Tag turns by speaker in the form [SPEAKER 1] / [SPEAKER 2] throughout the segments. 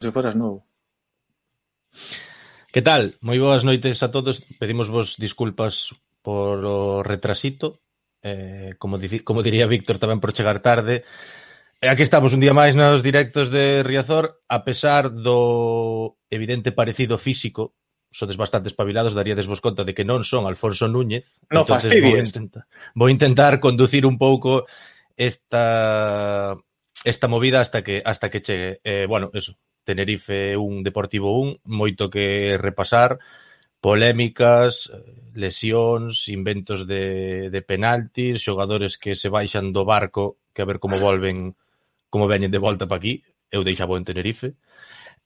[SPEAKER 1] se foras novo.
[SPEAKER 2] Que tal? Moi boas noites a todos. Pedimos vos disculpas por o retrasito. Eh, como, como diría Víctor tamén por chegar tarde. E aquí estamos un día máis nos directos de Riazor, a pesar do evidente parecido físico, sodes bastante espabilados, daríades vos conta de que non son Alfonso Núñez.
[SPEAKER 1] No fastidies.
[SPEAKER 2] Vou intentar, vou intentar conducir un pouco esta esta movida hasta que hasta que chegue. Eh, bueno, eso, Tenerife 1, Deportivo 1, moito que repasar, polémicas, eh, lesións, inventos de, de penaltis, xogadores que se baixan do barco que a ver como volven, como veñen de volta para aquí, eu deixaba en Tenerife.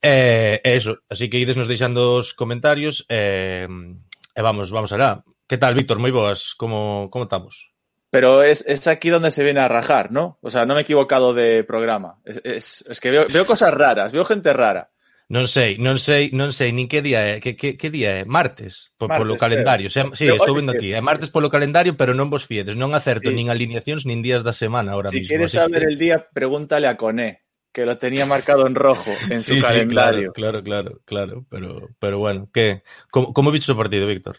[SPEAKER 2] E eh, eso, así que ides nos deixando os comentarios eh, e eh, eh, vamos, vamos alá. Que tal, Víctor? Moi boas, como, como estamos?
[SPEAKER 1] Pero es, es aquí donde se viene a rajar, ¿no? O sea, no me he equivocado de programa. Es, es, es que veo, veo cosas raras, veo gente rara.
[SPEAKER 2] Non sei, non sei, non sei nin que día é, que, que, que día é? Martes, por, martes polo calendario. O sea, sí, pero, estou vendo aquí, é martes polo calendario, pero non vos fiedes, non acerto sí. nin alineacións nin días da semana ahora
[SPEAKER 1] si
[SPEAKER 2] mismo.
[SPEAKER 1] Si quieres saber que... el día, pregúntale a Coné que lo tenía marcado en rojo en su sí, calendario.
[SPEAKER 2] Sí, claro, claro, claro, pero, pero bueno, ¿qué? ¿Cómo, cómo viste su partido, Víctor?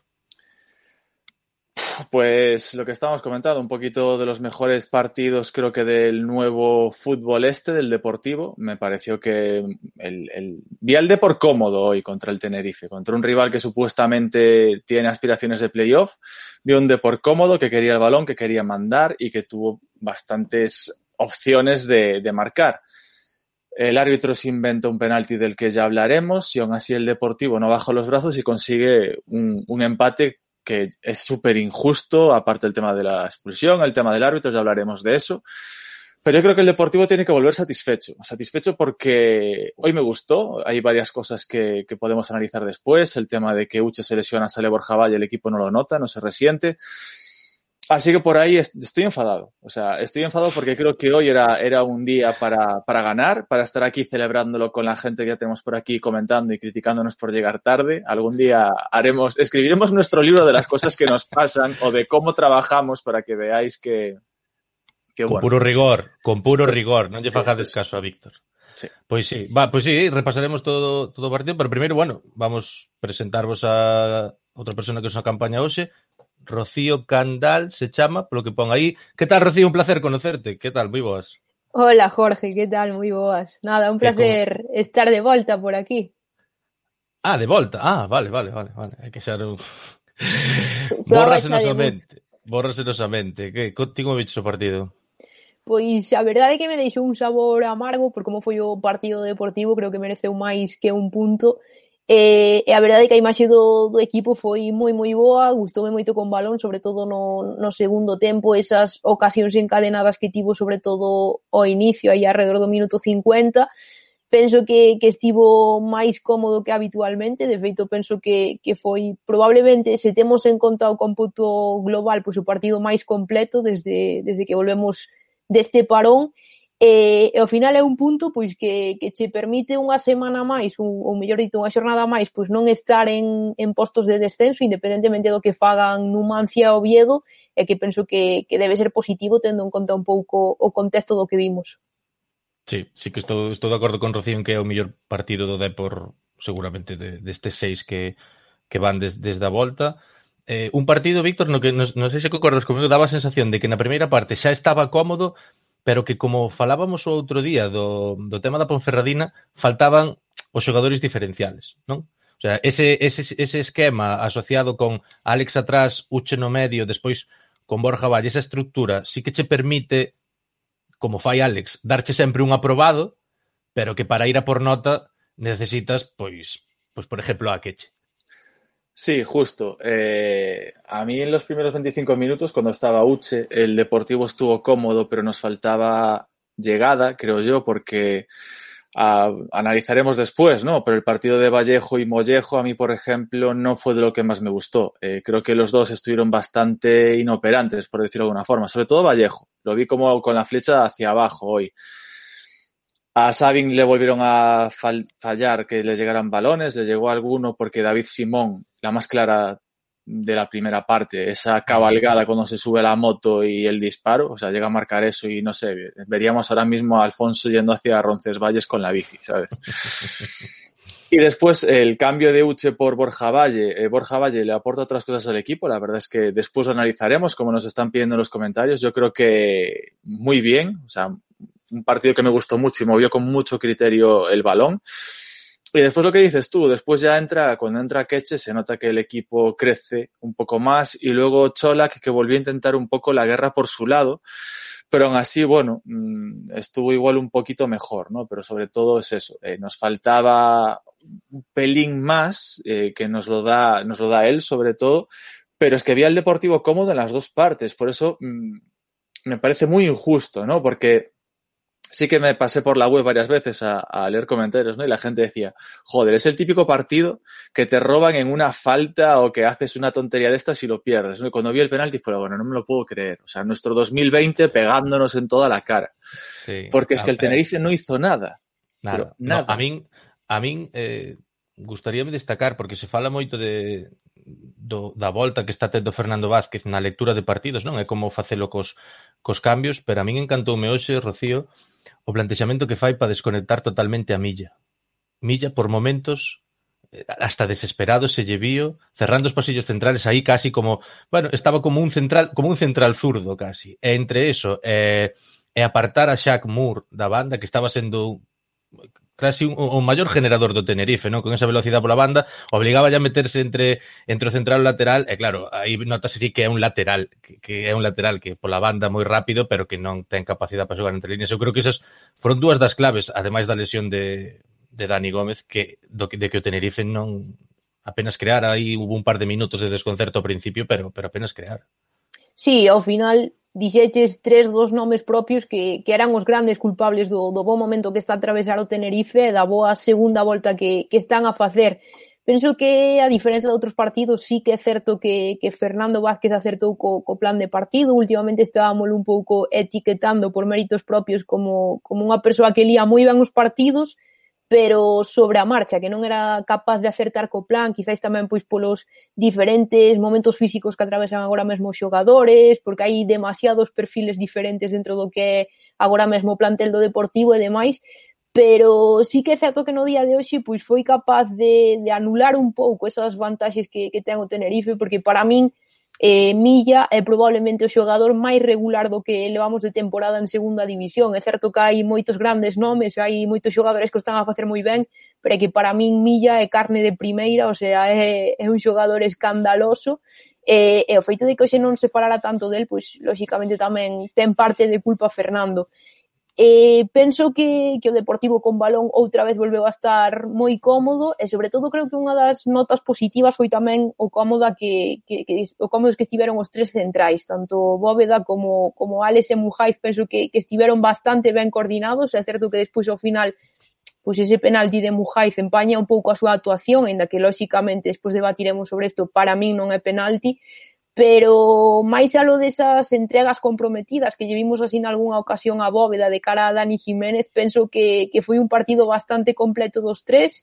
[SPEAKER 1] Pues lo que estábamos comentando, un poquito de los mejores partidos creo que del nuevo fútbol este, del Deportivo. Me pareció que el, el... vi al Depor cómodo hoy contra el Tenerife, contra un rival que supuestamente tiene aspiraciones de playoff. Vi un Depor cómodo que quería el balón, que quería mandar y que tuvo bastantes opciones de, de marcar. El árbitro se inventa un penalti del que ya hablaremos y aún así el Deportivo no baja los brazos y consigue un, un empate que es súper injusto, aparte del tema de la expulsión, el tema del árbitro, ya hablaremos de eso. Pero yo creo que el Deportivo tiene que volver satisfecho. Satisfecho porque hoy me gustó. Hay varias cosas que, que podemos analizar después. El tema de que Uche se lesiona, sale Borja Valle, el equipo no lo nota, no se resiente. Así que por ahí estoy enfadado. O sea, estoy enfadado porque creo que hoy era, era un día para, para ganar, para estar aquí celebrándolo con la gente que ya tenemos por aquí comentando y criticándonos por llegar tarde. Algún día haremos, escribiremos nuestro libro de las cosas que nos pasan o de cómo trabajamos para que veáis que. que
[SPEAKER 2] con
[SPEAKER 1] bueno.
[SPEAKER 2] puro rigor, con puro rigor. Non lle fagades caso a Víctor.
[SPEAKER 1] Sí.
[SPEAKER 2] Pois sí, va, pois sí, repasaremos todo todo o partido, pero primeiro, bueno, vamos presentarvos a outra persona que nos acompaña hoxe, Rocío Candal se chama, polo que pon aí. Que tal, Rocío? Un placer conocerte. Que tal? Moi boas.
[SPEAKER 3] Hola, Jorge, que tal? Moi boas. Nada, un placer estar de volta por aquí.
[SPEAKER 2] Ah, de volta. Ah, vale, vale, vale. vale. Hai que xar un... Borrase nosa mente. Borrase nosa mente. Que contigo o partido?
[SPEAKER 3] Pois a verdade é que me deixou un sabor amargo por como foi o partido deportivo, creo que mereceu máis que un punto E, e a verdade é que a imaxe do, do equipo foi moi moi boa, gustoume moito con balón, sobre todo no, no segundo tempo, esas ocasións encadenadas que tivo sobre todo ao inicio, aí alrededor do minuto 50, penso que, que estivo máis cómodo que habitualmente, de feito penso que, que foi probablemente, se temos en conta o cómputo global, pois o partido máis completo desde, desde que volvemos deste parón, E, e ao final é un punto pois que, que che permite unha semana máis ou, ou mellor dito unha xornada máis pois non estar en, en postos de descenso independentemente do que fagan Numancia ou Oviedo e que penso que, que debe ser positivo tendo en conta un pouco o contexto do que vimos.
[SPEAKER 2] Sí, sí que estou, estou de acordo con Rocío en que é o mellor partido do Depor seguramente de, destes de seis que, que van des, desde a volta. Eh, un partido, Víctor, no que non no sei se concordas comigo, daba a sensación de que na primeira parte xa estaba cómodo pero que como falábamos o outro día do, do tema da Ponferradina, faltaban os xogadores diferenciales, non? O sea, ese, ese, ese esquema asociado con Alex atrás, Uche no medio, despois con Borja Valle, esa estructura, sí que che permite, como fai Alex, darche sempre un aprobado, pero que para ir a por nota necesitas, pois, pois por exemplo, a queche.
[SPEAKER 1] Sí, justo. Eh, a mí en los primeros 25 minutos, cuando estaba Uche, el Deportivo estuvo cómodo, pero nos faltaba llegada, creo yo, porque a, analizaremos después, ¿no? Pero el partido de Vallejo y Mollejo, a mí, por ejemplo, no fue de lo que más me gustó. Eh, creo que los dos estuvieron bastante inoperantes, por decirlo de alguna forma. Sobre todo Vallejo. Lo vi como con la flecha hacia abajo hoy. A Sabin le volvieron a fallar que le llegaran balones, le llegó alguno porque David Simón, la más clara, de la primera parte, esa cabalgada cuando se sube la moto y el disparo, o sea, llega a marcar eso y no sé, veríamos ahora mismo a Alfonso yendo hacia Roncesvalles con la bici, ¿sabes? Y después el cambio de Uche por Borja Valle. Eh, Borja Valle le aporta otras cosas al equipo. La verdad es que después lo analizaremos, como nos están pidiendo en los comentarios. Yo creo que muy bien. O sea, un partido que me gustó mucho y movió con mucho criterio el balón. Y después lo que dices tú, después ya entra, cuando entra Queche, se nota que el equipo crece un poco más y luego Cholak que volvió a intentar un poco la guerra por su lado, pero aún así, bueno, mm, estuvo igual un poquito mejor, ¿no? Pero sobre todo es eso, eh, nos faltaba un pelín más, eh, que nos lo da, nos lo da él sobre todo, pero es que había el Deportivo cómodo en las dos partes, por eso mm, me parece muy injusto, ¿no? Porque sí que me pasé por la web varias veces a, a, leer comentarios, ¿no? Y la gente decía, joder, es el típico partido que te roban en una falta o que haces una tontería de estas y lo pierdes, ¿no? Y cuando vi el penalti fue, bueno, no me lo puedo creer. O sea, nuestro 2020 pegándonos en toda la cara. Sí, Porque es que el Tenerife no hizo nada.
[SPEAKER 2] Nada. nada. No, a min, a min eh, gustaríame destacar, porque se fala moito de, do, da volta que está tendo Fernando Vázquez na lectura de partidos, non? É como facelo cos, cos cambios, pero a min encantoume hoxe, Rocío, o plantexamento que fai para desconectar totalmente a Milla. Milla, por momentos, eh, hasta desesperado se lle vio, cerrando os pasillos centrales aí casi como, bueno, estaba como un central, como un central zurdo casi. E entre eso, eh, e apartar a Shaq Moore da banda que estaba sendo casi un, o maior generador do Tenerife, non? Con esa velocidade pola banda, obligaba a meterse entre entre o central e o lateral, e claro, aí notase que é un lateral, que, que é un lateral que pola banda moi rápido, pero que non ten capacidade para xogar entre líneas. Eu creo que esas foron dúas das claves, ademais da lesión de de Dani Gómez, que do que de que o Tenerife non apenas crear, aí hubo un par de minutos de desconcerto ao principio, pero pero apenas crear.
[SPEAKER 3] Sí, ao final dixeches tres dos nomes propios que, que eran os grandes culpables do, do bo momento que está a atravesar o Tenerife e da boa segunda volta que, que están a facer. Penso que, a diferencia de outros partidos, sí que é certo que, que Fernando Vázquez acertou co, co plan de partido. Últimamente estábamos un pouco etiquetando por méritos propios como, como unha persoa que lía moi ben os partidos pero sobre a marcha, que non era capaz de acertar co plan, quizáis tamén pois polos diferentes momentos físicos que atravesan agora mesmo os xogadores, porque hai demasiados perfiles diferentes dentro do que agora mesmo o plantel do Deportivo e demais, pero sí que é certo que no día de hoxe pois foi capaz de, de anular un pouco esas vantaxes que, que ten o Tenerife, porque para min eh, Milla é probablemente o xogador máis regular do que levamos de temporada en segunda división. É certo que hai moitos grandes nomes, hai moitos xogadores que o están a facer moi ben, pero é que para min Milla é carne de primeira, o sea, é, é un xogador escandaloso E, e o feito de que hoxe non se falara tanto del, pois, lóxicamente tamén ten parte de culpa Fernando. E penso que, que o Deportivo con balón outra vez volveu a estar moi cómodo e sobre todo creo que unha das notas positivas foi tamén o cómoda que, que, que o cómodos que estiveron os tres centrais, tanto Bóveda como, como Alex e Mujaiz penso que, que estiveron bastante ben coordinados é certo que despois ao final pois ese penalti de Mujaiz empaña un pouco a súa actuación, aínda que lóxicamente despois debatiremos sobre isto, para min non é penalti, pero máis alo desas entregas comprometidas que llevimos vimos en algunha ocasión a bóveda de cara a Dani Jiménez, penso que, que foi un partido bastante completo dos tres,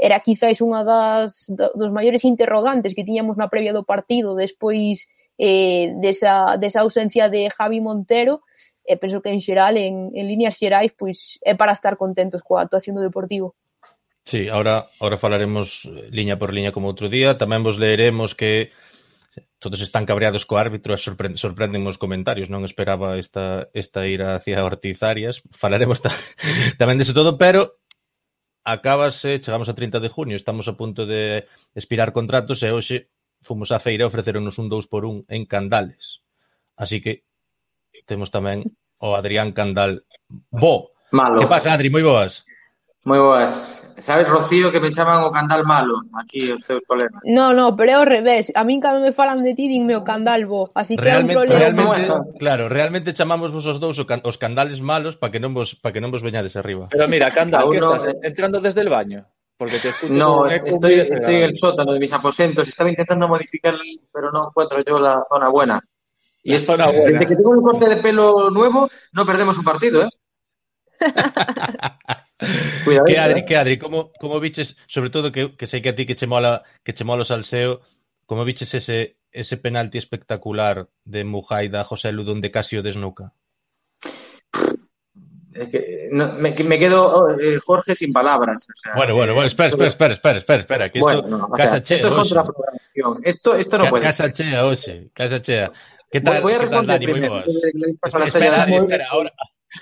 [SPEAKER 3] era quizáis unha das dos maiores interrogantes que tiñamos na previa do partido despois eh, desa, desa ausencia de Javi Montero. E penso que en xeral, en, en líneas xerais pois é para estar contentos coa actuación do Deportivo.
[SPEAKER 2] Sí, ahora, ahora falaremos eh, liña por liña como outro día, tamén vos leeremos que todos están cabreados co árbitro e sorpre sorprenden os comentarios. Non esperaba esta, esta ira hacia Ortiz Arias. Falaremos ta tamén dese todo, pero acabase, chegamos a 30 de junio, estamos a punto de expirar contratos e hoxe fomos á feira e ofreceronos un 2 por 1 en Candales. Así que temos tamén o Adrián Candal Bo.
[SPEAKER 4] Malo.
[SPEAKER 2] Que pasa, Adri? Moi boas.
[SPEAKER 4] Moi boas. Sabes, Rocío, que me chaman o candal malo aquí os teus problemas.
[SPEAKER 3] No, no, pero é ao revés. A min cando me falan de ti dinme o candal bo, así que
[SPEAKER 2] realmente,
[SPEAKER 3] é un problema.
[SPEAKER 2] Realmente, bueno. claro, realmente chamamos vos os dous os candales malos para que non vos para que non vos veñades arriba.
[SPEAKER 1] Pero mira, candal, que estás entrando desde el baño. Porque te escucho
[SPEAKER 4] No, estoy, estoy en el sótano de mis aposentos. Estaba intentando modificar, pero no encuentro yo la zona buena.
[SPEAKER 1] Y es zona buena.
[SPEAKER 4] Desde que tengo un corte de pelo nuevo, no perdemos un partido, ¿eh?
[SPEAKER 2] Cuidado, que Adri, eh. que Adri, como, como biches, sobre todo que, que sei que a ti que che mola, que che mola o salseo, como viches ese, ese penalti espectacular de Mujaida José Ludón de Casio desnuca?
[SPEAKER 4] Es que no, me, me, quedo, oh, eh, Jorge, sin palabras. O sea,
[SPEAKER 2] bueno, bueno, bueno, espera, espera, espera, espera, espera, espera, que
[SPEAKER 4] bueno,
[SPEAKER 2] esto,
[SPEAKER 4] no, o
[SPEAKER 2] casa
[SPEAKER 4] sea,
[SPEAKER 2] chea,
[SPEAKER 4] esto es
[SPEAKER 2] oxe.
[SPEAKER 4] contra programación. Esto, esto no puede
[SPEAKER 2] Casa
[SPEAKER 4] ser.
[SPEAKER 2] chea, oxe, casa chea. Que tal,
[SPEAKER 4] Voy a
[SPEAKER 2] tal,
[SPEAKER 4] responder
[SPEAKER 2] Dani? Moi
[SPEAKER 4] primero.
[SPEAKER 2] espera, ahora,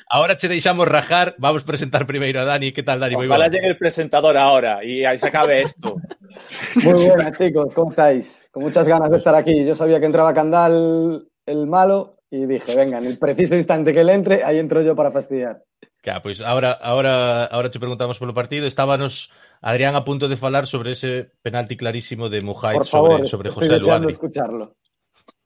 [SPEAKER 2] ahora che deixamos rajar, vamos presentar primeiro a Dani. Que tal, Dani?
[SPEAKER 1] Ojalá
[SPEAKER 2] boas.
[SPEAKER 1] llegue el presentador ahora y ahí se acabe esto.
[SPEAKER 5] Muy buenas, chicos, ¿cómo estáis? Con muchas ganas de estar aquí. Yo sabía que entraba Candal el malo y dije, venga, en el preciso instante que él entre, ahí entro yo para fastidiar.
[SPEAKER 2] Claro, pois ahora, ahora, ahora che preguntamos polo partido. Estábanos Adrián a punto de falar sobre ese penalti clarísimo de Mujai
[SPEAKER 5] Por
[SPEAKER 2] sobre,
[SPEAKER 5] favor,
[SPEAKER 2] sobre
[SPEAKER 5] estoy
[SPEAKER 2] José
[SPEAKER 5] deseando
[SPEAKER 2] Luadri.
[SPEAKER 5] escucharlo.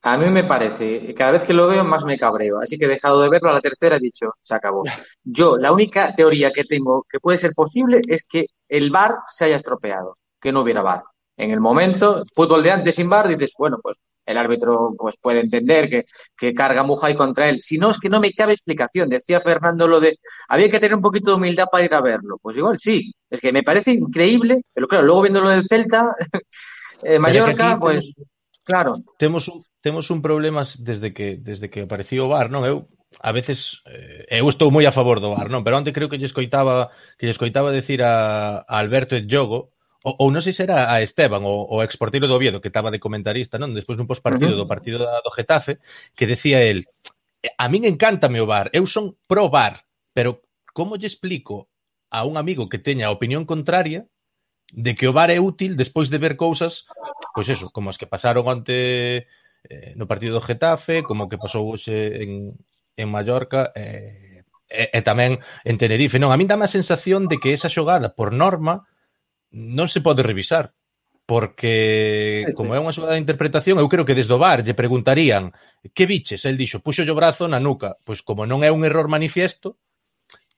[SPEAKER 4] A mí me parece, cada vez que lo veo más me cabreo, así que he dejado de verlo a la tercera, he dicho, se acabó. Yo, la única teoría que tengo que puede ser posible es que el VAR se haya estropeado, que no hubiera VAR. En el momento, fútbol de antes sin VAR, dices, bueno, pues el árbitro pues puede entender que, que carga Mujay contra él. Si no, es que no me cabe explicación. Decía Fernando lo de, había que tener un poquito de humildad para ir a verlo. Pues igual sí, es que me parece increíble, pero claro, luego viendo lo del Celta, eh, Mallorca,
[SPEAKER 2] aquí
[SPEAKER 4] pues Claro.
[SPEAKER 2] Temos un, temos un problema desde que desde que apareceu o VAR, non? Eu a veces eh, eu estou moi a favor do VAR, non? Pero onte creo que lle escoitaba que lle escoitaba decir a, a Alberto e ou, ou non sei se era a Esteban, o, o exportero do Oviedo, que estaba de comentarista, non? Despois dun postpartido
[SPEAKER 4] uh -huh.
[SPEAKER 2] do partido da, do Getafe, que decía el, a min encántame o VAR, eu son pro bar, pero como lle explico a un amigo que teña opinión contraria de que o bar é útil despois de ver cousas pois eso, como as que pasaron ante eh, no partido do Getafe, como que pasou hoxe en, en Mallorca, eh, e, e tamén en Tenerife. Non, a min dá a sensación de que esa xogada, por norma, non se pode revisar, porque como é unha xogada de interpretación, eu creo que desde o bar lle preguntarían que biches, el dixo, puxo o brazo na nuca, pois como non é un error manifiesto,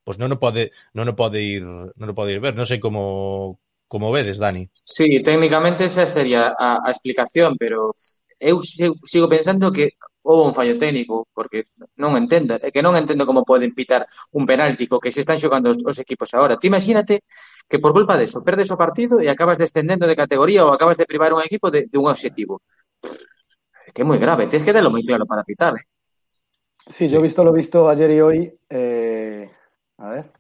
[SPEAKER 2] pois non o pode non o pode ir non o pode ir ver, non sei como como vedes, Dani.
[SPEAKER 4] Sí, técnicamente esa sería a, a explicación, pero eu sigo pensando que houve un fallo técnico, porque non entendo, é que non entendo como poden pitar un penalti co que se están xogando os, os equipos agora. Ti imagínate que por culpa deso perdes o partido e acabas descendendo de categoría ou acabas de privar un equipo de, de un objetivo. Que é moi grave, tens que darlo moi claro para pitar. Eh?
[SPEAKER 5] Sí, yo he visto lo visto ayer y hoy. Eh, a ver,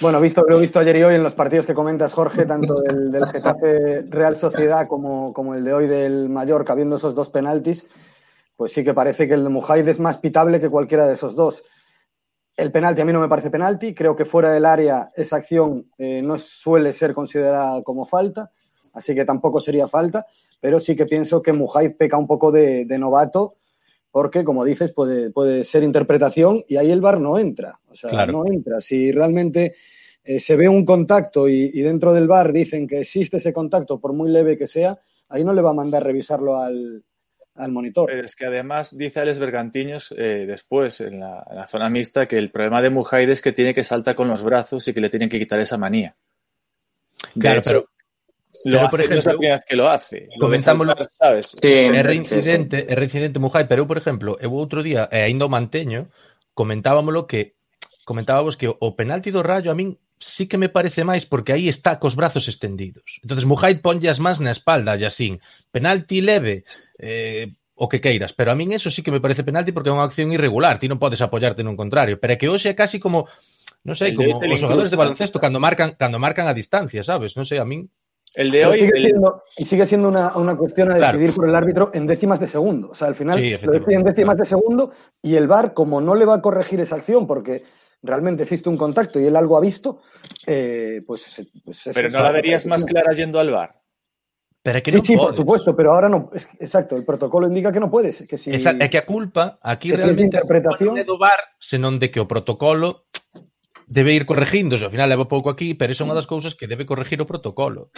[SPEAKER 5] Bueno, visto, lo he visto ayer y hoy en los partidos que comentas, Jorge, tanto del, Getafe Real Sociedad como, como el de hoy del Mallorca, viendo esos dos penaltis, pues sí que parece que el de Mujaid es más pitable que cualquiera de esos dos. El penalti a mí no me parece penalti, creo que fuera del área esa acción eh, no suele ser considerada como falta, así que tampoco sería falta, pero sí que pienso que Mujaid peca un poco de novato porque, como dices, puede, puede ser interpretación y ahí el VAR no entra. O sea,
[SPEAKER 2] Claro.
[SPEAKER 5] no entra. Si realmente eh, se ve un contacto y, y dentro del VAR dicen que existe ese contacto, por muy leve que sea, ahí no le va a mandar revisarlo al, al monitor.
[SPEAKER 1] Pero es que además dice Alex Bergantiños eh, después en la, en la zona mixta que el problema de Mujaide es que tiene que saltar con los brazos y que le tienen que quitar esa manía.
[SPEAKER 2] Claro,
[SPEAKER 1] hecho,
[SPEAKER 2] pero
[SPEAKER 1] Lo hace,
[SPEAKER 2] por ejemplo,
[SPEAKER 1] no es la primera vez que lo hace. Comentamos
[SPEAKER 2] comentámoslo,
[SPEAKER 1] saltar, sabes.
[SPEAKER 4] Sí, en
[SPEAKER 2] reincidente, é reincidente Mujai, pero eu, por exemplo, eu outro día, eh, e ainda o manteño, comentábamoslo que comentábamos que o penalti do Rayo a min sí que me parece máis porque aí está cos brazos estendidos. Entonces Mujai ponlle as mans na espalda, Yasín. Penalti leve, eh, o que queiras, pero a min eso sí que me parece penalti porque é unha acción irregular, ti non podes apoyarte nun contrario, pero é que hoxe é casi como non sei, como os xogadores de baloncesto cando marcan cando marcan a distancia, sabes? Non sei, a min
[SPEAKER 1] El de
[SPEAKER 5] Pero
[SPEAKER 1] hoy,
[SPEAKER 5] sigue
[SPEAKER 1] el-
[SPEAKER 5] siendo, y sigue siendo una, una cuestión a
[SPEAKER 2] Claro.
[SPEAKER 5] decidir por el árbitro en décimas de segundo. O sea, al final
[SPEAKER 2] Sí,
[SPEAKER 5] lo decide en décimas
[SPEAKER 2] claro.
[SPEAKER 5] de segundo y el VAR, como no le va a corregir esa acción porque realmente existe un contacto y él algo ha visto, eh, pues, pues
[SPEAKER 1] pero no la verías más clara yendo al
[SPEAKER 2] pero que
[SPEAKER 5] Sí, sí, por supuesto, pero ahora no. es- exacto, el protocolo indica que no puedes. Que si,
[SPEAKER 2] Esa, é que a culpa aquí
[SPEAKER 5] que si es de
[SPEAKER 2] realmente culpa
[SPEAKER 5] interpretación-
[SPEAKER 2] VAR, senón de que o protocolo debe ir corregindo, ao final leva pouco aquí, pero esa é unha das cousas que debe corregir o protocolo.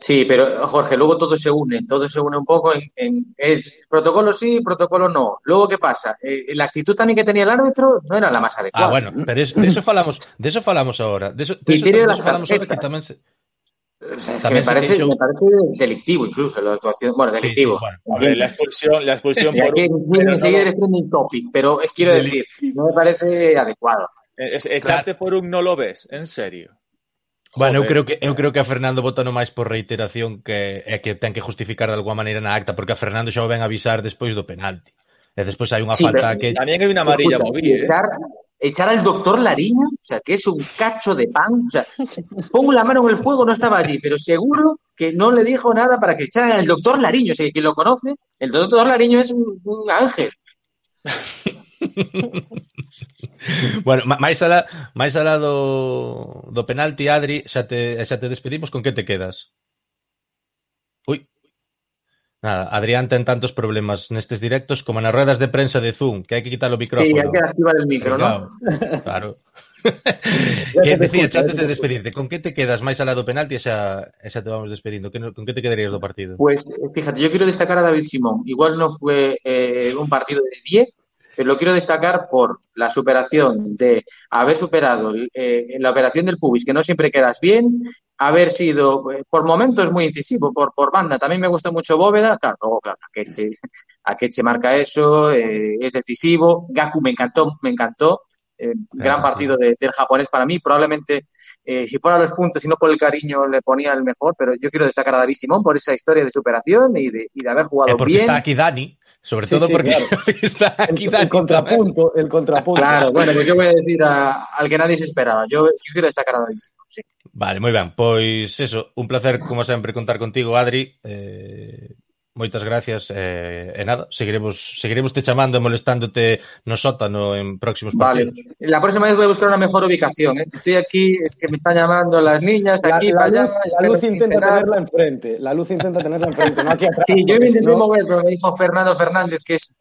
[SPEAKER 4] Sí, pero Jorge, luego todo se une, todo se une un poco en, en el protocolo sí, protocolo no. Luego, ¿qué pasa? Eh, la actitud también que tenía el árbitro no era la más adecuada.
[SPEAKER 2] Ah, bueno, pero es, de eso falamos, de eso falamos ahora. De eso, de eso,
[SPEAKER 4] Criterio de
[SPEAKER 2] de
[SPEAKER 4] las
[SPEAKER 2] eso falamos ahora que
[SPEAKER 4] tarjetas.
[SPEAKER 2] tamén se...
[SPEAKER 4] O sea, es que me parece, me parece delictivo incluso la actuación. Bueno,
[SPEAKER 2] Sí, sí,
[SPEAKER 4] delictivo.
[SPEAKER 2] bueno.
[SPEAKER 1] Hombre, la expulsión, la expulsión por
[SPEAKER 4] aquí
[SPEAKER 1] un- pero no
[SPEAKER 4] enseguida
[SPEAKER 1] lo-
[SPEAKER 4] eres trending topic, pero es, quiero decir, no me parece adecuado.
[SPEAKER 1] Echarte claro. por un no lo ves, en serio. Joder.
[SPEAKER 2] Bueno, eu creo que eu creo que a Fernando votano máis por reiteración que é que ten que justificar de alguma maneira na acta, porque a Fernando xa o ven avisar despois do penalti. E despois hai unha
[SPEAKER 4] sí,
[SPEAKER 2] falta
[SPEAKER 4] pero,
[SPEAKER 2] que
[SPEAKER 1] Tamén hai unha amarilla movida, eh.
[SPEAKER 4] Echar, echar al doctor Lariño, o sea, que es un cacho de pan, o sea, pongo la mano en el fuego, no estaba allí, pero seguro que no le dijo nada para que echaran al doctor Lariño, o sea, que lo conoce, el doctor Lariño es un, un ángel.
[SPEAKER 2] bueno, máis alá, máis alá do, do penalti, Adri, xa te, xa te despedimos, con que te quedas? Ui. Nada, Adrián ten tantos problemas nestes directos como nas ruedas de prensa de Zoom, que hai que quitar o micrófono.
[SPEAKER 4] Sí, hai que activar el micro, ¿no?
[SPEAKER 2] Claro. que decía, antes de despedirte, ¿con que te quedas máis al lado penalti? xa xa te vamos Que ¿Con que te quedarías do partido?
[SPEAKER 4] Pues eh, fíjate, yo quiero destacar a David Simón. Igual no fue eh, un partido de 10, lo quiero destacar por la superación de haber superado eh, la operación del pubis, que no siempre quedas bien, haber sido eh, por momentos muy incisivo, por, por banda. También me gustó mucho Bóveda, claro, luego, claro, Akeche, Akeche marca eso, eh, es decisivo. Gaku me encantó, me encantó. Eh, gran partido de- del japonés para mí. Probablemente, eh, si fuera los puntos y no por el cariño, le ponía el mejor, pero yo quiero destacar a David Simón por esa historia de superación y de, y de haber jugado
[SPEAKER 2] porque
[SPEAKER 4] bien.
[SPEAKER 2] está aquí Dani, sobre
[SPEAKER 5] Sí,
[SPEAKER 2] todo
[SPEAKER 5] sí,
[SPEAKER 2] porque
[SPEAKER 5] claro.
[SPEAKER 2] está aquí
[SPEAKER 5] El, el contrapunto, el contrapunto.
[SPEAKER 4] Claro, bueno, pues yo voy a decir a- al que nadie se esperaba. Yo, yo quiero destacar a David sí.
[SPEAKER 2] Vale, moi ben. Pois eso, un placer como sempre contar contigo, Adri. Eh, moitas gracias eh, e nada, seguiremos seguiremos te chamando e molestándote no sótano en próximos
[SPEAKER 4] Vale.
[SPEAKER 2] partidos.
[SPEAKER 4] La próxima vez voy a buscar una mejor ubicación. ¿eh? Estoy aquí, es que me están llamando las niñas de
[SPEAKER 5] La,
[SPEAKER 4] aquí
[SPEAKER 5] la
[SPEAKER 4] para allá.
[SPEAKER 5] luz, la luz intenta
[SPEAKER 4] cenar.
[SPEAKER 5] tenerla enfrente. La luz intenta tenerla enfrente, no aquí atrás.
[SPEAKER 4] Sí, yo me intenté
[SPEAKER 5] no-
[SPEAKER 4] mover, pero me dijo Fernando Fernández que es,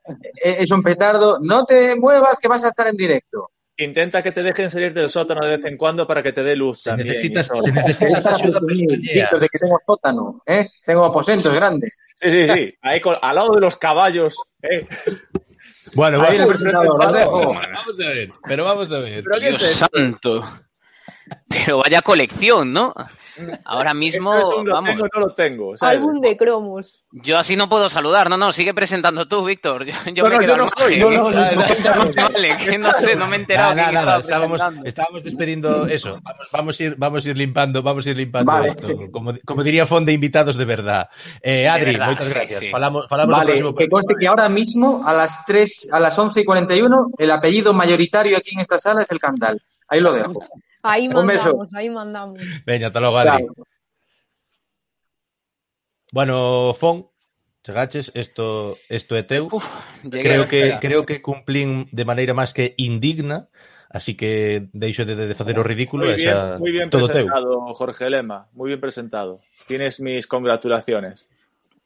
[SPEAKER 4] es un petardo. No te muevas que vas a estar en directo.
[SPEAKER 1] Intenta que te dejen salir del sótano de vez en cuando para que te dé luz también.
[SPEAKER 2] necesitas, necesitas.
[SPEAKER 4] Víctor, de que tengo sótano, ¿eh? Tengo aposentos grandes.
[SPEAKER 1] Sí, sí, sí. Ahí con- al lado de los caballos. ¿eh?
[SPEAKER 2] Bueno,
[SPEAKER 4] Ahí presentador, lo dejo.
[SPEAKER 2] vamos a ver, pero vamos a ver.
[SPEAKER 1] ¿Pero qué es
[SPEAKER 6] Dios
[SPEAKER 1] esto?
[SPEAKER 6] santo. Pero vaya colección, ¿no? Ahora mismo,
[SPEAKER 1] lo
[SPEAKER 6] vamos.
[SPEAKER 1] tengo, no lo tengo. ¿sabes?
[SPEAKER 3] Álbum de cromos.
[SPEAKER 6] Yo así no puedo saludar. No, no, sigue presentando tú, Víctor. Yo, yo
[SPEAKER 1] No,
[SPEAKER 6] me
[SPEAKER 1] no, yo no soy.
[SPEAKER 5] No, no, no,
[SPEAKER 6] Vale, vale, que no sé, no me he enterado
[SPEAKER 2] Nada,
[SPEAKER 6] quién
[SPEAKER 2] nada,
[SPEAKER 6] estaba
[SPEAKER 2] estábamos, estábamos despedindo eso. Vamos, vamos a ir, vamos a ir limpando, vamos a ir limpando
[SPEAKER 4] Vale,
[SPEAKER 2] esto.
[SPEAKER 4] sí.
[SPEAKER 2] Como, como diría Fon de invitados de verdad. Eh, Adri,
[SPEAKER 6] verdad, sí,
[SPEAKER 2] gracias.
[SPEAKER 6] sí.
[SPEAKER 2] Falamos, falamos no
[SPEAKER 4] Vale,
[SPEAKER 2] próximo
[SPEAKER 4] que conste que ahora mismo, a las 3, a las 11 y 41, el apellido mayoritario aquí en esta sala es el Candal. Ahí lo dejo.
[SPEAKER 3] Ahí
[SPEAKER 4] Un beso.
[SPEAKER 3] mandamos, ahí mandamos.
[SPEAKER 2] Veña, ata logo, Adri.
[SPEAKER 4] Claro.
[SPEAKER 2] Bueno, Fon, chegaches, esto, esto é teu.
[SPEAKER 6] Uf,
[SPEAKER 2] creo
[SPEAKER 6] a-
[SPEAKER 2] que creo que cumplín de maneira máis que indigna, así que deixo de, de facer o ridículo
[SPEAKER 1] Muy
[SPEAKER 2] e
[SPEAKER 1] bien, muy bien
[SPEAKER 2] todo teu.
[SPEAKER 1] presentado, Jorge Lema. Muy bien presentado. Tienes mis congratulaciones.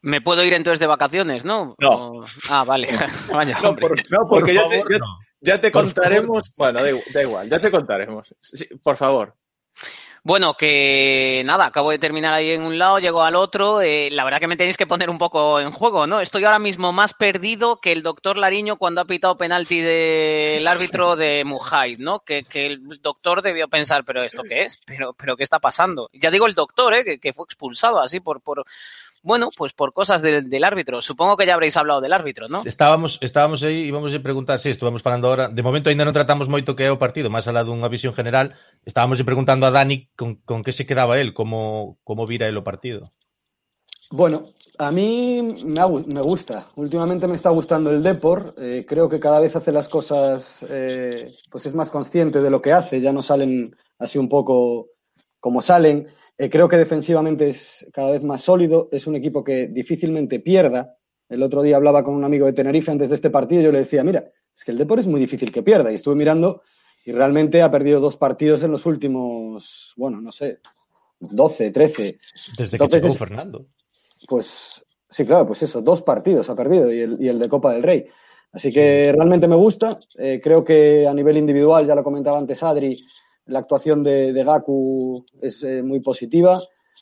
[SPEAKER 6] Me puedo ir entonces de vacaciones, ¿no?
[SPEAKER 1] No.
[SPEAKER 6] O- Ah, vale. Vaya,
[SPEAKER 1] No,
[SPEAKER 6] hombre.
[SPEAKER 1] por- no, porque
[SPEAKER 2] Por
[SPEAKER 1] ya, te,
[SPEAKER 2] favor,
[SPEAKER 1] ya-
[SPEAKER 2] no.
[SPEAKER 1] Ya te contaremos. Bueno, da, igu- da igual, ya te contaremos. Sí, por favor.
[SPEAKER 6] Bueno, que nada, acabo de terminar ahí en un lado, llego al otro. eh, la verdad que me tenéis que poner un poco en juego, ¿no? Estoy ahora mismo más perdido que el doctor Lariño cuando ha pitado penalti del árbitro de Mujay, ¿no? Que, que el doctor debió pensar, pero ¿esto qué es? ¿Pero, pero qué está pasando? Ya digo el doctor, ¿eh? Que, que fue expulsado así por, por, bueno, pues por cosas del, del árbitro. Supongo que ya habréis hablado del árbitro, ¿no?
[SPEAKER 2] Estábamos, estábamos aí vamos a preguntar, si, sí, estuvamos falando ahora, de momento ainda non tratamos moito que é o partido, máis alá dunha visión general, estábamos preguntando a Dani con, con que se quedaba él, como, como vira el o partido.
[SPEAKER 5] Bueno, a mí me, ha gu- me gusta. Últimamente me está gustando el Depor. Eh, creo que cada vez hace las cosas, eh, pues es más consciente de lo que hace. Ya no salen así un poco como salen. Eh, creo que defensivamente es cada vez más sólido. Es un equipo que difícilmente pierda. El otro día hablaba con un amigo de Tenerife antes de este partido y yo le decía, mira, es que el Depor es muy difícil que pierda. Y estuve mirando y realmente ha perdido dos partidos en los últimos, bueno, no sé, 12, 13.
[SPEAKER 2] Desde que
[SPEAKER 5] Entonces es-
[SPEAKER 2] Fernando.
[SPEAKER 5] Pues sí, claro, pues eso, dos partidos ha perdido y el, y el de Copa del Rey. Así que realmente me gusta. Eh, creo que a nivel individual, ya lo comentaba antes Adri, la actuación de, Gaku es eh, muy positiva.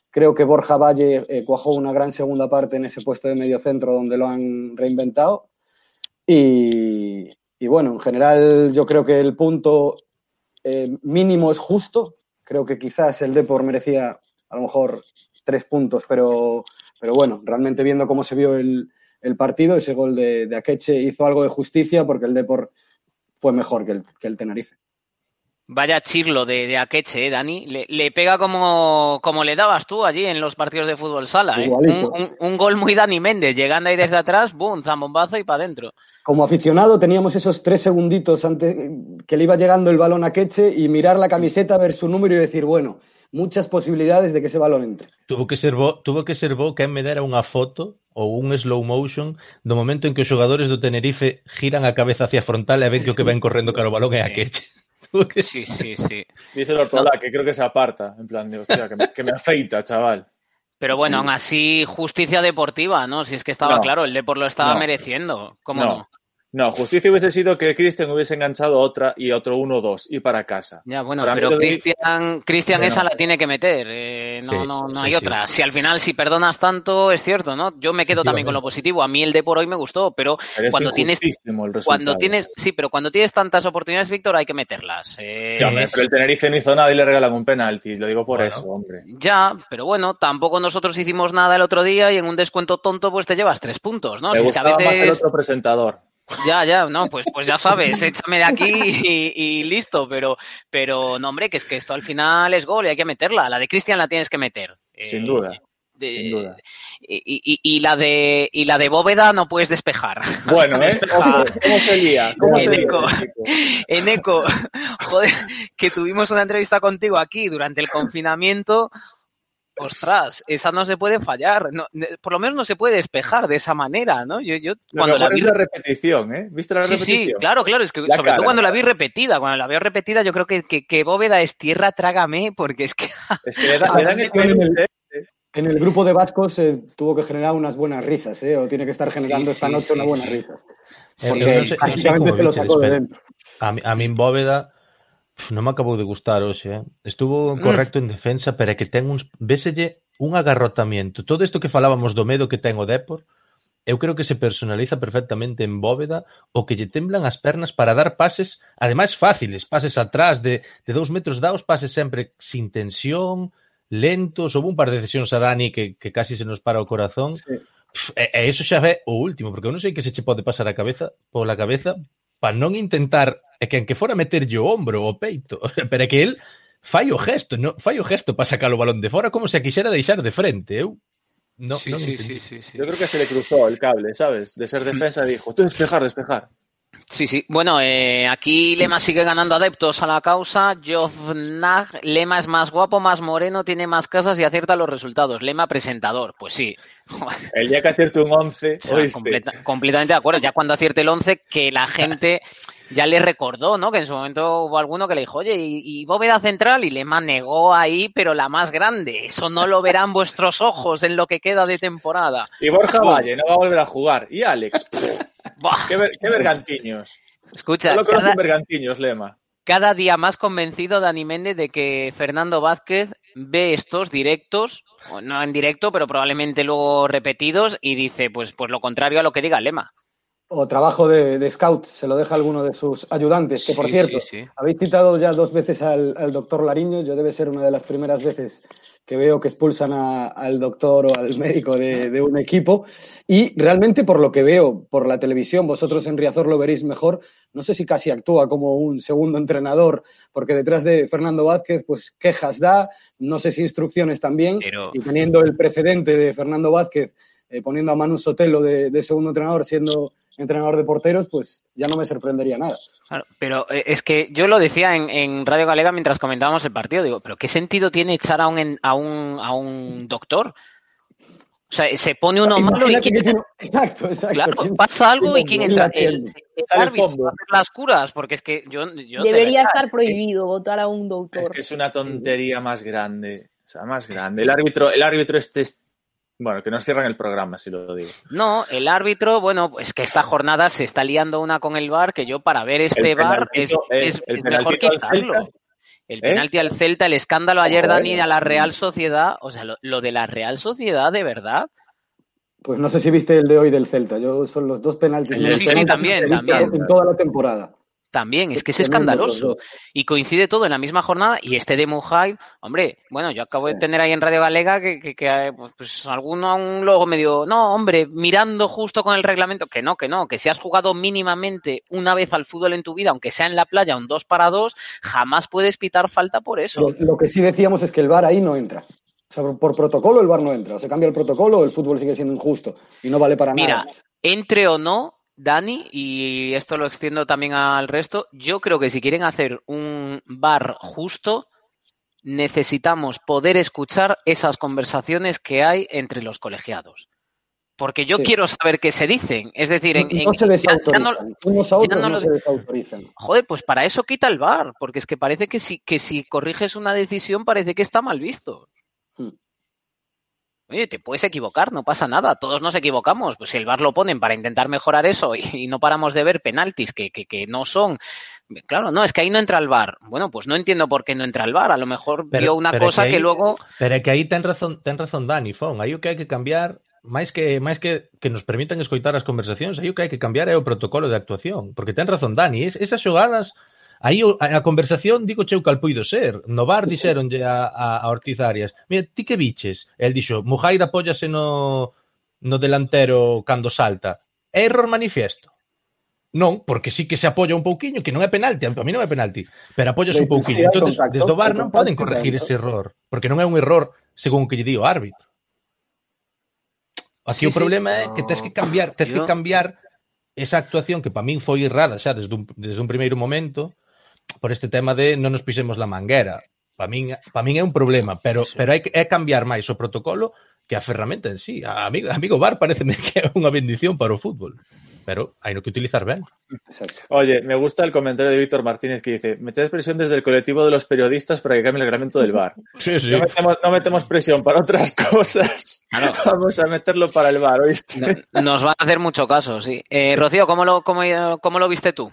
[SPEAKER 5] Creo que Borja Valle eh, cuajó una gran segunda parte en ese puesto de medio centro donde lo han reinventado. Y, y bueno, en general yo creo que el punto eh, mínimo es justo. Creo que quizás el Depor merecía a lo mejor tres puntos, pero, pero bueno, realmente viendo cómo se vio el, el partido, ese gol de, de Akeche hizo algo de justicia porque el Depor fue mejor que el, que el Tenerife.
[SPEAKER 6] Vaya chirlo de, de Akeche, ¿eh, Dani. Le, le pega como, como le dabas tú allí en los partidos de fútbol sala. ¿eh? Un,
[SPEAKER 5] Igualito.
[SPEAKER 6] un- un gol muy Dani Méndez, llegando ahí desde atrás, boom, zambombazo y para adentro.
[SPEAKER 5] Como aficionado teníamos esos tres segunditos antes que le iba llegando el balón a Queche y mirar la camiseta, ver su número y decir, bueno, muchas posibilidades de que ese balón entre.
[SPEAKER 2] Tuvo que ser bo, tuvo que ser bo que me dera unha foto ou un slow motion do momento en que os xogadores do Tenerife giran a cabeza hacia a frontal e ven que o que ven correndo cara ao balón é a
[SPEAKER 6] Sí. Sí, sí, sí.
[SPEAKER 1] Dice el Ortolá que creo que se aparta. En plan, de, hostia, que me, que me afeita, chaval.
[SPEAKER 6] Pero bueno, aún así, justicia deportiva, ¿no? Si es que estaba
[SPEAKER 1] No.
[SPEAKER 6] claro, el Depor lo estaba
[SPEAKER 1] No.
[SPEAKER 6] mereciendo. ¿Cómo no?
[SPEAKER 1] No. Justicia hubiese sido que Cristian hubiese enganchado otra y otro 1-2 y para casa.
[SPEAKER 6] Ya, bueno,
[SPEAKER 1] Para
[SPEAKER 6] pero Cristian, Cristian
[SPEAKER 1] Bueno.
[SPEAKER 6] esa la tiene que meter. eh, no,
[SPEAKER 2] Sí,
[SPEAKER 6] no, no hay
[SPEAKER 2] sí.
[SPEAKER 6] otra. Si al final, si perdonas tanto, es cierto, ¿no? Yo me quedo también con lo positivo. A mí el de por hoy me gustó, pero cuando tienes, cuando tienes, sí, pero cuando tienes tantas oportunidades, Víctor, hay que meterlas. Eh,
[SPEAKER 1] Sí, hombre,
[SPEAKER 6] es-
[SPEAKER 1] pero el Tenerife no hizo nada y le regalan un penalti. Lo digo por
[SPEAKER 2] Bueno.
[SPEAKER 1] eso, hombre.
[SPEAKER 6] Ya, pero bueno, tampoco nosotros hicimos nada el otro día y en un descuento tonto, pues te llevas tres puntos, ¿no?
[SPEAKER 1] Me
[SPEAKER 6] Si es que a
[SPEAKER 1] gustaba más el otro presentador.
[SPEAKER 6] Ya, ya, no, pues, pues ya sabes, échame de aquí y, y listo, pero, pero no, hombre, que es que esto al final es gol y hay que meterla. La de Cristian la tienes que meter.
[SPEAKER 1] Sin
[SPEAKER 6] Eh,
[SPEAKER 1] duda.
[SPEAKER 6] de-
[SPEAKER 1] sin duda.
[SPEAKER 6] Y, y- y la de y la de Bóveda no puedes despejar.
[SPEAKER 1] Bueno, ¿eh? Ojo, ¿Cómo se lía? ¿Cómo se lía
[SPEAKER 6] Eneco.
[SPEAKER 1] ese chico?
[SPEAKER 6] Eneco, joder, que tuvimos una entrevista contigo aquí durante el confinamiento. Ostras, esa no se puede fallar. No, por lo menos no se puede despejar de esa manera, ¿no? Yo, yo
[SPEAKER 1] Lo
[SPEAKER 6] cuando la vi
[SPEAKER 1] es la repetición, ¿eh? ¿Viste la
[SPEAKER 6] Sí,
[SPEAKER 1] repetición?
[SPEAKER 6] sí, claro, claro. Es que
[SPEAKER 1] La
[SPEAKER 6] sobre todo cuando la vi repetida, cuando la veo repetida, yo creo que, que, que Bóveda es tierra, trágame, porque es que
[SPEAKER 1] Es que le, da- le dan el
[SPEAKER 5] En el-
[SPEAKER 1] peluche.
[SPEAKER 5] En el grupo de vascos se tuvo que generar unas buenas risas, ¿eh? O tiene que estar generando
[SPEAKER 6] Sí,
[SPEAKER 5] esta
[SPEAKER 6] sí,
[SPEAKER 5] noche
[SPEAKER 6] sí,
[SPEAKER 5] unas buenas
[SPEAKER 6] sí.
[SPEAKER 5] risas.
[SPEAKER 2] Eh,
[SPEAKER 5] Porque prácticamente se lo sacó de dentro.
[SPEAKER 2] A, mi- a min Bóveda non me acabou de gustar hoxe, eh? Estuvo mm. correcto mm. en defensa, pero é que ten uns véselle un agarrotamiento. Todo isto que falábamos do medo que ten o Depor, eu creo que se personaliza perfectamente en Bóveda o que lle temblan as pernas para dar pases, ademais fáciles, pases atrás de, de dous metros daos, pases sempre sin tensión, lentos, houve un par de decisións a Dani que, que casi se nos para o corazón.
[SPEAKER 5] Sí.
[SPEAKER 2] E, e iso xa é o último, porque eu non sei que se che pode pasar a cabeza pola cabeza para non intentar é que en que fora meterlle o ombro o peito, pero é que el fai o gesto, no, fai o gesto para sacar o balón de fora como se a quixera deixar de frente, eu No,
[SPEAKER 6] sí,
[SPEAKER 2] non
[SPEAKER 6] sí, sí, sí, sí.
[SPEAKER 1] Yo creo que se le cruzó el cable, ¿sabes? De ser defensa mm. dijo, tú despejar, despejar.
[SPEAKER 6] Sí, sí. Bueno, eh, aquí Lema sigue ganando adeptos a la causa. Jovnag, Lema es más guapo, más moreno, tiene más casas y acierta los resultados. Lema presentador, pues sí.
[SPEAKER 1] El día que acierte un 11,
[SPEAKER 6] O sea,
[SPEAKER 1] ¿oíste?
[SPEAKER 6] completa- completamente de acuerdo. Ya cuando acierte el 11, que la gente ya le recordó, ¿no? Que en su momento hubo alguno que le dijo, oye, y, y bóveda central, y Lema negó ahí, pero la más grande. Eso no lo verán vuestros ojos en lo que queda de temporada.
[SPEAKER 1] Y Borja Valle no va a volver a jugar. Y Alex. qué, ver- qué vergantiños.
[SPEAKER 6] Escucha,
[SPEAKER 1] Solo
[SPEAKER 6] cada,
[SPEAKER 1] conocen vergantiños, Lema.
[SPEAKER 6] cada día más convencido Dani Méndez de que Fernando Vázquez ve estos directos, no en directo, pero probablemente luego repetidos, y dice, pues, pues lo contrario a lo que diga Lema.
[SPEAKER 5] O trabajo de, de scout, se lo deja alguno de sus ayudantes, que por
[SPEAKER 6] Sí,
[SPEAKER 5] cierto,
[SPEAKER 6] sí, sí.
[SPEAKER 5] habéis citado ya dos veces al, al doctor Lariño, yo debe ser una de las primeras veces que veo que expulsan a- al doctor o al médico de, de un equipo. Y realmente por lo que veo por la televisión, vosotros en Riazor lo veréis mejor, no sé si casi actúa como un segundo entrenador, porque detrás de Fernando Vázquez pues quejas da, no sé si instrucciones también,
[SPEAKER 6] Pero-
[SPEAKER 5] y teniendo el precedente de Fernando Vázquez eh, poniendo a Manu Sotelo de, de segundo entrenador siendo entrenador de porteros, pues ya no me sorprendería nada.
[SPEAKER 6] Claro, pero eh, es que yo lo decía en, en Radio Galega mientras comentábamos el partido, digo, pero ¿qué sentido tiene echar a un, en- a un, a un doctor? O sea, se pone uno malo y quién
[SPEAKER 5] tiene- Exacto, exacto.
[SPEAKER 6] Claro,
[SPEAKER 5] ¿Quién-
[SPEAKER 6] pasa algo y
[SPEAKER 5] quién
[SPEAKER 6] entra. El, el
[SPEAKER 1] Sale el
[SPEAKER 6] árbitro va a hacer las curas, porque es que yo. yo de
[SPEAKER 3] Debería
[SPEAKER 6] verdad,
[SPEAKER 3] estar prohibido votar a un doctor.
[SPEAKER 1] Es que es una tontería más grande. O sea, más grande. El árbitro, el árbitro este es... Bueno, que nos cierran el programa, si lo digo.
[SPEAKER 6] No, el árbitro, bueno, pues que esta jornada se está liando una con el VAR, que yo para ver este VAR es,
[SPEAKER 1] eh,
[SPEAKER 6] es-
[SPEAKER 1] el
[SPEAKER 6] es mejor quitarlo. El
[SPEAKER 1] ¿Eh?
[SPEAKER 6] penalti al Celta, el escándalo ayer,
[SPEAKER 1] Joder.
[SPEAKER 6] Dani, a la Real Sociedad. O sea, lo, lo de la Real Sociedad, de verdad.
[SPEAKER 5] Pues no sé si viste el de hoy del Celta. Yo son los dos penaltis.
[SPEAKER 6] Sí, sí, también, también.
[SPEAKER 5] En toda la temporada.
[SPEAKER 6] También, es que es escandaloso. Y coincide todo en la misma jornada. Y este de Mujay, hombre, bueno, yo acabo de tener ahí en Radio Galega que, que, que, eh, pues, pues, alguno aún luego me dio, no, hombre, mirando justo con el reglamento, que no, que no, que si has jugado mínimamente una vez al fútbol en tu vida, aunque sea en la playa, un 2 para 2, jamás puedes pitar falta por eso.
[SPEAKER 5] Lo, lo que sí decíamos es que el VAR ahí no entra. O sea, por, protocolo el VAR no entra. O se cambia el protocolo, el fútbol sigue siendo injusto y no vale para
[SPEAKER 6] Mira,
[SPEAKER 5] nada.
[SPEAKER 6] entre o no, Dani, y esto lo extiendo también al resto, yo creo que si quieren hacer un bar justo, necesitamos poder escuchar esas conversaciones que hay entre los colegiados. Porque yo
[SPEAKER 5] Sí.
[SPEAKER 6] quiero saber qué se dicen. Es decir, en,
[SPEAKER 5] no
[SPEAKER 6] en-
[SPEAKER 5] se
[SPEAKER 6] ya no- no
[SPEAKER 5] no, desautorizan.
[SPEAKER 6] joder, pues para eso quita el bar, porque es que parece que si, que si corriges una decisión parece que está mal visto.
[SPEAKER 5] Hmm.
[SPEAKER 6] Oye, te puedes equivocar, no pasa nada, todos nos equivocamos. Pues si el VAR lo ponen para intentar mejorar eso y, y no paramos de ver penaltis que, que, que no son. Claro, no, es que ahí no entra el VAR. Bueno, pues no entiendo por qué no entra el VAR. A lo mejor
[SPEAKER 2] Pero-
[SPEAKER 6] vio una
[SPEAKER 2] pero
[SPEAKER 6] cosa
[SPEAKER 2] que
[SPEAKER 6] luego.
[SPEAKER 2] Pero que aí ten razón, ten razón Dani, Fon. Aí o que hai que cambiar, máis que máis que que nos permitan escoitar as conversacións, aí o que hai que cambiar é o protocolo de actuación, porque ten razón Dani, es, esas xogadas Aí a, a conversación digo cheu cal puido ser. No bar dixeronlle a, a, a Ortiz Arias, mira, ti que biches? El dixo, Mujaira apóllase no, no delantero cando salta. É error manifiesto. Non, porque sí que se apoya un pouquiño, que non é penalti, a mí non é penalti, pero apollas un pouquiño. Entonces,
[SPEAKER 5] contacto,
[SPEAKER 2] desde o
[SPEAKER 5] bar
[SPEAKER 2] non poden corregir ese error, porque non é un error según o que lle di o árbitro. Aquí
[SPEAKER 6] sí,
[SPEAKER 2] o problema sí, é que tes que cambiar, tes que cambiar esa actuación que para min foi errada xa desde un, desde un primeiro momento por este tema de non nos pisemos la manguera. Para min, para min é un problema, pero
[SPEAKER 6] Sí.
[SPEAKER 2] pero hai que é cambiar máis o protocolo que a ferramenta en sí. A amigo, amigo VAR pareceme que é unha bendición para o fútbol, pero hai no que utilizar ben.
[SPEAKER 5] Exacto.
[SPEAKER 1] Oye, me gusta el comentario de Víctor Martínez que dice, meted presión desde el colectivo de los periodistas para que cambie el reglamento del bar.
[SPEAKER 2] Sí, sí.
[SPEAKER 1] No metemos, no metemos presión para otras cosas.
[SPEAKER 6] Claro.
[SPEAKER 1] Vamos a meterlo para el bar, ¿oíste?
[SPEAKER 6] No- Nos van a hacer mucho caso, sí. Eh, Rocío, ¿cómo lo, cómo, cómo lo viste tú?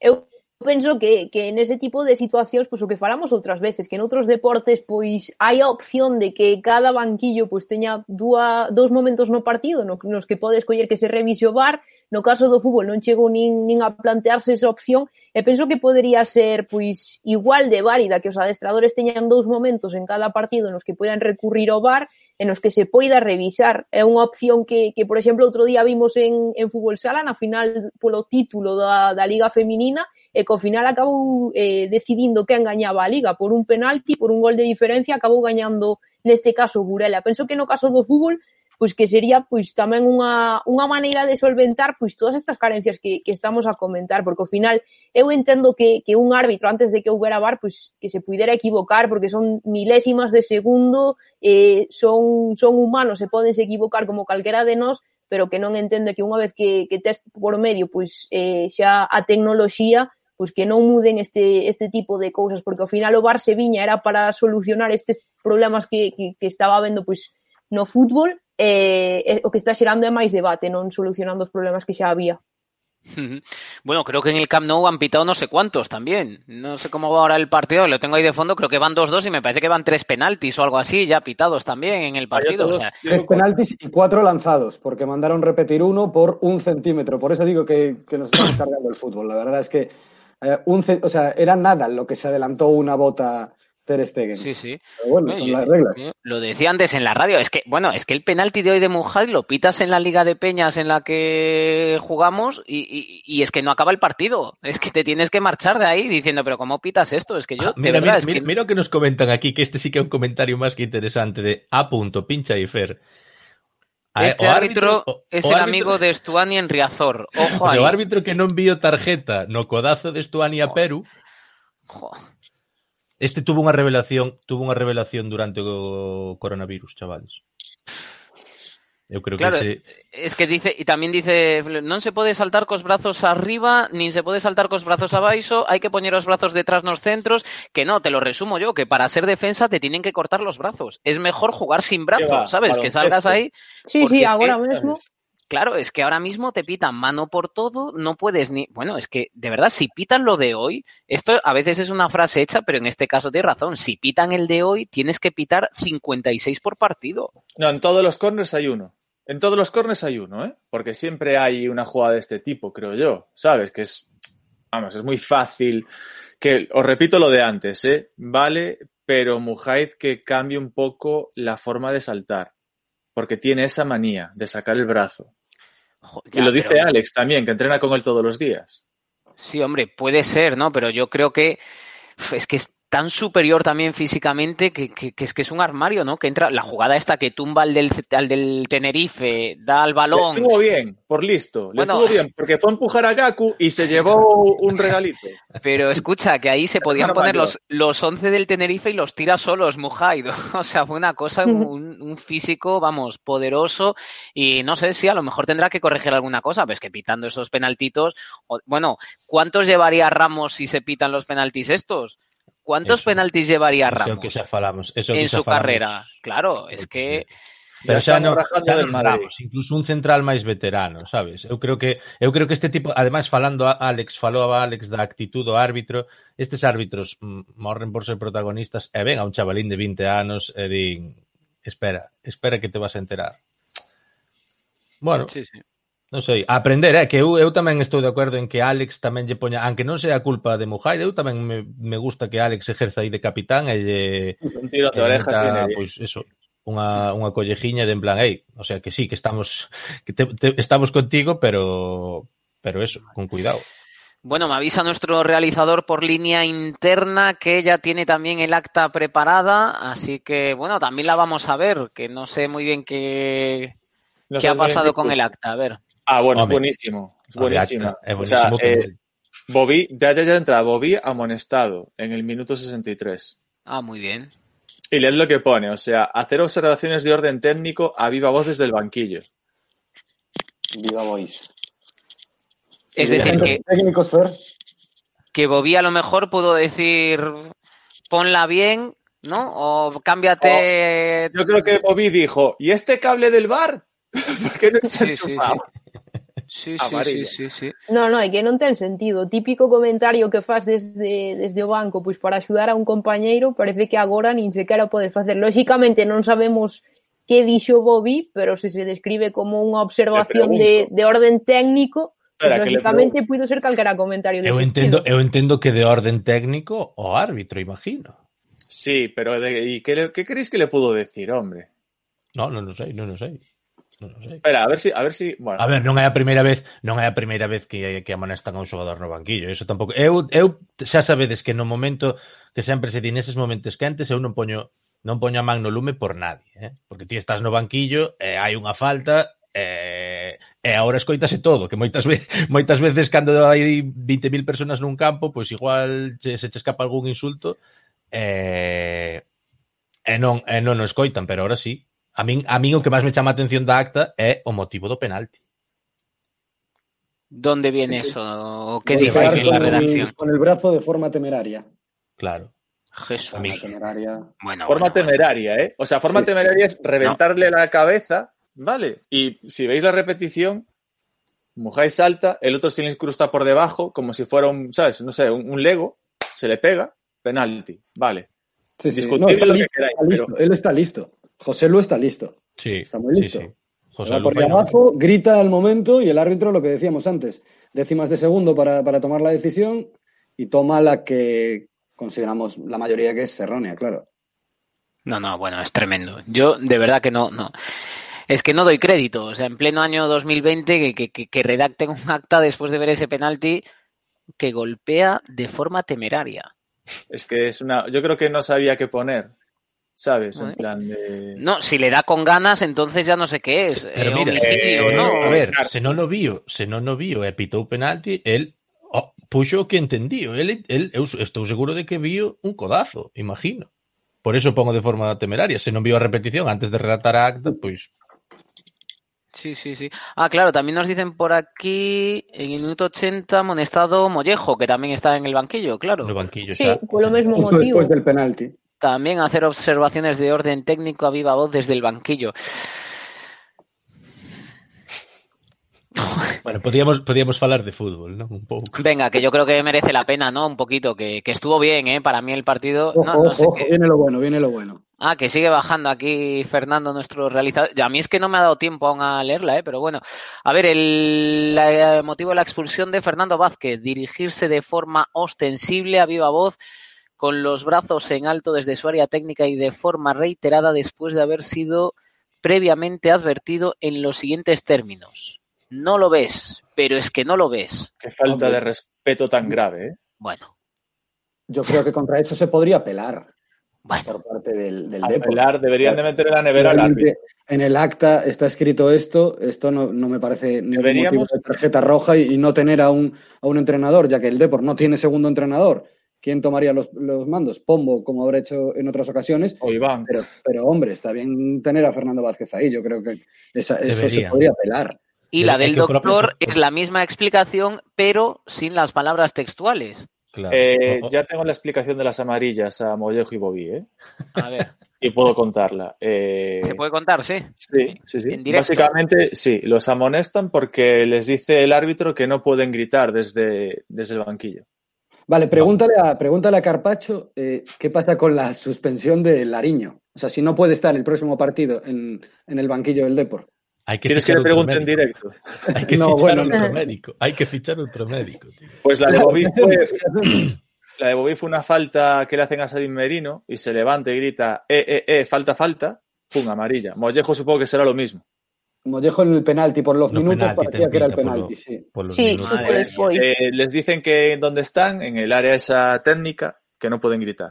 [SPEAKER 3] Eu penso que, que nese tipo de situacións, pois o que falamos outras veces, que en outros deportes, pois hai a opción de que cada banquillo pois teña dúa, dous momentos no partido no, nos que pode escoller que se revise o bar, no caso do fútbol non chegou nin, nin a plantearse esa opción, e penso que podería ser pois igual de válida que os adestradores teñan dous momentos en cada partido nos que poidan recurrir ao bar en os que se poida revisar. É unha opción que, que por exemplo, outro día vimos en, en Fútbol Sala na final polo título da, da Liga Feminina, e que ao final acabou eh, decidindo quen gañaba a Liga por un penalti, por un gol de diferencia, acabou gañando neste caso Burela. Penso que no caso do fútbol pois que sería pois tamén unha, unha maneira de solventar pois todas estas carencias que, que estamos a comentar, porque ao final eu entendo que, que un árbitro antes de que houbera VAR pois que se pudera equivocar, porque son milésimas de segundo, eh, son, son humanos, se podense equivocar como calquera de nós, pero que non entende que unha vez que, que tes por medio pois eh, xa a tecnoloxía, pois que non muden este, este tipo de cousas, porque ao final o se viña era para solucionar estes problemas que, que, que estaba habendo pois no fútbol, eh, e o que está xerando é máis debate, non solucionando os problemas que xa había.
[SPEAKER 6] Bueno, creo que en el Camp Nou han pitado no sé cuántos también. No sé cómo va ahora el partido, lo tengo ahí de fondo, creo que van 2-2 y me parece que van tres penaltis o algo así ya pitados también en el partido. O sea,
[SPEAKER 5] Tres penaltis y cuatro lanzados, porque mandaron repetir uno por un centímetro. Por eso digo que, que nos estamos cargando el fútbol. La verdad es que eh, un, o sea, era nada lo que se adelantó una bota Ter Stegen.
[SPEAKER 6] sí, sí.
[SPEAKER 5] Pero bueno, son las reglas.
[SPEAKER 6] yo Lo decía antes en la radio, es que, bueno, es que el penalti de hoy de Mujal lo pitas en la Liga de Peñas en la que jugamos y, y- y es que no acaba el partido. Es que te tienes que marchar de ahí diciendo, pero ¿cómo pitas esto? Es que yo,
[SPEAKER 2] Ah,
[SPEAKER 6] de
[SPEAKER 2] mira,
[SPEAKER 6] verdad,
[SPEAKER 2] mira,
[SPEAKER 6] es que
[SPEAKER 2] mira, que nos comentan aquí, que este sí que é un comentario máis que interesante de A. punto, pincha e Fer. A
[SPEAKER 6] Este
[SPEAKER 2] o
[SPEAKER 6] árbitro,
[SPEAKER 2] árbitro
[SPEAKER 6] es
[SPEAKER 2] o
[SPEAKER 6] el
[SPEAKER 2] árbitro...
[SPEAKER 6] amigo de Estuani en Riazor. Ojo ahí.
[SPEAKER 2] O árbitro que non envió tarjeta no codazo de Estuani a Perú.
[SPEAKER 6] Jo.
[SPEAKER 2] Este tuvo unha revelación, tuvo unha revelación durante o coronavirus, chavales. Eu creo
[SPEAKER 6] Claro,
[SPEAKER 2] que ese,
[SPEAKER 6] Es que dice, y también dice, non se pode saltar cos brazos arriba, nin se pode saltar cos brazos abaixo, hai que poñer os brazos detrás nos centros, que no, te lo resumo yo, que para ser defensa te tienen que cortar los brazos. Es mejor jugar sin brazos? ¿sabes? Que salgas ahí.
[SPEAKER 3] Sí, sí,
[SPEAKER 6] que,
[SPEAKER 1] ¿sabes?
[SPEAKER 3] mesmo.
[SPEAKER 6] Claro, es que ahora mismo te pitan mano por todo, no puedes ni. Bueno, es que de verdad, si pitan lo de hoy, esto a veces es una frase hecha, pero en este caso tienes razón. Si pitan el de hoy, tienes que pitar 56 por partido.
[SPEAKER 1] No, en todos los corners hay uno. En todos los corners hay uno, ¿eh? Porque siempre hay una jugada de este tipo, creo yo. ¿Sabes? Que es vamos, es muy fácil que, os repito lo de antes, ¿eh? Vale, pero Mujaiz que cambie un poco la forma de saltar, porque tiene esa manía de sacar el brazo.
[SPEAKER 6] Jo,
[SPEAKER 1] y lo dice
[SPEAKER 6] pero-
[SPEAKER 1] Alex también, que entrena con él todos los días.
[SPEAKER 6] Sí, hombre, puede ser, ¿no? Pero yo creo que es que es tan superior también físicamente que, que- que es que es un armario, ¿no? Que entra la jugada esta que tumba al del, al del Tenerife, da al
[SPEAKER 1] Le
[SPEAKER 6] balón.
[SPEAKER 1] estuvo bien, por listo. Le
[SPEAKER 6] Bueno,
[SPEAKER 1] estuvo bien, porque fue a empujar a Gaku y se llevó un regalito.
[SPEAKER 6] Pero escucha, que ahí se podían poner los, los 11 del Tenerife y los tira solos, Mujaid. O sea, fue una cosa, un, un físico, vamos, poderoso. Y no sé si a lo mejor tendrá que corregir alguna cosa, pues que pitando esos penaltitos. o- Bueno, ¿cuántos llevaría Ramos si se pitan los penaltis estos? ¿Cuántos
[SPEAKER 2] Eso.
[SPEAKER 6] penaltis llevaría
[SPEAKER 2] o
[SPEAKER 6] Ramos
[SPEAKER 2] que xa falamos. Eso é o que
[SPEAKER 6] en su
[SPEAKER 2] falamos.
[SPEAKER 6] carrera? Claro, es que.
[SPEAKER 2] Pero
[SPEAKER 1] Ya
[SPEAKER 2] xa
[SPEAKER 1] rajando
[SPEAKER 2] xa
[SPEAKER 1] del.
[SPEAKER 2] Ramos, incluso un central máis veterano, sabes? Eu creo que eu creo que este tipo, ademais falando a Alex, falaba Alex da actitud do árbitro, estes árbitros morren por ser protagonistas e ven a un chavalín de 20 anos e din, espera, espera que te vas a enterar. Bueno,
[SPEAKER 6] Sí, sí.
[SPEAKER 2] Non sei, a aprender, é que eu, eu tamén estou de acordo en que Alex tamén lle poña, aunque non sea culpa de Mujaid, eu tamén me, me gusta que Alex ejerza aí de capitán e lle,
[SPEAKER 1] Un tiro de
[SPEAKER 2] e
[SPEAKER 1] orejas
[SPEAKER 2] meta,
[SPEAKER 1] tiene
[SPEAKER 2] pois eso, unha, unha collejiña de en plan, ei, o sea, que sí, que estamos que te, te, estamos contigo, pero pero eso, con cuidado.
[SPEAKER 6] Bueno, me avisa nuestro realizador por línea interna que ya tiene también el acta preparada, así que bueno, también la vamos a ver, que no sé muy bien qué,
[SPEAKER 1] No
[SPEAKER 6] qué ha pasado con el acta. A ver.
[SPEAKER 1] Ah, bueno,
[SPEAKER 2] Hombre.
[SPEAKER 1] es buenísimo. Es
[SPEAKER 2] É
[SPEAKER 1] O sea,
[SPEAKER 2] buenísimo
[SPEAKER 1] eh, Bobby, ya, ya, ya entra, Bobby amonestado en el minuto 63.
[SPEAKER 6] Ah, muy bien.
[SPEAKER 1] Y leed lo que pone, o sea, hacer observaciones de orden técnico a viva voz desde el banquillo.
[SPEAKER 5] Viva Boys.
[SPEAKER 6] Es decir, que,
[SPEAKER 5] Técnicos,
[SPEAKER 6] que Bobby a lo mejor pudo decir ponla bien, ¿no? O cámbiate.
[SPEAKER 1] Yo creo que Bobby dijo, ¿y este cable del bar? ¿Por qué no está
[SPEAKER 6] Sí, sí? Sí, ah, sí,
[SPEAKER 1] sí,
[SPEAKER 6] sí, sí.
[SPEAKER 3] No, no, é que non ten sentido. O típico comentario que faz desde, desde o banco pois para axudar a un compañeiro parece que agora nin sequera podes facer. Lóxicamente non sabemos que dixo Bobby, pero se se describe como unha observación de, de orden técnico,
[SPEAKER 1] Espera, pues,
[SPEAKER 3] lógicamente puido ser calquera comentario
[SPEAKER 2] eu entendo, eu entendo que de orden técnico o árbitro, imagino.
[SPEAKER 1] Sí, pero de, e que, que creéis que le pudo decir, hombre?
[SPEAKER 2] No, non o sei, non o sei.
[SPEAKER 1] Espera, a ver si, a ver si, bueno.
[SPEAKER 2] A ver, non é a primeira vez, non é a primeira vez que que amonestan a un xogador no banquillo, eso tampouco. Eu eu xa sabedes que no momento que sempre se di neses momentos quentes, eu non poño non poño a man no lume por nadie, eh? Porque ti estás no banquillo, eh, hai unha falta, eh, e agora escoitase todo, que moitas veces moitas veces cando hai 20.000 personas nun campo, pois igual che, se te escapa algún insulto, eh, e non e non o escoitan, pero ahora sí, A min a min o que máis me chama a atención da acta é o motivo do penalti.
[SPEAKER 6] ¿Dónde viene eso? ¿O ¿Qué dice aquí en la
[SPEAKER 5] con el-
[SPEAKER 6] redacción?
[SPEAKER 5] con el brazo de forma temeraria.
[SPEAKER 2] Claro.
[SPEAKER 6] Jesús.
[SPEAKER 2] Mí-
[SPEAKER 5] Forma temeraria.
[SPEAKER 6] Bueno,
[SPEAKER 1] forma
[SPEAKER 6] bueno,
[SPEAKER 1] temeraria, ¿eh? O sea, forma
[SPEAKER 5] Sí.
[SPEAKER 1] temeraria es reventarle la cabeza, ¿vale? Y si veis la repetición, Mujay salta, el otro se le incrusta por debajo, como si fuera un, ¿sabes? No sé, un, un Lego, se le pega, penalti, vale.
[SPEAKER 5] Sí, sí.
[SPEAKER 1] Discutible
[SPEAKER 5] está
[SPEAKER 1] lo que queráis, pero-
[SPEAKER 5] Él está listo. José Lu está listo.
[SPEAKER 2] Sí,
[SPEAKER 5] Está muy
[SPEAKER 2] sí,
[SPEAKER 5] listo.
[SPEAKER 2] sí. José
[SPEAKER 5] Va por
[SPEAKER 2] no.
[SPEAKER 5] abajo, grita al momento y el árbitro, lo que decíamos antes, décimas de segundo para, para tomar la decisión y toma la que consideramos la mayoría que es errónea, claro.
[SPEAKER 6] No, no, bueno, es tremendo. Yo de verdad que no, no. Es que no doy crédito. O sea, en pleno año 2020 que, que, que, que redacten un acta después de ver ese penalti que golpea de forma temeraria.
[SPEAKER 1] Es que es una, yo creo que no sabía qué poner, ¿sabes? En
[SPEAKER 6] Vale.
[SPEAKER 1] plan de...
[SPEAKER 6] No, si le da con ganas, entonces ya no sé qué es.
[SPEAKER 2] Pero
[SPEAKER 6] eh,
[SPEAKER 2] mira,
[SPEAKER 6] homicidio,
[SPEAKER 1] eh,
[SPEAKER 6] ¿no?
[SPEAKER 2] A ver,
[SPEAKER 1] Claro.
[SPEAKER 2] se non o vio, se non o vio e pitou penalti, el oh, puxo que. El, el, eu estou seguro de que vio un codazo, imagino. Por eso pongo de forma temeraria. Se non vio a repetición antes de relatar a acta, pois
[SPEAKER 6] Sí, sí, sí. Ah, claro, también nos dicen por aquí, en el minuto 80, amonestado Mollejo, que también está en el banquillo, claro.
[SPEAKER 2] no banquillo
[SPEAKER 3] Sí, polo mesmo
[SPEAKER 5] Justo
[SPEAKER 3] motivo.
[SPEAKER 5] después del penalti.
[SPEAKER 6] También hacer observaciones de orden técnico a viva voz desde el banquillo.
[SPEAKER 2] Bueno, podíamos, podíamos falar de fútbol, ¿no? Un pouco.
[SPEAKER 6] Venga, que yo creo que merece la pena, ¿no? Un poquito, que, que estuvo bien, ¿eh? Para mí el partido...
[SPEAKER 5] Ojo,
[SPEAKER 6] No, no sé
[SPEAKER 5] ojo,
[SPEAKER 6] qué-
[SPEAKER 5] viene lo bueno, viene lo bueno.
[SPEAKER 6] Ah, que sigue bajando aquí Fernando, nuestro realizador. A mí es que no me ha dado tiempo aún a leerla, ¿eh? pero bueno. A ver, el motivo de la expulsión de Fernando Vázquez, dirigirse de forma ostensible a viva voz, con los brazos en alto desde su área técnica y de forma reiterada después de haber sido previamente advertido en los siguientes términos. No lo ves, pero es que no lo ves.
[SPEAKER 1] Qué falta
[SPEAKER 5] Hombre.
[SPEAKER 1] de respeto tan grave, ¿eh?
[SPEAKER 6] Bueno,
[SPEAKER 5] Yo creo que contra eso se podría apelar
[SPEAKER 6] bueno.
[SPEAKER 5] por parte del, del.
[SPEAKER 1] Apelar, deberían de meter en la nevera al árbitro.
[SPEAKER 5] En el acta está escrito esto, esto no, no me parece ningún
[SPEAKER 1] Deberíamos-
[SPEAKER 5] motivo de tarjeta roja y, y no tener a un, a un entrenador, ya que el Depor no tiene segundo entrenador. ¿Quién tomaría los, los mandos? Pombo, como habrá hecho en otras ocasiones.
[SPEAKER 1] O Iván.
[SPEAKER 5] Pero, pero hombre, está bien tener a Fernando Vázquez ahí. Yo creo que esa- eso se podría apelar.
[SPEAKER 6] Y la del doctor es la misma explicación, pero sin las palabras textuales.
[SPEAKER 2] Claro.
[SPEAKER 1] Eh, ya tengo la explicación de las amarillas a Mollejo y Bobby, ¿eh?
[SPEAKER 6] A ver,
[SPEAKER 1] Y puedo contarla. Eh,
[SPEAKER 6] ¿se puede contar? Sí.
[SPEAKER 1] Sí, sí, sí.
[SPEAKER 6] En.
[SPEAKER 1] Básicamente, sí, los amonestan porque les dice el árbitro que no pueden gritar desde, desde el banquillo.
[SPEAKER 5] Vale, pregúntale a, pregúntale a Carpacho eh, qué pasa con la suspensión de Lariño. O sea, si no puede estar el próximo partido en, en el banquillo del Depor.
[SPEAKER 2] Hay que
[SPEAKER 1] ¿Quieres que le pregunte en directo?
[SPEAKER 2] Hay que
[SPEAKER 5] No,
[SPEAKER 2] fichar
[SPEAKER 5] bueno,
[SPEAKER 2] otro
[SPEAKER 3] no.
[SPEAKER 2] médico. Hay que fichar otro médico. tío.
[SPEAKER 1] Pues la de Bobby
[SPEAKER 5] ¿Qué
[SPEAKER 1] fue, fue una falta que le hacen a Sabin Merino y se levanta y grita, eh, eh, eh, falta, falta, pum, amarilla. Mollejo supongo que será lo mismo.
[SPEAKER 5] Mollejo en el penalti, por los
[SPEAKER 2] No,
[SPEAKER 5] minutos
[SPEAKER 2] penalti,
[SPEAKER 5] parecía que era el
[SPEAKER 2] por
[SPEAKER 5] penalti,
[SPEAKER 2] lo-
[SPEAKER 5] sí.
[SPEAKER 2] por los
[SPEAKER 3] Sí,
[SPEAKER 2] minutos.
[SPEAKER 3] sí,
[SPEAKER 6] Madre
[SPEAKER 3] fue
[SPEAKER 6] mía.
[SPEAKER 3] después.
[SPEAKER 1] Eh, les dicen que en donde están, en el área esa técnica, que no pueden gritar.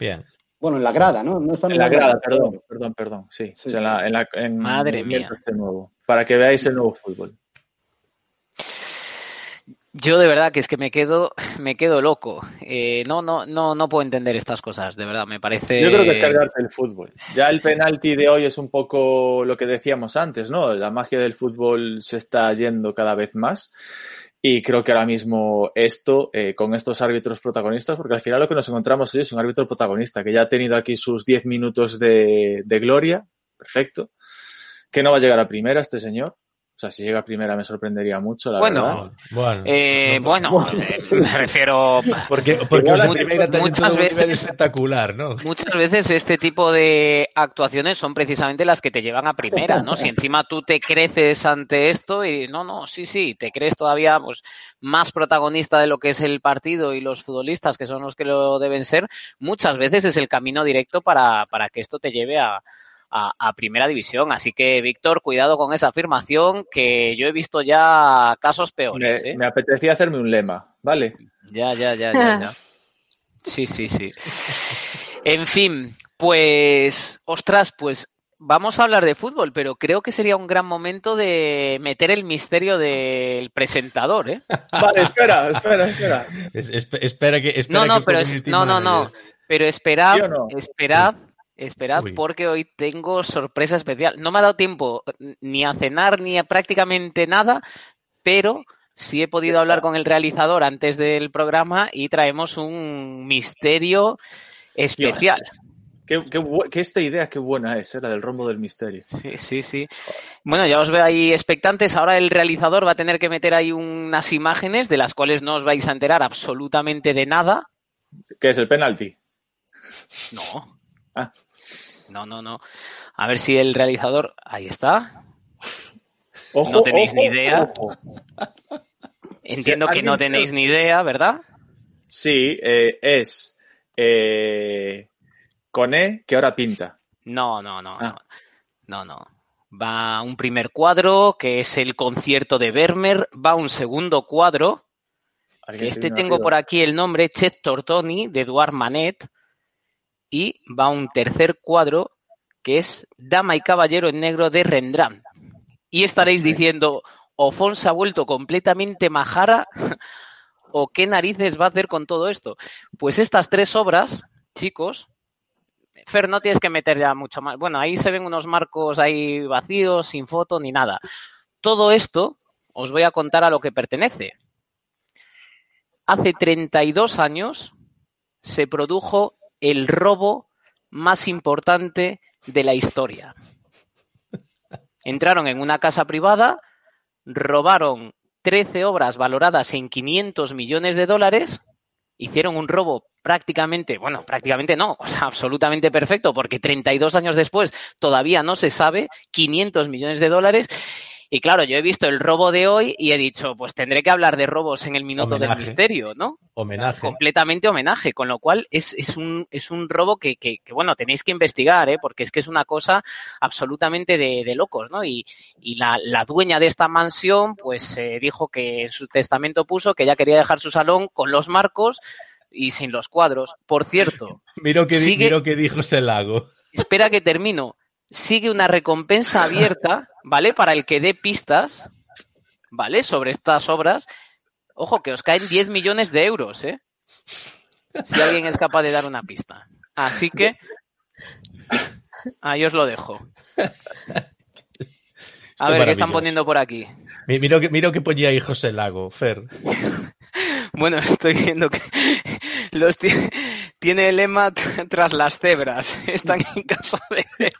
[SPEAKER 2] Bien.
[SPEAKER 5] Bueno, en la grada, ¿no? No están
[SPEAKER 1] En la grada, perdón, perdón, perdón, sí.
[SPEAKER 5] Sí,
[SPEAKER 1] O sea, en la, en la- en
[SPEAKER 6] Madre mía.
[SPEAKER 1] este nuevo, para que veáis el nuevo fútbol.
[SPEAKER 6] Yo de verdad que es que me quedo, me quedo loco. Eh, no, no, no, no puedo entender estas cosas, de verdad, me parece.
[SPEAKER 1] Yo creo que es cargarte el fútbol. Ya el penalti de hoy es un poco lo que decíamos antes, ¿no? La magia del fútbol se está yendo cada vez más. Y creo que ahora mismo esto, eh, con estos árbitros protagonistas, porque al final lo que nos encontramos hoy es un árbitro protagonista, que ya ha tenido aquí sus 10 minutos de, de gloria, perfecto, que no va a llegar a primera este señor. O sea, si llega a primera me sorprendería mucho, la
[SPEAKER 6] Bueno,
[SPEAKER 1] verdad.
[SPEAKER 2] Bueno.
[SPEAKER 6] Eh,
[SPEAKER 2] no-
[SPEAKER 6] bueno, eh, me refiero.
[SPEAKER 2] Porque, porque ten
[SPEAKER 6] muchas
[SPEAKER 2] nivel
[SPEAKER 6] veces-
[SPEAKER 2] espectacular, ¿no?
[SPEAKER 6] Muchas veces este tipo de actuaciones son precisamente las que te llevan a primera, ¿no? Si encima tú te creces ante esto y no, no, sí, sí, te crees todavía pues más protagonista de lo que es el partido y los futbolistas que son los que lo deben ser, muchas veces es el camino directo para, para que esto te lleve a, a, a primera división. Así que, Víctor, cuidado con esa afirmación que yo he visto ya casos peores,
[SPEAKER 1] Me,
[SPEAKER 6] ¿eh?
[SPEAKER 1] me apetecía hacerme un lema, ¿vale?
[SPEAKER 6] Ya, ya, ya, ya, ya. Sí, sí, sí. En fin, pues, ostras, pues vamos a hablar de fútbol, pero creo que sería un gran momento de meter el misterio del presentador, ¿eh?
[SPEAKER 1] Vale, espera, espera, espera.
[SPEAKER 2] Es- espe- espera que. Espera
[SPEAKER 6] No, no,
[SPEAKER 2] que
[SPEAKER 6] pero es- no, no, no. Pero esperad, esperad, esperad,
[SPEAKER 2] Uy.
[SPEAKER 6] porque hoy tengo sorpresa especial. No me ha dado tiempo ni a cenar ni a prácticamente nada, pero sí he podido hablar con el realizador antes del programa y traemos un misterio especial.
[SPEAKER 1] Qué, qué que esta idea qué buena es, ¿eh? la del rombo del misterio.
[SPEAKER 6] Sí, sí, sí. Bueno, ya os veo ahí expectantes. Ahora el realizador va a tener que meter ahí unas imágenes de las cuales no os vais a enterar absolutamente de nada.
[SPEAKER 1] ¿Qué es el penalti?
[SPEAKER 6] No.
[SPEAKER 1] Ah.
[SPEAKER 6] No, no, no. A ver si el realizador. Ahí está.
[SPEAKER 1] Ojo,
[SPEAKER 6] No tenéis
[SPEAKER 1] ojo,
[SPEAKER 6] ni idea.
[SPEAKER 1] ojo.
[SPEAKER 6] Entiendo que no tenéis ni idea, ¿verdad?
[SPEAKER 1] Sí, eh, es eh, Coné que ahora pinta.
[SPEAKER 6] No, no, no.
[SPEAKER 1] Ah.
[SPEAKER 6] No, no. no. Va un primer cuadro, que es el concierto de Vermeer. Va un segundo cuadro, que este tengo
[SPEAKER 1] arriba.
[SPEAKER 6] por aquí el nombre, Chet Tortoni, de Eduard Manet. Y va un tercer cuadro, que es Dama y Caballero en Negro de Rembrandt. Y estaréis diciendo, o Fons se ha vuelto completamente majara, o qué narices va a hacer con todo esto. Pues estas tres obras, chicos, Fer, no tienes que meter ya mucho más. Bueno, ahí se ven unos marcos ahí vacíos, sin foto ni nada. Todo esto os voy a contar a lo que pertenece. Hace 32 años se produjo el robo más importante de la historia. Entraron en una casa privada, robaron 13 obras valoradas en 500 millones de dólares, hicieron un robo prácticamente, bueno, prácticamente no, o sea, absolutamente perfecto, porque 32 años después todavía no se sabe, 500 millones de dólares, y claro, yo he visto el robo de hoy y he dicho, pues tendré que hablar de robos en el minuto
[SPEAKER 2] Homenaje.
[SPEAKER 6] del misterio, ¿no?
[SPEAKER 2] Homenaje.
[SPEAKER 6] Completamente homenaje, con lo cual es, es, un, es un robo que, que, que, bueno, tenéis que investigar, ¿eh? porque es que es una cosa absolutamente de, de locos, ¿no? Y, y la, la, dueña de esta mansión, pues eh, dijo que en su testamento puso que ya quería dejar su salón con los marcos y sin los cuadros. Por cierto,
[SPEAKER 2] miro que, sigue, miro que dijo ese lago.
[SPEAKER 6] Espera que termino sigue una recompensa abierta, ¿vale? Para el que dé pistas, ¿vale? Sobre estas obras. Ojo, que os caen 10 millones de euros, ¿eh? Si alguien es capaz de dar una pista. Así que ahí os lo dejo. A ver, ¿qué están poniendo por aquí?
[SPEAKER 2] Miro que, miro que ponía ahí José Lago, Fer.
[SPEAKER 6] Bueno, estoy viendo que los tiene, tiene el lema tras las cebras. Están en casa de...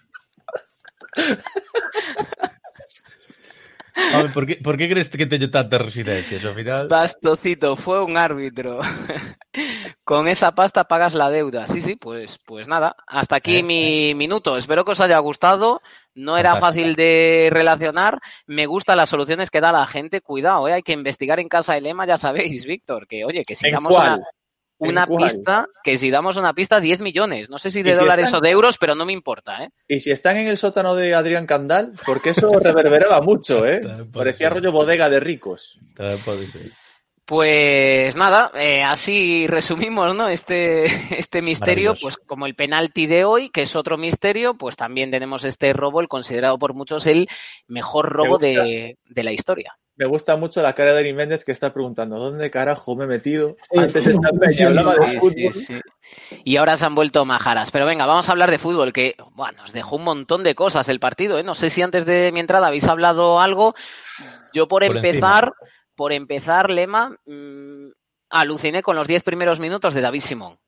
[SPEAKER 2] A ver, ¿por, qué, ¿por, qué, crees que tengo tantas residencias? Al final...
[SPEAKER 6] Pastocito fue un árbitro. Con esa pasta pagas la deuda. Sí, sí, pues, pues nada. Hasta aquí eh, mi eh. minuto. Espero que os haya gustado. No era Fantástico. fácil de relacionar. Me gustan las soluciones que da la gente. Cuidado, ¿eh? hay que investigar en casa de Lema, ya sabéis, Víctor, que oye, que si damos una, una pista, que si damos una pista, 10 millones. No sé si de si dólares están... o de euros, pero no me importa, ¿eh?
[SPEAKER 1] Y si están en el sótano de Adrián Candal, porque eso reverberaba mucho, ¿eh? Parecía rollo bodega de ricos.
[SPEAKER 6] Pues nada, eh, así resumimos, ¿no? Este, este misterio, pues como el penalti de hoy, que es otro misterio, pues también tenemos este robo, el considerado por muchos el mejor robo de, de la historia
[SPEAKER 1] me gusta mucho la cara de Eri Méndez que está preguntando ¿dónde carajo me he metido? Antes esta peña hablaba de
[SPEAKER 6] sí,
[SPEAKER 1] fútbol.
[SPEAKER 6] Sí, y ahora se han vuelto majaras. Pero venga, vamos a hablar de fútbol, que bueno, nos dejó un montón de cosas el partido. ¿eh? No sé si antes de mi entrada habéis hablado algo. Yo por, por empezar, encima. por empezar, Lema, mmm, aluciné con los 10 primeros minutos de David Simón.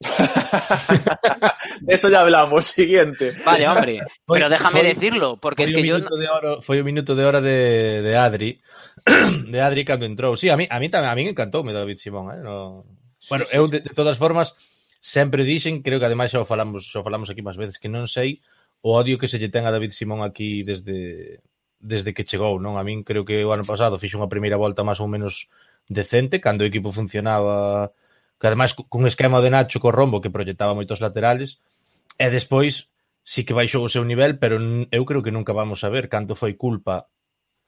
[SPEAKER 1] de eso ya hablamos. Siguiente.
[SPEAKER 6] Vale, hombre. Pero déjame decirlo, porque es que yo.
[SPEAKER 2] Oro, foi un minuto de hora de, de Adri. de Adri cando entrou. Sí, a mí, a mí tamén a mí encantoume David Simón, eh? No... Sí, bueno, sí, eu de, de todas formas sempre dixen, creo que ademais xa o falamos, xa o falamos aquí máis veces, que non sei o odio que se lle ten a David Simón aquí desde desde que chegou, non? A min creo que o ano pasado fixo unha primeira volta máis ou menos decente, cando o equipo funcionaba que ademais cun esquema de Nacho co rombo que proyectaba moitos laterales e despois sí que baixou o seu nivel, pero eu creo que nunca vamos a ver canto foi culpa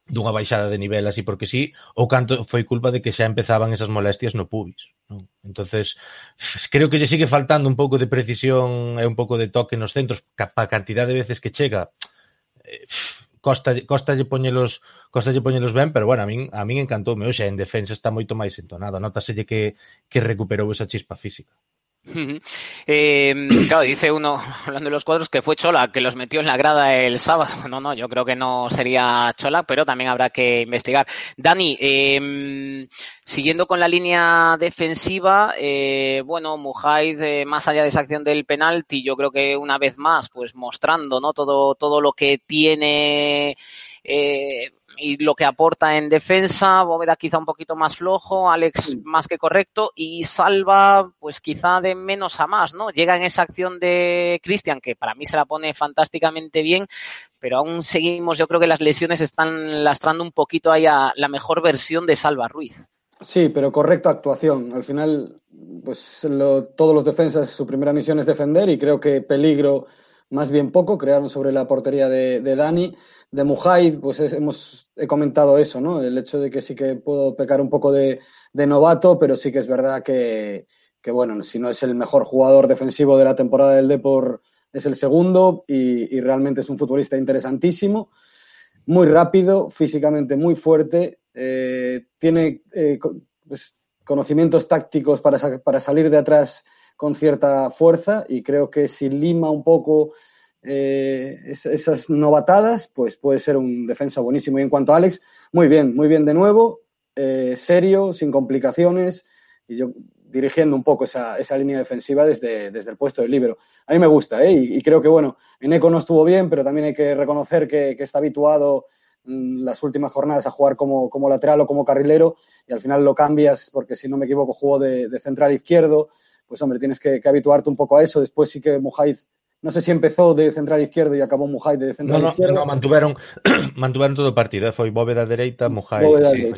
[SPEAKER 2] dunha baixada de nivel así porque sí, ou canto foi culpa de que xa empezaban esas molestias no pubis. Non? entonces creo que lle sigue faltando un pouco de precisión e un pouco de toque nos centros, para a cantidad de veces que chega, eh, costa, lle poñelos costalle poñelos ben, pero bueno, a min a min encantoume, hoxe en defensa está moito máis entonado, notaselle que que recuperou esa chispa física.
[SPEAKER 6] Eh, claro, dice uno, hablando de los cuadros, que fue Chola, que los metió en la grada el sábado. No, no, yo creo que no sería Chola, pero también habrá que investigar. Dani, eh, siguiendo con la línea defensiva, eh, bueno, Mujaid, eh, más allá de esa acción del penalti, yo creo que una vez más, pues mostrando, ¿no? Todo, todo lo que tiene, eh, y lo que aporta en defensa, Bóveda quizá un poquito más flojo, Alex más que correcto y Salva pues quizá de menos a más, ¿no? Llega en esa acción de Cristian que para mí se la pone fantásticamente bien, pero aún seguimos, yo creo que las lesiones están lastrando un poquito ahí a la mejor versión de Salva Ruiz.
[SPEAKER 5] Sí, pero correcta actuación. Al final, pues lo, todos los defensas, su primera misión es defender y creo que peligro más bien poco, crearon sobre la portería de, de Dani de Mujaid, pues es, hemos he comentado eso, ¿no? El hecho de que sí que puedo pecar un poco de, de novato, pero sí que es verdad que, que, bueno, si no es el mejor jugador defensivo de la temporada del Depor, es el segundo y, y realmente es un futbolista interesantísimo, muy rápido, físicamente muy fuerte, eh, tiene eh, pues, conocimientos tácticos para, para salir de atrás con cierta fuerza y creo que si lima un poco eh, esas novatadas, pues puede ser un defensa buenísimo. Y en cuanto a Alex, muy bien, muy bien de nuevo, eh, serio, sin complicaciones, y yo dirigiendo un poco esa, esa línea defensiva desde, desde, el puesto del libero. A mí me gusta, ¿eh? y, creo que, bueno, en Eco no estuvo bien, pero también hay que reconocer que, está habituado mm, las últimas jornadas a jugar como, como lateral o como carrilero y al final lo cambias porque si no me equivoco jugó de, de central izquierdo, pues hombre, tienes que, que, habituarte un poco a eso. Después sí que Mujaiz no sé si empezó de central izquierdo y acabó Mujay de central
[SPEAKER 2] no, no,
[SPEAKER 5] izquierdo.
[SPEAKER 2] No, mantuveron, mantuveron todo o partido, ¿eh? foi Bóveda dereita, Mujay.
[SPEAKER 5] Bóveda
[SPEAKER 2] sí.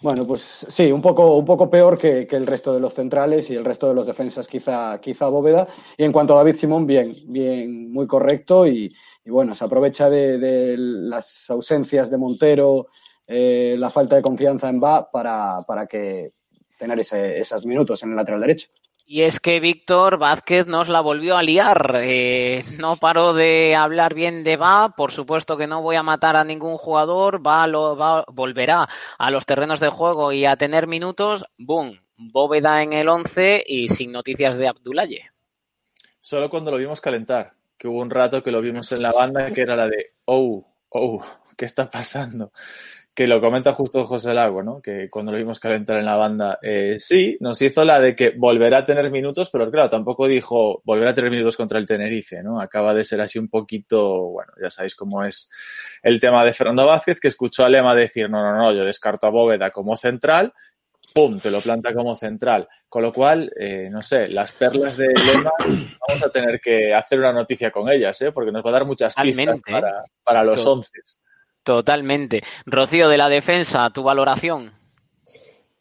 [SPEAKER 5] Bueno, pues sí, un poco, un poco peor que, que, el resto de los centrales y el resto de los defensas, quizá, quizá Bóveda. Y en cuanto a David Simón, bien, bien, muy correcto y, y bueno, se aprovecha de, de, las ausencias de Montero, eh, la falta de confianza en Va para, para que tener ese, esos minutos en el lateral derecho.
[SPEAKER 6] Y es que Víctor Vázquez nos la volvió a liar. Eh, no paró de hablar bien de Va. Por supuesto que no voy a matar a ningún jugador. Va, lo, va volverá a los terrenos de juego y a tener minutos. ¡Boom! Bóveda en el 11 y sin noticias de Abdulaye.
[SPEAKER 1] Solo cuando lo vimos calentar, que hubo un rato que lo vimos en la banda que era la de oh, oh, ¿qué está pasando? Que lo comenta justo José Lago, ¿no? Que cuando lo vimos calentar en la banda, eh, sí, nos hizo la de que volverá a tener minutos, pero claro, tampoco dijo volverá a tener minutos contra el Tenerife, ¿no? Acaba de ser así un poquito, bueno, ya sabéis cómo es el tema de Fernando Vázquez, que escuchó a Lema decir, no, no, no, yo descarto a Bóveda como central, ¡pum!, te lo planta como central. Con lo cual, eh, no sé, las perlas de Lema, vamos a tener que hacer una noticia con ellas, ¿eh? Porque nos va a dar muchas pistas
[SPEAKER 6] Totalmente,
[SPEAKER 1] para, para los once.
[SPEAKER 6] Totalmente. Rocío, de la defensa, tu valoración?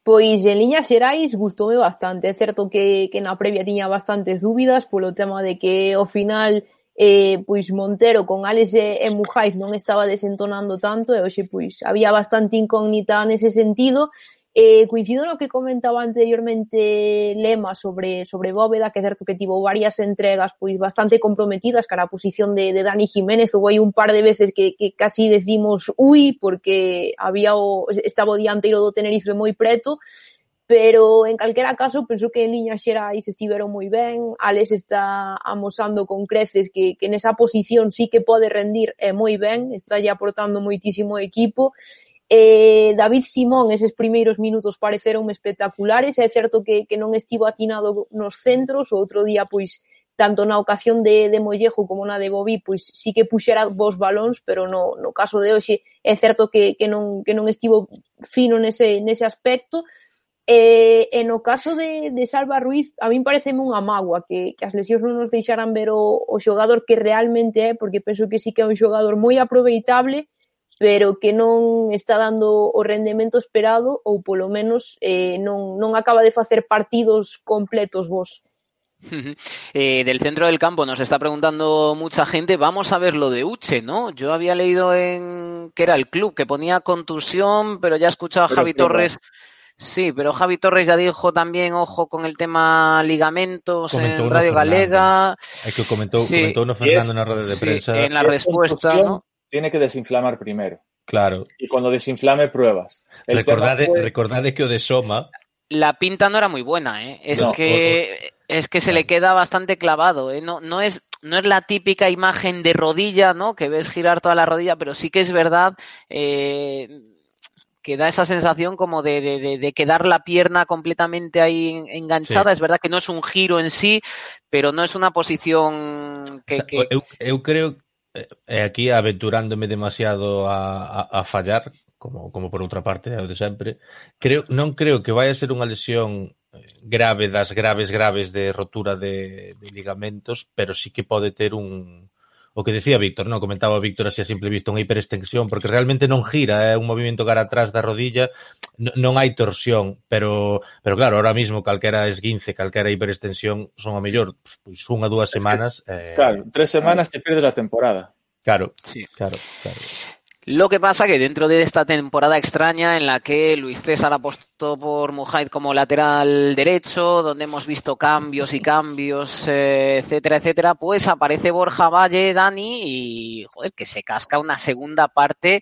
[SPEAKER 3] Pois, en liñas xerais, gustoume bastante. É certo que, que na previa tiña bastantes dúbidas polo tema de que ao final eh, pois Montero con Alex e, e Mujaiz non estaba desentonando tanto e hoxe pois había bastante incógnita nese sentido Eh, coincido no que comentaba anteriormente Lema sobre, sobre Bóveda, que é certo que tivo varias entregas pois bastante comprometidas cara a posición de, de Dani Jiménez, ou aí un par de veces que, que casi decimos ui, porque había o, estaba o dianteiro do Tenerife moi preto, pero en calquera caso penso que en liñas xerais estiveron moi ben, Alex está amosando con creces que, que nesa posición sí que pode rendir e moi ben, está ya aportando moitísimo equipo. Eh, David Simón, eses primeiros minutos pareceronme espectaculares, é certo que, que non estivo atinado nos centros, o outro día, pois, tanto na ocasión de, de Mollejo como na de Bobí, pois sí que puxera vos balóns, pero no, no caso de hoxe é certo que, que, non, que non estivo fino nese, nese aspecto. E, e no caso de, de Salva Ruiz, a min pareceme unha magua que, que as lesións non nos deixaran ver o, o xogador que realmente é, porque penso que sí que é un xogador moi aproveitable, pero que non está dando o rendemento esperado ou polo menos eh, non, non acaba de facer partidos completos vos.
[SPEAKER 6] Eh, del centro del campo nos está preguntando mucha gente, vamos a ver lo de Uche, ¿no? Yo había leído en que era el club que ponía contusión, pero ya he escuchado a
[SPEAKER 1] Pero
[SPEAKER 6] Javi. Torres. Sí, pero Javi Torres ya dijo también, ojo con el tema ligamentos
[SPEAKER 2] Comentó
[SPEAKER 6] en
[SPEAKER 2] uno
[SPEAKER 6] Radio. Galega.
[SPEAKER 2] É que comentou,
[SPEAKER 6] Sí.
[SPEAKER 2] comentou no
[SPEAKER 1] Y es-
[SPEAKER 2] Fernando na roda de
[SPEAKER 6] sí,
[SPEAKER 2] prensa.
[SPEAKER 6] en la
[SPEAKER 1] Si es
[SPEAKER 6] respuesta, ¿no?
[SPEAKER 1] Tiene que desinflamar primero.
[SPEAKER 2] Claro.
[SPEAKER 1] Y cuando desinflame, pruebas. El
[SPEAKER 2] Recordade,
[SPEAKER 1] tema fue-
[SPEAKER 2] recordade que o de Soma
[SPEAKER 6] La pinta no era muy buena, ¿eh? Es
[SPEAKER 1] No,
[SPEAKER 6] que es que se le queda bastante clavado, ¿eh? No, no es no es la típica imagen de rodilla, ¿no? Que ves girar toda la rodilla, pero sí que es verdad eh, que da esa sensación como de, de- de- de quedar la pierna completamente ahí en- enganchada.
[SPEAKER 2] Sí.
[SPEAKER 6] Es verdad que no es un giro en sí, pero no es una posición que,
[SPEAKER 2] O sea,
[SPEAKER 6] que-
[SPEAKER 2] eu creo e aquí aventurándome demasiado a, a, a fallar, como, como por outra parte, é o de sempre, creo, non creo que vai a ser unha lesión grave das graves graves de rotura de, de ligamentos, pero sí que pode ter un o que decía Víctor, non comentaba Víctor así a simple vista unha hiperextensión, porque realmente non gira, é un movimento cara atrás da rodilla, non hai torsión, pero pero claro, ahora mismo calquera esguince, calquera hiperextensión son a mellor pois unha dúas semanas.
[SPEAKER 1] Es que,
[SPEAKER 2] eh...
[SPEAKER 1] Claro, tres semanas eh. te perdes a temporada.
[SPEAKER 2] Claro,
[SPEAKER 6] sí.
[SPEAKER 2] claro, claro.
[SPEAKER 6] Lo que pasa que dentro de esta temporada extraña en la que Luis César apostó por Mujait como lateral derecho, donde hemos visto cambios y cambios, eh, etcétera, etcétera, pues aparece Borja Valle, Dani, y joder, que se casca una segunda parte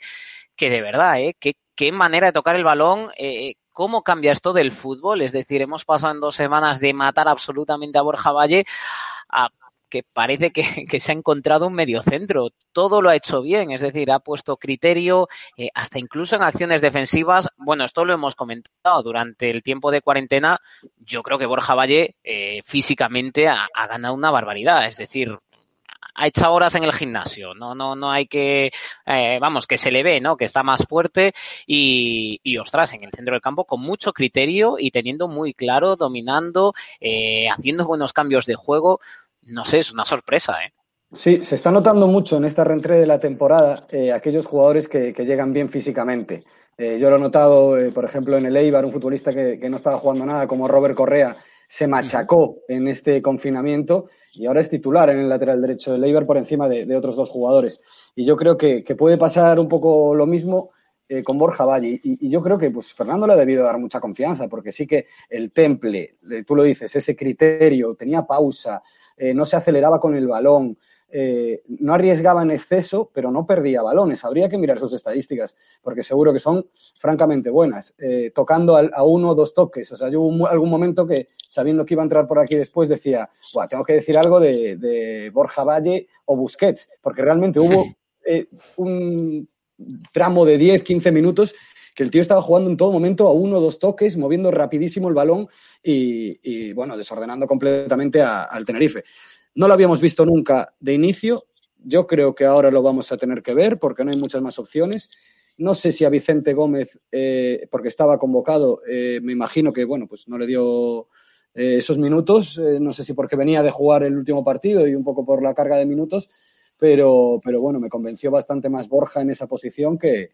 [SPEAKER 6] que de verdad, ¿eh? Qué, qué manera de tocar el balón, eh, cómo cambia esto del fútbol. Es decir, hemos pasado en dos semanas de matar absolutamente a Borja Valle a que parece que, que se ha encontrado un mediocentro. Todo lo ha hecho bien, es decir, ha puesto criterio, eh, hasta incluso en acciones defensivas. Bueno, esto lo hemos comentado durante el tiempo de cuarentena. Yo creo que Borja Valle eh, físicamente ha, ganado una barbaridad. Es decir, ha hecho horas en el gimnasio, no, no, no hay que, eh, vamos, que se le ve, ¿no? Que está más fuerte y, y, ostras, en el centro del campo con mucho criterio y teniendo muy claro, dominando, haciendo buenos cambios de juego, no sé, es una sorpresa, ¿eh?
[SPEAKER 5] Sí, se está notando mucho en esta reentrée de la temporada eh, aquellos jugadores que, que, llegan bien físicamente. Eh, yo lo he notado, eh, por ejemplo, en el Eibar, un futbolista que, que, no estaba jugando nada, como Robert Correa, se machacó en este confinamiento y ahora es titular en el lateral derecho del Eibar por encima de, de otros dos jugadores. Y yo creo que, que, puede pasar un poco lo mismo eh, con Borja Valle. Y, y, yo creo que pues, Fernando le ha debido dar mucha confianza, porque sí que el temple, tú lo dices, ese criterio, tenía pausa, eh, no se aceleraba con el balón, eh, no arriesgaba en exceso, pero no perdía balones. Habría que mirar sus estadísticas, porque seguro que son francamente buenas. Eh, tocando a, a, uno o dos toques. O sea, yo hubo algún momento que, sabiendo que iba a entrar por aquí después, decía, tengo que decir algo de, de, Borja Valle o Busquets, porque realmente hubo eh, un tramo de 10, 15 minutos que el tío estaba jugando en todo momento a uno o dos toques, moviendo rapidísimo el balón y, bueno, desordenando completamente a, al Tenerife. No lo habíamos visto nunca de inicio. Yo creo que ahora lo vamos a tener que ver porque no hay muchas más opciones. No sé si a Vicente Gómez, eh, porque estaba convocado, eh, me imagino que bueno, pues no le dio eh, esos minutos. No sé si porque venía de jugar el último partido y un poco por la carga de minutos, pero, pero bueno, me convenció bastante más Borja en esa posición que,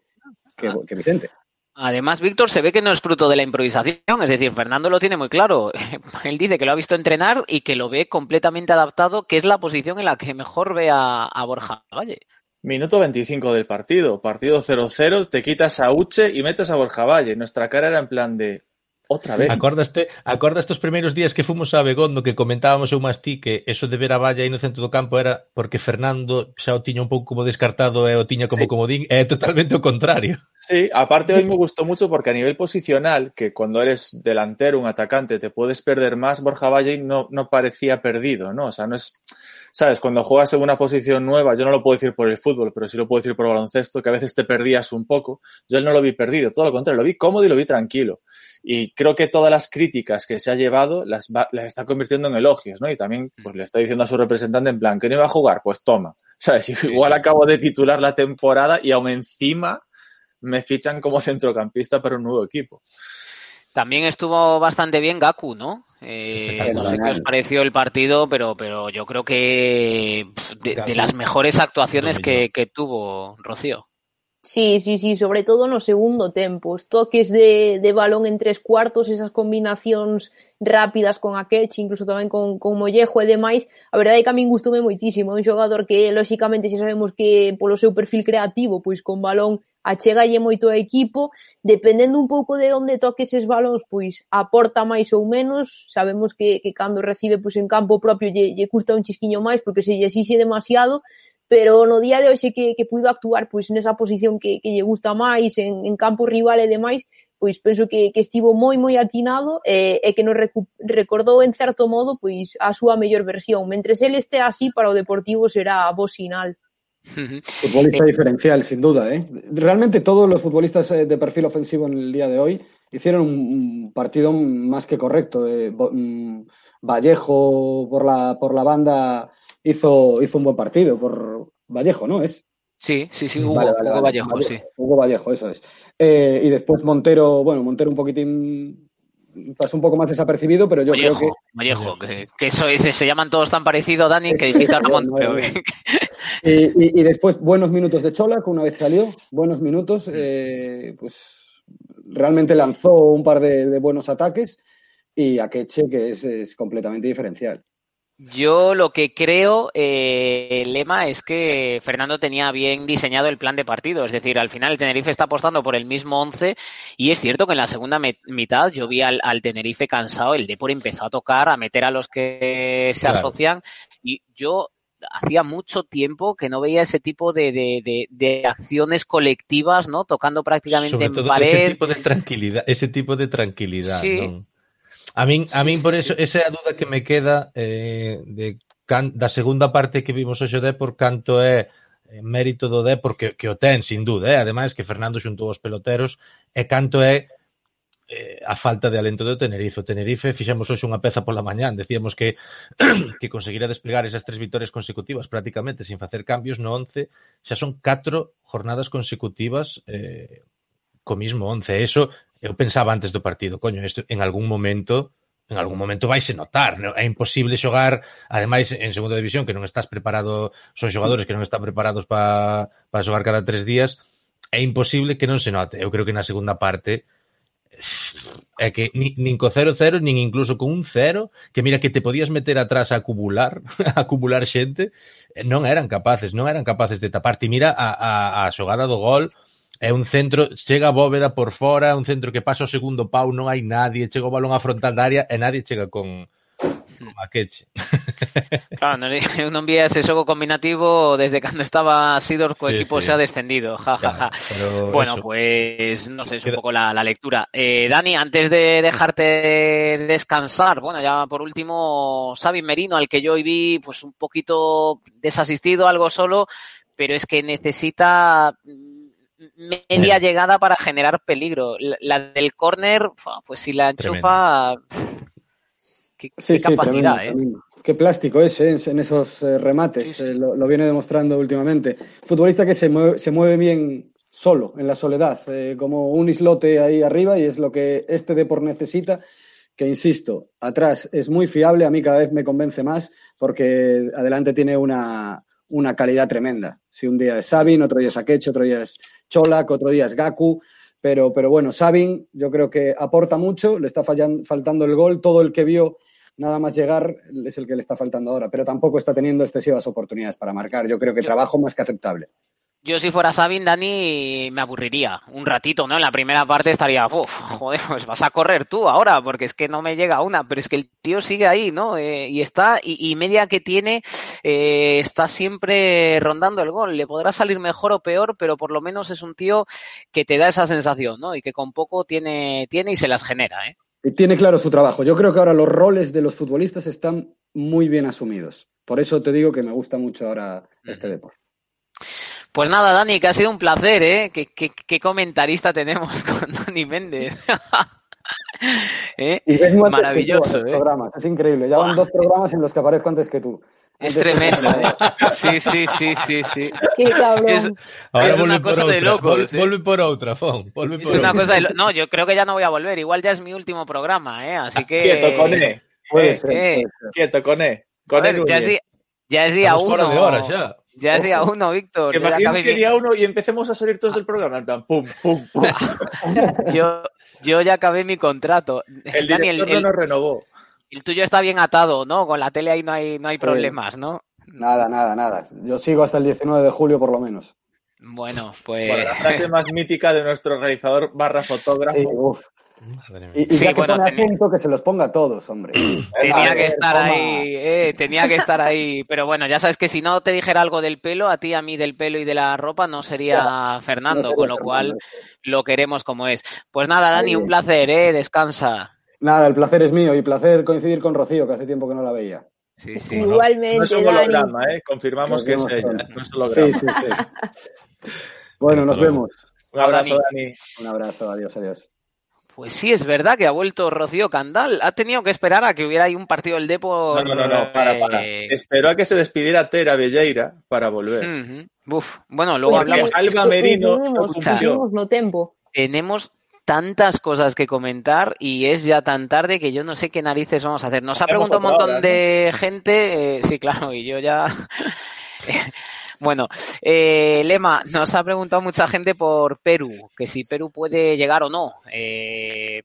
[SPEAKER 5] que, que Vicente.
[SPEAKER 6] Además, Víctor se ve que no es fruto de la improvisación, es decir, Fernando lo tiene muy claro. Él dice que lo ha visto entrenar y que lo ve completamente adaptado, que es la posición en la que mejor ve a, a Borja Valle.
[SPEAKER 1] Minuto 25 del partido, partido 0-0, te quitas a Uche y metes a Borja Valle. Nuestra cara era en plan de, Outra vez.
[SPEAKER 2] Acordaste, acordaste os primeiros días que fomos a Begondo que comentábamos eu máis ti que eso de ver a valla aí no centro do campo era porque Fernando xa o tiña un pouco como descartado e o tiña como sí. comodín é totalmente o contrario.
[SPEAKER 1] Sí, aparte hoy me gustó mucho porque a nivel posicional, que cuando eres delantero, un atacante, te puedes perder más, Borja Valle no, no parecía perdido, ¿no? O sea, no es ¿sabes? Cuando juegas en una posición nueva, yo no lo puedo decir por el fútbol, pero sí lo puedo decir por baloncesto, que a veces te perdías un poco. Yo él no lo vi perdido, todo lo contrario, lo vi cómodo y lo vi tranquilo. Y creo que todas las críticas que se ha llevado las, va, las está convirtiendo en elogios, ¿no? Y también pues, le está diciendo a su representante en plan, que no iba a jugar, pues toma. ¿Sabes? Igual acabo de titular la temporada y aún encima me fichan como centrocampista para un nuevo equipo.
[SPEAKER 6] También estuvo bastante bien Gaku, ¿no? Eh, no sé qué os pareció el partido, pero, pero yo creo que de, de las mejores actuaciones que, que, tuvo Rocío.
[SPEAKER 3] Sí, sí, sí, sobre todo no segundo tempo. Os toques de, de balón en tres cuartos, esas combinacións rápidas con Akechi, incluso tamén con, con Mollejo e demais, a verdade é que a min gustoume moitísimo. un xogador que, lóxicamente, xa sabemos que polo seu perfil creativo, pois con balón achegalle moito ao equipo, dependendo un pouco de onde toque eses balóns, pois aporta máis ou menos, sabemos que, que cando recibe pois, en campo propio lle, lle custa un chisquiño máis porque se lle exixe demasiado, pero no día de hoxe que, que puido actuar pois nesa posición que, que lle gusta máis, en, en campo rival e demais, pois penso que, que estivo moi moi atinado e, e que nos recordou en certo modo pois a súa mellor versión. Mentres ele este así para o Deportivo será bo sinal.
[SPEAKER 5] Futbolista diferencial, sin duda. ¿eh? Realmente todos los futbolistas de perfil ofensivo en el día de hoy hicieron un partido más que correcto. Eh, Vallejo por la, por la banda hizo, hizo un buen partido por Vallejo, ¿no? Es.
[SPEAKER 6] Sí, sí, sí, Hugo, vale, vale, Hugo Vallejo, Vallejo, sí.
[SPEAKER 5] Hugo Vallejo, eso es. Eh, y después Montero, bueno, Montero un poquitín pasó un poco más desapercibido, pero yo
[SPEAKER 6] Mollejo,
[SPEAKER 5] creo que.
[SPEAKER 6] Mollejo, que, que eso es, se llaman todos tan parecido, Dani, que dijiste a Montero.
[SPEAKER 5] y, y, y, después buenos minutos de Chola, que una vez salió, buenos minutos, eh, pues realmente lanzó un par de, de buenos ataques y Akeche, que es, es completamente diferencial.
[SPEAKER 6] Yo lo que creo, eh, Lema, es que Fernando tenía bien diseñado el plan de partido. Es decir, al final el Tenerife está apostando por el mismo 11 y es cierto que en la segunda mitad yo vi al, al, Tenerife cansado. El Depor empezó a tocar, a meter a los que se claro. asocian y yo hacía mucho tiempo que no veía ese tipo de, de, de, de acciones colectivas, ¿no? Tocando prácticamente
[SPEAKER 2] Sobre
[SPEAKER 6] en
[SPEAKER 2] todo
[SPEAKER 6] pared.
[SPEAKER 2] Ese tipo de tranquilidad, ese tipo de tranquilidad,
[SPEAKER 6] sí.
[SPEAKER 2] ¿no? A min, a min sí, por eso, sí. esa é a duda que me queda eh, de can, da segunda parte que vimos hoxe de por canto é eh, mérito do Depor que, que o ten, sin duda, eh? ademais que Fernando xuntou os peloteros e canto é eh, a falta de alento do Tenerife. O Tenerife fixemos hoxe unha peza pola mañán, decíamos que que conseguira desplegar esas tres vitorias consecutivas prácticamente sin facer cambios no 11, xa son catro jornadas consecutivas eh, co mismo 11. Eso eu pensaba antes do partido, coño, isto en algún momento en algún momento vaise notar, non? é imposible xogar, ademais en segunda división que non estás preparado, son xogadores que non están preparados para pa xogar cada tres días, é imposible que non se note. Eu creo que na segunda parte é que nin, nin co 0-0 nin incluso con un 0 que mira que te podías meter atrás a acumular a acumular xente non eran capaces non eran capaces de taparte mira a, a, a xogada do gol é un centro, chega a bóveda por fora, un centro que pasa o segundo pau, non hai nadie, chega o balón a frontal da área e nadie chega con, con Maqueche.
[SPEAKER 6] Claro, non, eu non vi ese xogo combinativo desde cando estaba Sidor co
[SPEAKER 2] Sí,
[SPEAKER 6] equipo
[SPEAKER 2] sí.
[SPEAKER 6] xa descendido. Ja, ja, ja.
[SPEAKER 2] Pero
[SPEAKER 6] Bueno,
[SPEAKER 2] eso.
[SPEAKER 6] pues no sé, es un poco la, la lectura. Eh, Dani, antes de dejarte descansar, bueno, ya por último, Xavi Merino, al que yo hoy vi pues un poquito desasistido, algo solo, pero es que necesita media llegada para generar peligro. La, la del córner, pues si la enchufa, qué,
[SPEAKER 5] Sí,
[SPEAKER 6] qué
[SPEAKER 5] sí,
[SPEAKER 6] capacidad,
[SPEAKER 5] tremendo,
[SPEAKER 6] ¿eh?
[SPEAKER 5] tremendo. Qué plástico es ¿eh? en esos eh, remates,
[SPEAKER 6] Sí, sí.
[SPEAKER 5] eh, lo, lo viene demostrando últimamente. Futbolista que se mueve, se mueve bien solo, en la soledad, eh, como un islote ahí arriba y es lo que este Depor necesita, que insisto, atrás es muy fiable, a mí cada vez me convence más porque adelante tiene una, una calidad tremenda. Si un día es Sabin, otro día es Akeche, otro día es Cholak, otro día es Gaku, pero, pero bueno, Sabin yo creo que aporta mucho, le está faltando el gol, todo el que vio nada más llegar es el que le está faltando ahora, pero tampoco está teniendo excesivas oportunidades para marcar. Yo creo que trabajo más que aceptable.
[SPEAKER 6] Yo si fuera Sabin, Dani, me aburriría un ratito, ¿no? En la primera parte estaría, uff, joder, pues vas a correr tú ahora, porque es que no me llega una, pero es que el tío sigue ahí, ¿no? Eh, y está, y, y media que tiene, eh, está siempre rondando el gol. Le podrá salir mejor o peor, pero por lo menos es un tío que te da esa sensación, ¿no? Y que con poco tiene, tiene y se las genera, ¿eh?
[SPEAKER 5] Y tiene claro su trabajo. Yo creo que ahora los roles de los futbolistas están muy bien asumidos. Por eso te digo que me gusta mucho ahora este deporte.
[SPEAKER 6] Pues nada, Dani, que ha sido un placer, ¿eh? ¿Qué, qué, qué comentarista tenemos con Dani Méndez? ¿Eh?
[SPEAKER 5] Y
[SPEAKER 6] Maravilloso,
[SPEAKER 5] tú
[SPEAKER 6] ¿eh?
[SPEAKER 5] programas. Es increíble. Ya van dos programas en los que aparezco antes que tú.
[SPEAKER 6] Es tremendo, ¿eh? Sí, sí, sí, sí, sí.
[SPEAKER 3] Qué cabrón.
[SPEAKER 6] Es,
[SPEAKER 2] Ahora
[SPEAKER 6] es
[SPEAKER 2] volve
[SPEAKER 6] una
[SPEAKER 2] por
[SPEAKER 6] cosa de
[SPEAKER 2] outra,
[SPEAKER 6] locos,
[SPEAKER 2] vol-
[SPEAKER 6] ¿eh?
[SPEAKER 2] Volve por outra, Fon. Volve
[SPEAKER 6] es
[SPEAKER 2] por
[SPEAKER 6] una
[SPEAKER 2] outra.
[SPEAKER 6] cosa de lo- No, yo creo que ya no voy a volver. Igual ya es mi último programa, ¿eh? Así que...
[SPEAKER 1] Quieto, Coné.
[SPEAKER 5] Puede
[SPEAKER 1] Eh,
[SPEAKER 5] ser,
[SPEAKER 6] eh.
[SPEAKER 1] Quieto, Coné. Coné
[SPEAKER 6] Joder, ya, es día, ya es día
[SPEAKER 2] Estamos
[SPEAKER 6] uno.
[SPEAKER 2] fora de hora xa.
[SPEAKER 6] Ya es día uno, Víctor.
[SPEAKER 1] ¿Te
[SPEAKER 6] Yo ya,
[SPEAKER 1] imaginas
[SPEAKER 6] acabé
[SPEAKER 1] que día uno y empecemos a salir todos del programa? En plan, pum, pum, pum.
[SPEAKER 6] yo, yo ya acabé mi contrato.
[SPEAKER 1] El
[SPEAKER 6] Dani, el,
[SPEAKER 1] director
[SPEAKER 6] el-
[SPEAKER 1] no nos renovó.
[SPEAKER 6] el tuyo está bien atado, ¿no? Con la tele ahí no hay, no hay problemas, ¿no?
[SPEAKER 5] Nada, nada, nada. Yo sigo hasta el 19 de julio por lo menos.
[SPEAKER 6] Bueno, pues...
[SPEAKER 1] Bueno, la frase más mítica de nuestro realizador barra fotógrafo.
[SPEAKER 5] Sí, uf.
[SPEAKER 2] Madre mía.
[SPEAKER 5] Y, y
[SPEAKER 6] Sí,
[SPEAKER 5] ya que
[SPEAKER 6] bueno,
[SPEAKER 5] pone acento, que se los ponga a todos, hombre.
[SPEAKER 6] Tenía que estar
[SPEAKER 5] toma.
[SPEAKER 6] ahí, eh, tenía que estar ahí. Pero bueno, ya sabes que si no te dijera algo del pelo, a ti, a mí del pelo y de la ropa, no sería Fernando,
[SPEAKER 5] No
[SPEAKER 6] con lo cual
[SPEAKER 5] Fernando.
[SPEAKER 6] lo queremos como es. Pues nada, Dani, un placer, ¿eh? Descansa.
[SPEAKER 5] Nada, el placer es mío y placer coincidir con Rocío, que hace tiempo que no la veía.
[SPEAKER 6] Sí, sí.
[SPEAKER 3] Igualmente,
[SPEAKER 1] No es un
[SPEAKER 3] Dani.
[SPEAKER 1] holograma, ¿eh? Confirmamos que es ella, no es holograma.
[SPEAKER 5] Sí, sí, sí. Bueno, nos vemos.
[SPEAKER 1] Un abrazo.
[SPEAKER 6] Dani.
[SPEAKER 5] Un abrazo, adiós, adiós.
[SPEAKER 6] Pues sí, es verdad que ha vuelto Rocío Candal. Ha tenido que esperar a que hubiera ahí un partido del Depor.
[SPEAKER 1] No, no, no, no, para, para.
[SPEAKER 6] eh,
[SPEAKER 1] Esperó a que se despidiera Tera Belleira para volver.
[SPEAKER 6] Uf, bueno, luego
[SPEAKER 1] Porque
[SPEAKER 6] hablamos.
[SPEAKER 1] Alba Merino
[SPEAKER 3] tenemos- tenemos no tempo.
[SPEAKER 6] tenemos tantas cosas que comentar y es ya tan tarde que yo no sé qué narices vamos a hacer. Nos ha preguntado un montón
[SPEAKER 1] hora, ¿no?
[SPEAKER 6] de gente, eh, sí, claro, y yo ya... Bueno, eh, Lema, nos ha preguntado mucha gente por Perú, que si Perú puede llegar o no. Eh,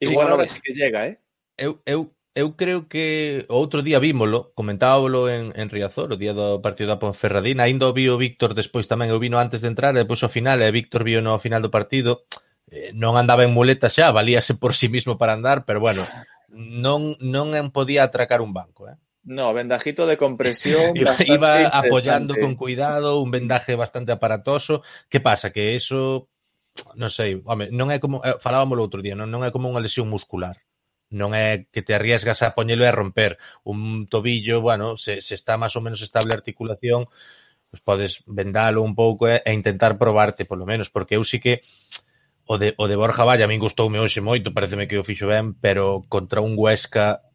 [SPEAKER 1] Igual ahora sí que llega, ¿eh?
[SPEAKER 2] Eu, eu, eu creo que outro día vímolo, comentábolo en, en Riazor, o día do partido da Ponferradina, ainda o vio Víctor despois tamén, eu vino antes de entrar, e depois ao final, e Víctor vio no final do partido, eh, non andaba en muleta xa, valíase por si sí mismo para andar, pero bueno, non, non podía atracar un banco, eh?
[SPEAKER 1] No, vendajito de compresión.
[SPEAKER 2] iba, iba apoyando con cuidado, un vendaje bastante aparatoso. Que pasa? Que eso, non sei, home, non é como, eh, falábamos o outro día, non, non é como unha lesión muscular. Non é que te arriesgas a poñelo e a romper un tobillo, bueno, se, se está máis ou menos estable a articulación, pues podes vendalo un pouco e, e intentar probarte, polo menos, porque eu sí que o de, o de Borja Valle a min gustoume hoxe moito, pareceme que o fixo ben, pero contra un Huesca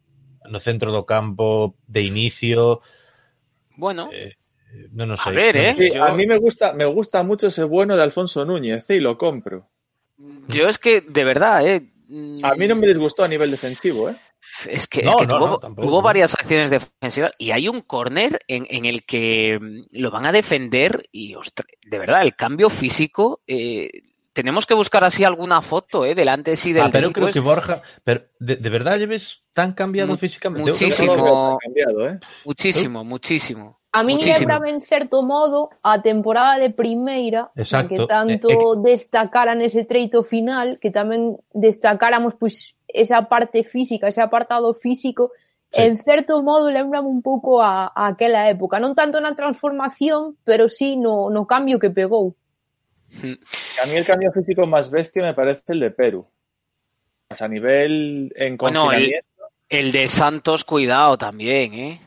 [SPEAKER 2] no centro do campo de inicio,
[SPEAKER 6] Bueno,
[SPEAKER 2] eh, non o
[SPEAKER 6] A
[SPEAKER 2] sei.
[SPEAKER 6] ver, eh.
[SPEAKER 2] sei.
[SPEAKER 1] Sí,
[SPEAKER 6] Yo-
[SPEAKER 1] A mí me gusta, me gusta mucho ese bueno de Alfonso Núñez y lo compro.
[SPEAKER 6] yo es que, de verdad, ¿eh?
[SPEAKER 1] A mí no me disgustó a nivel defensivo, ¿eh?
[SPEAKER 6] Es que,
[SPEAKER 2] No,
[SPEAKER 6] es que
[SPEAKER 2] no,
[SPEAKER 6] tuvo,
[SPEAKER 2] no, tampoco,
[SPEAKER 6] tuvo
[SPEAKER 2] no.
[SPEAKER 6] varias acciones defensivas y hay un córner en, en el que lo van a defender y, de verdad, el cambio físico, eh, tenemos que buscar así alguna foto, ¿eh? Delante sí del
[SPEAKER 2] Ah, pero eu creo
[SPEAKER 6] después.
[SPEAKER 2] que Borja, pero de, de verdade lle ves tan cambiado
[SPEAKER 6] Mu-
[SPEAKER 2] físicamente?
[SPEAKER 6] Muchísimo.
[SPEAKER 1] Cambiado, ¿eh?
[SPEAKER 6] Muchísimo, muchísimo.
[SPEAKER 3] A mí lembrame en certo modo a temporada de primeira,
[SPEAKER 2] Exacto.
[SPEAKER 3] que tanto
[SPEAKER 2] Eh,
[SPEAKER 3] destacara nese treito final, que tamén destacáramos pois esa parte física, ese apartado físico,
[SPEAKER 2] Sí.
[SPEAKER 3] en certo modo lembrame un pouco a, a aquela época, non tanto na transformación, pero sí no, no cambio que pegou.
[SPEAKER 1] A mí el cambio físico más bestia me parece el de Perú. O sea, a nivel en
[SPEAKER 6] Bueno, el- de Santos, cuidado también, ¿eh?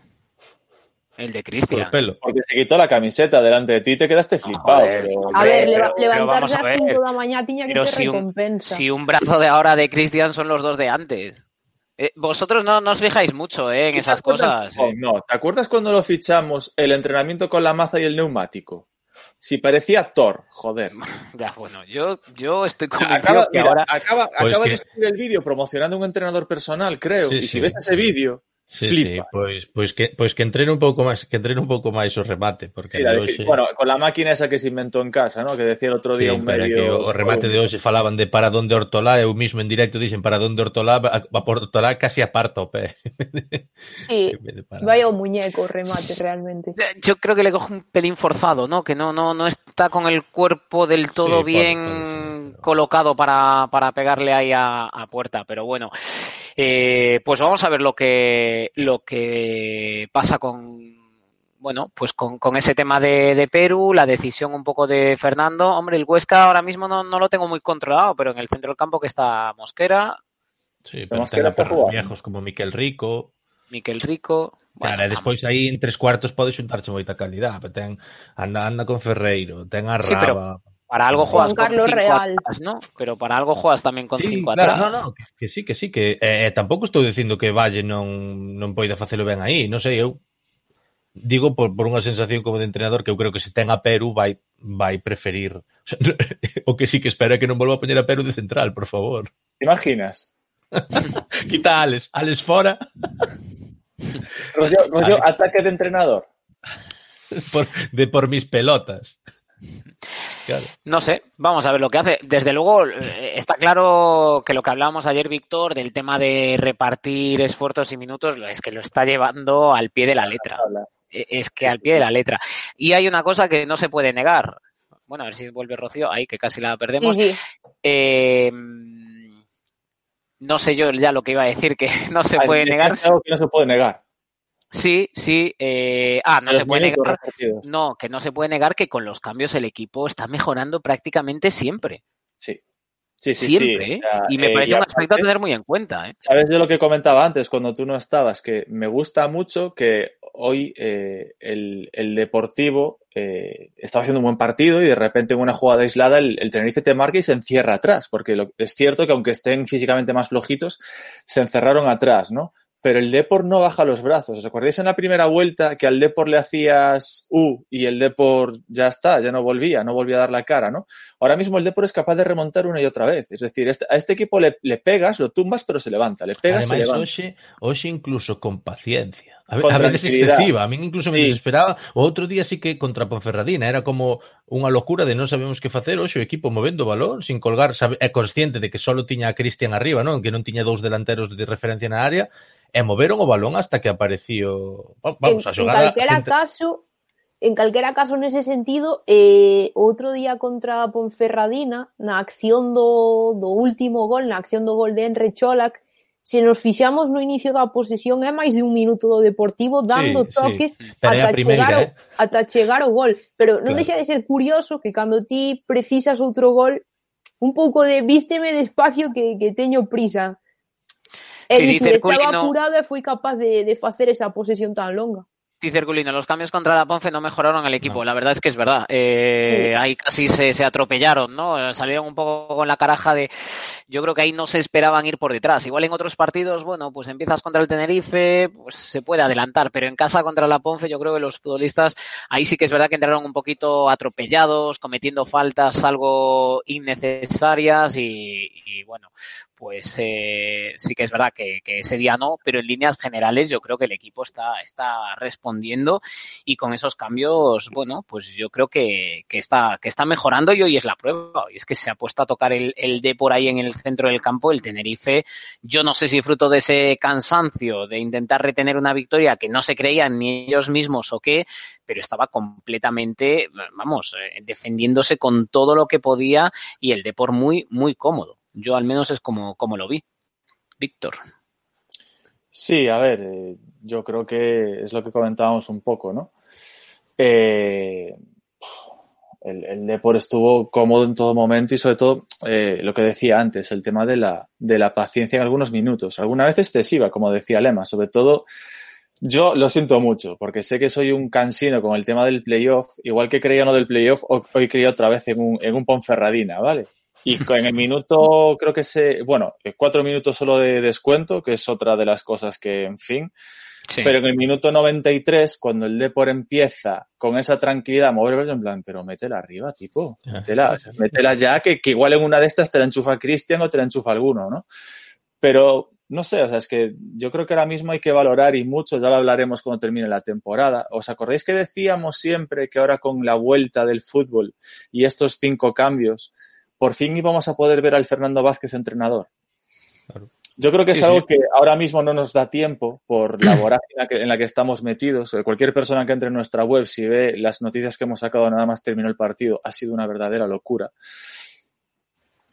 [SPEAKER 6] El de Cristian.
[SPEAKER 1] porque se quitó la camiseta delante de ti y te quedaste flipado.
[SPEAKER 6] Joder,
[SPEAKER 1] pero-
[SPEAKER 3] A ver,
[SPEAKER 6] pero- pero
[SPEAKER 3] levantarse
[SPEAKER 6] a
[SPEAKER 3] ás
[SPEAKER 6] ver.
[SPEAKER 3] 5 da mañá tiña que
[SPEAKER 6] Pero un,
[SPEAKER 3] recompensa.
[SPEAKER 6] si un brazo de ahora de Cristian son los dos de antes. Eh, vosotros no, no os fijáis mucho ¿eh? en
[SPEAKER 1] ¿Tú te
[SPEAKER 6] esas
[SPEAKER 1] acuerdas-
[SPEAKER 6] cosas.
[SPEAKER 1] Oh,
[SPEAKER 6] eh.
[SPEAKER 1] No, ¿te acuerdas cuando lo fichamos el entrenamiento con la maza y el neumático? Si parecía Thor, joder.
[SPEAKER 6] Ya, bueno, yo, yo estoy convencido
[SPEAKER 1] Acaba,
[SPEAKER 6] que
[SPEAKER 1] mira,
[SPEAKER 6] ahora.
[SPEAKER 1] acaba,
[SPEAKER 2] Pues
[SPEAKER 1] acaba
[SPEAKER 2] que-
[SPEAKER 1] de subir el vídeo promocionando un entrenador personal, creo.
[SPEAKER 2] Sí,
[SPEAKER 1] y si
[SPEAKER 2] sí.
[SPEAKER 1] ves ese vídeo,
[SPEAKER 2] Sí,
[SPEAKER 1] flipa.
[SPEAKER 2] sí, pois, pois que pois que entrene un pouco máis, que entrene un pouco máis o remate, porque
[SPEAKER 1] Sí, la
[SPEAKER 2] hoxe-
[SPEAKER 1] bueno, con la máquina esa que se inventó en casa, ¿no? Que decía el otro
[SPEAKER 2] Sí,
[SPEAKER 1] día un medio.
[SPEAKER 2] que o, o remate de hoxe falaban de para donde Hortolá, eu mismo en directo dixen para donde Hortolá, a, a por Hortolá casi aparta o pé.
[SPEAKER 3] Sí, vaya o muñeco remate realmente.
[SPEAKER 6] Yo creo que le coge un pelín forzado, ¿no? Que no, no, no está con el cuerpo del todo
[SPEAKER 2] Sí,
[SPEAKER 6] bien colocado para, para pegarle ahí a, a puerta. Pero bueno, eh, pues vamos a ver lo que, lo que pasa con, bueno, pues con, con ese tema de, de Perú, la decisión un poco de Fernando. Hombre, el Huesca ahora mismo no, no lo tengo muy controlado, pero en el centro del campo que está Mosquera,
[SPEAKER 2] Sí, pero
[SPEAKER 1] Tenemos que
[SPEAKER 2] ten a
[SPEAKER 1] ir a
[SPEAKER 2] perros
[SPEAKER 1] jugar.
[SPEAKER 2] viejos como Miquel Rico.
[SPEAKER 6] Miquel Rico. Bueno,
[SPEAKER 2] Claro, despois aí en tres cuartos pode xuntarse moita calidad, pero ten anda, anda con Ferreiro, ten a Raba.
[SPEAKER 6] Sí, pero Para algo juegas con,
[SPEAKER 3] Carlos
[SPEAKER 6] cinco
[SPEAKER 3] Real.
[SPEAKER 6] atrás, ¿no? Pero para algo juegas también con
[SPEAKER 2] sí,
[SPEAKER 6] cinco
[SPEAKER 2] claro,
[SPEAKER 6] atrás.
[SPEAKER 2] No, no, que, que, sí, que sí, que eh, eh tampouco estou dicindo que Valle non, non poida facelo ben aí, non sei, eu digo por, por unha sensación como de entrenador que eu creo que se ten a Peru vai vai preferir o, sea, o que sí que espera é que non volva a poñer a Peru de central, por favor.
[SPEAKER 1] Te imaginas?
[SPEAKER 2] Quita a Alex, Alex fora.
[SPEAKER 1] rollo, rollo ataque de entrenador.
[SPEAKER 2] Por, de por mis pelotas. Claro.
[SPEAKER 6] No sé, vamos a ver lo que hace. Desde luego, eh, está claro que lo que hablábamos ayer, Víctor, del tema de repartir esfuerzos y minutos, es que lo está llevando al pie de la letra. Eh, Es que al pie de la letra. Y hay una cosa que no se puede negar. Bueno, a ver si vuelve Rocío, ahí que casi la perdemos.
[SPEAKER 3] Sí, sí.
[SPEAKER 6] Eh, no sé yo ya lo que iba a decir, que no se puede negar.
[SPEAKER 1] algo que no se puede negar.
[SPEAKER 6] Sí, sí. eh, ah, no se puede negar. No, que no se puede negar que con los cambios el equipo está mejorando prácticamente siempre.
[SPEAKER 1] Sí. Sí, sí,
[SPEAKER 6] siempre,
[SPEAKER 1] sí.
[SPEAKER 6] ¿eh?
[SPEAKER 1] O sea,
[SPEAKER 6] Y me
[SPEAKER 1] eh,
[SPEAKER 6] parece
[SPEAKER 1] y
[SPEAKER 6] un aspecto a tener muy en cuenta, ¿eh?
[SPEAKER 1] ¿Sabes de lo que comentaba antes cuando tú no estabas? Que me gusta mucho que hoy eh, el, el Deportivo eh, estaba haciendo un buen partido y de repente en una jugada aislada el, el Tenerife te marca y se encierra atrás, porque lo- es cierto que aunque estén físicamente más flojitos, se encerraron atrás, ¿no? Pero el Depor no baja los brazos. ¿Os acordáis en la primera vuelta que al Depor le hacías U y el Depor ya está, ya no volvía, no volvía a dar la cara, ¿no? Ahora mismo el Depor es capaz de remontar una y otra vez. Es decir, este- a este equipo le, le pegas, lo tumbas, pero se levanta. Le pegas, se
[SPEAKER 2] Ademais,
[SPEAKER 1] levanta.
[SPEAKER 2] hoxe, hoxe incluso con paciencia. A,
[SPEAKER 1] con
[SPEAKER 2] a veces excesiva, a min incluso
[SPEAKER 1] sí.
[SPEAKER 2] me desesperaba. O outro día sí que contra Ponferradina era como unha locura de non sabemos que facer, hoxe o equipo movendo o balón sin colgar, sabe, é consciente de que só tiña a Cristian arriba, non? Que non tiña dous delanteros de referencia na área, e moveron o balón hasta que apareció, vamos,
[SPEAKER 3] en,
[SPEAKER 2] a
[SPEAKER 3] xogar.
[SPEAKER 2] En
[SPEAKER 3] calquera
[SPEAKER 2] gente...
[SPEAKER 3] caso, en calquera caso nese sentido, eh, outro día contra Ponferradina, na acción do, do último gol, na acción do gol de Enre Cholac, se nos fixamos no inicio da posesión é máis de un minuto do Deportivo dando
[SPEAKER 2] sí,
[SPEAKER 3] toques
[SPEAKER 2] sí.
[SPEAKER 3] Ata,
[SPEAKER 2] primeira,
[SPEAKER 3] chegar ao,
[SPEAKER 2] eh?
[SPEAKER 3] ata chegar o gol. Pero non
[SPEAKER 2] claro.
[SPEAKER 3] deixa de ser curioso que cando ti precisas outro gol, un pouco de vísteme despacio que, que teño prisa. É
[SPEAKER 6] sí,
[SPEAKER 3] dicir, estaba
[SPEAKER 6] no...
[SPEAKER 3] apurado e foi capaz de, de facer esa posesión tan longa.
[SPEAKER 6] Sí, Circulino, los cambios contra la Ponfe no mejoraron el equipo, la verdad es que es verdad. Eh, ahí casi se, se, atropellaron, ¿no? Salieron un poco con la caraja de. Yo creo que ahí no se esperaban ir por detrás. Igual en otros partidos, bueno, pues empiezas contra el Tenerife, pues se puede adelantar, pero en casa contra la Ponfe, yo creo que los futbolistas ahí sí que es verdad que entraron un poquito atropellados, cometiendo faltas algo innecesarias y, y bueno, pues eh, sí que es verdad que, ese día no, pero en líneas generales yo creo que el equipo está, está respondiendo y con esos cambios, bueno, pues yo creo que, que, está, que está mejorando y hoy es la prueba. Y es que se ha puesto a tocar el, el D por ahí en el centro del campo, el Tenerife. Yo no sé si fruto de ese cansancio de intentar retener una victoria que no se creían ni ellos mismos o qué, pero estaba completamente, vamos, eh, defendiéndose con todo lo que podía y el Depor muy, muy cómodo. Yo al menos es como, como lo vi. Víctor.
[SPEAKER 1] Sí, a ver, eh, yo creo que es lo que comentábamos un poco, ¿no? Eh, el, el estuvo cómodo en todo momento y sobre todo eh, lo que decía antes, el tema de la, de la paciencia en algunos minutos, alguna vez excesiva, como decía Lema, sobre todo yo lo siento mucho, porque sé que soy un cansino con el tema del playoff, igual que creía no del playoff, hoy creía otra vez en un, en un Ponferradina, ¿vale? Y en el minuto, creo que se, bueno, cuatro minutos solo de descuento, que es otra de las cosas que, en fin. Sí. Pero en el minuto 93, cuando el Depor empieza con esa tranquilidad, mover en plan, pero métela arriba, tipo. Métela, métela ya, que, que igual en una de estas te la enchufa Cristian o te la enchufa alguno, ¿no? Pero no sé, o sea, es que yo creo que ahora mismo hay que valorar y mucho, ya lo hablaremos cuando termine la temporada. ¿Os acordáis que decíamos siempre que ahora con la vuelta del fútbol y estos cinco cambios, por fin íbamos a poder ver al Fernando Vázquez entrenador. Claro. Yo creo que sí, es algo sí. que ahora mismo no nos da tiempo por la vorágine en la que estamos metidos. Cualquier persona que entre en nuestra web, si ve las noticias que hemos sacado nada más terminó el partido, ha sido una verdadera locura.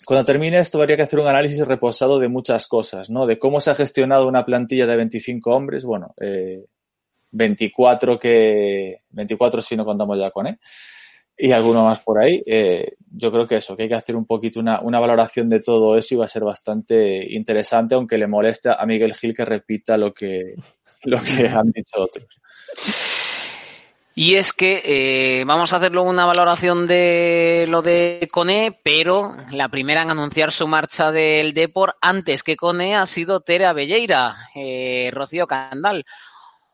[SPEAKER 1] Cuando termine esto, habría que hacer un análisis reposado de muchas cosas, ¿no? De cómo se ha gestionado una plantilla de 25 hombres, bueno, eh, 24 que, 24 si no contamos ya con, ¿eh? Y alguno más por ahí. Eh, yo creo que eso, que hay que hacer un poquito una, una, valoración de todo eso y va a ser bastante interesante, aunque le moleste a Miguel Gil que repita lo que, lo que han dicho otros.
[SPEAKER 6] Y es que eh, vamos a hacer luego una valoración de lo de Cone, pero la primera en anunciar su marcha del Depor antes que Cone ha sido Tere Belleira, eh, Rocío Candal.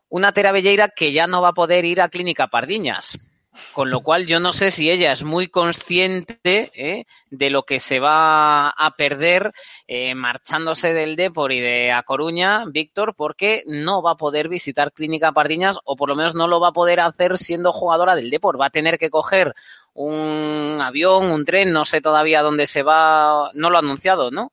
[SPEAKER 6] Una Tere Belleira que ya no va a poder ir a Clínica Pardiñas. Con lo cual yo no sé si ella es muy consciente ¿eh? de lo que se va a perder eh, marchándose del Depor y de A Coruña, Víctor, porque no va a poder visitar Clínica Pardiñas o por lo menos no lo va a poder hacer siendo jugadora del Depor. Va a tener que coger un avión, un tren, no sé todavía dónde se va, no lo ha anunciado, ¿no?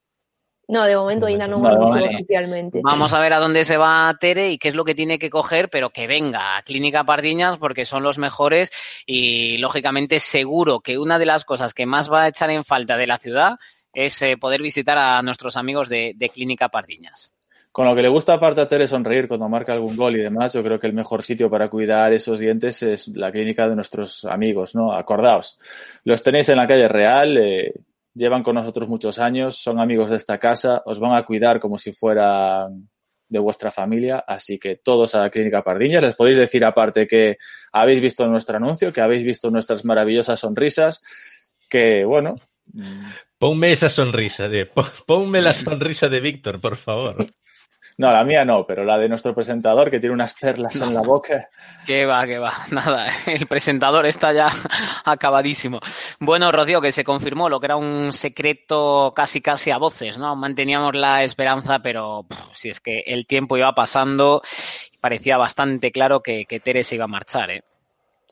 [SPEAKER 3] No, de momento Ina no, no vale. oficialmente.
[SPEAKER 6] Vamos a ver a dónde se va Tere y qué es lo que tiene que coger, pero que venga a Clínica Pardiñas porque son los mejores y lógicamente seguro que una de las cosas que más va a echar en falta de la ciudad es eh, poder visitar a nuestros amigos de, de Clínica Pardiñas
[SPEAKER 1] con lo que le gusta aparte a Tere sonreír cuando marca algún gol y demás, yo creo que el mejor sitio para cuidar esos dientes es la clínica de nuestros amigos, ¿no? Acordaos, los tenéis en la calle Real, eh, llevan con nosotros muchos años, son amigos de esta casa, os van a cuidar como si fueran de vuestra familia, así que todos a la Clínica Pardiñas. Les podéis decir aparte que habéis visto nuestro anuncio, que habéis visto nuestras maravillosas sonrisas, que bueno.
[SPEAKER 2] Ponme esa sonrisa, de, ponme la sonrisa de Víctor, por favor.
[SPEAKER 1] No, la mía no, pero la de nuestro presentador que tiene unas perlas no. en la boca.
[SPEAKER 6] Que va, que va, nada, el presentador está ya acabadísimo. Bueno, Rocío, que se confirmó lo que era un secreto casi casi a voces, ¿no? Manteníamos la esperanza, pero pff, si es que el tiempo iba pasando, parecía bastante claro que, que Tere se iba a marchar, ¿eh?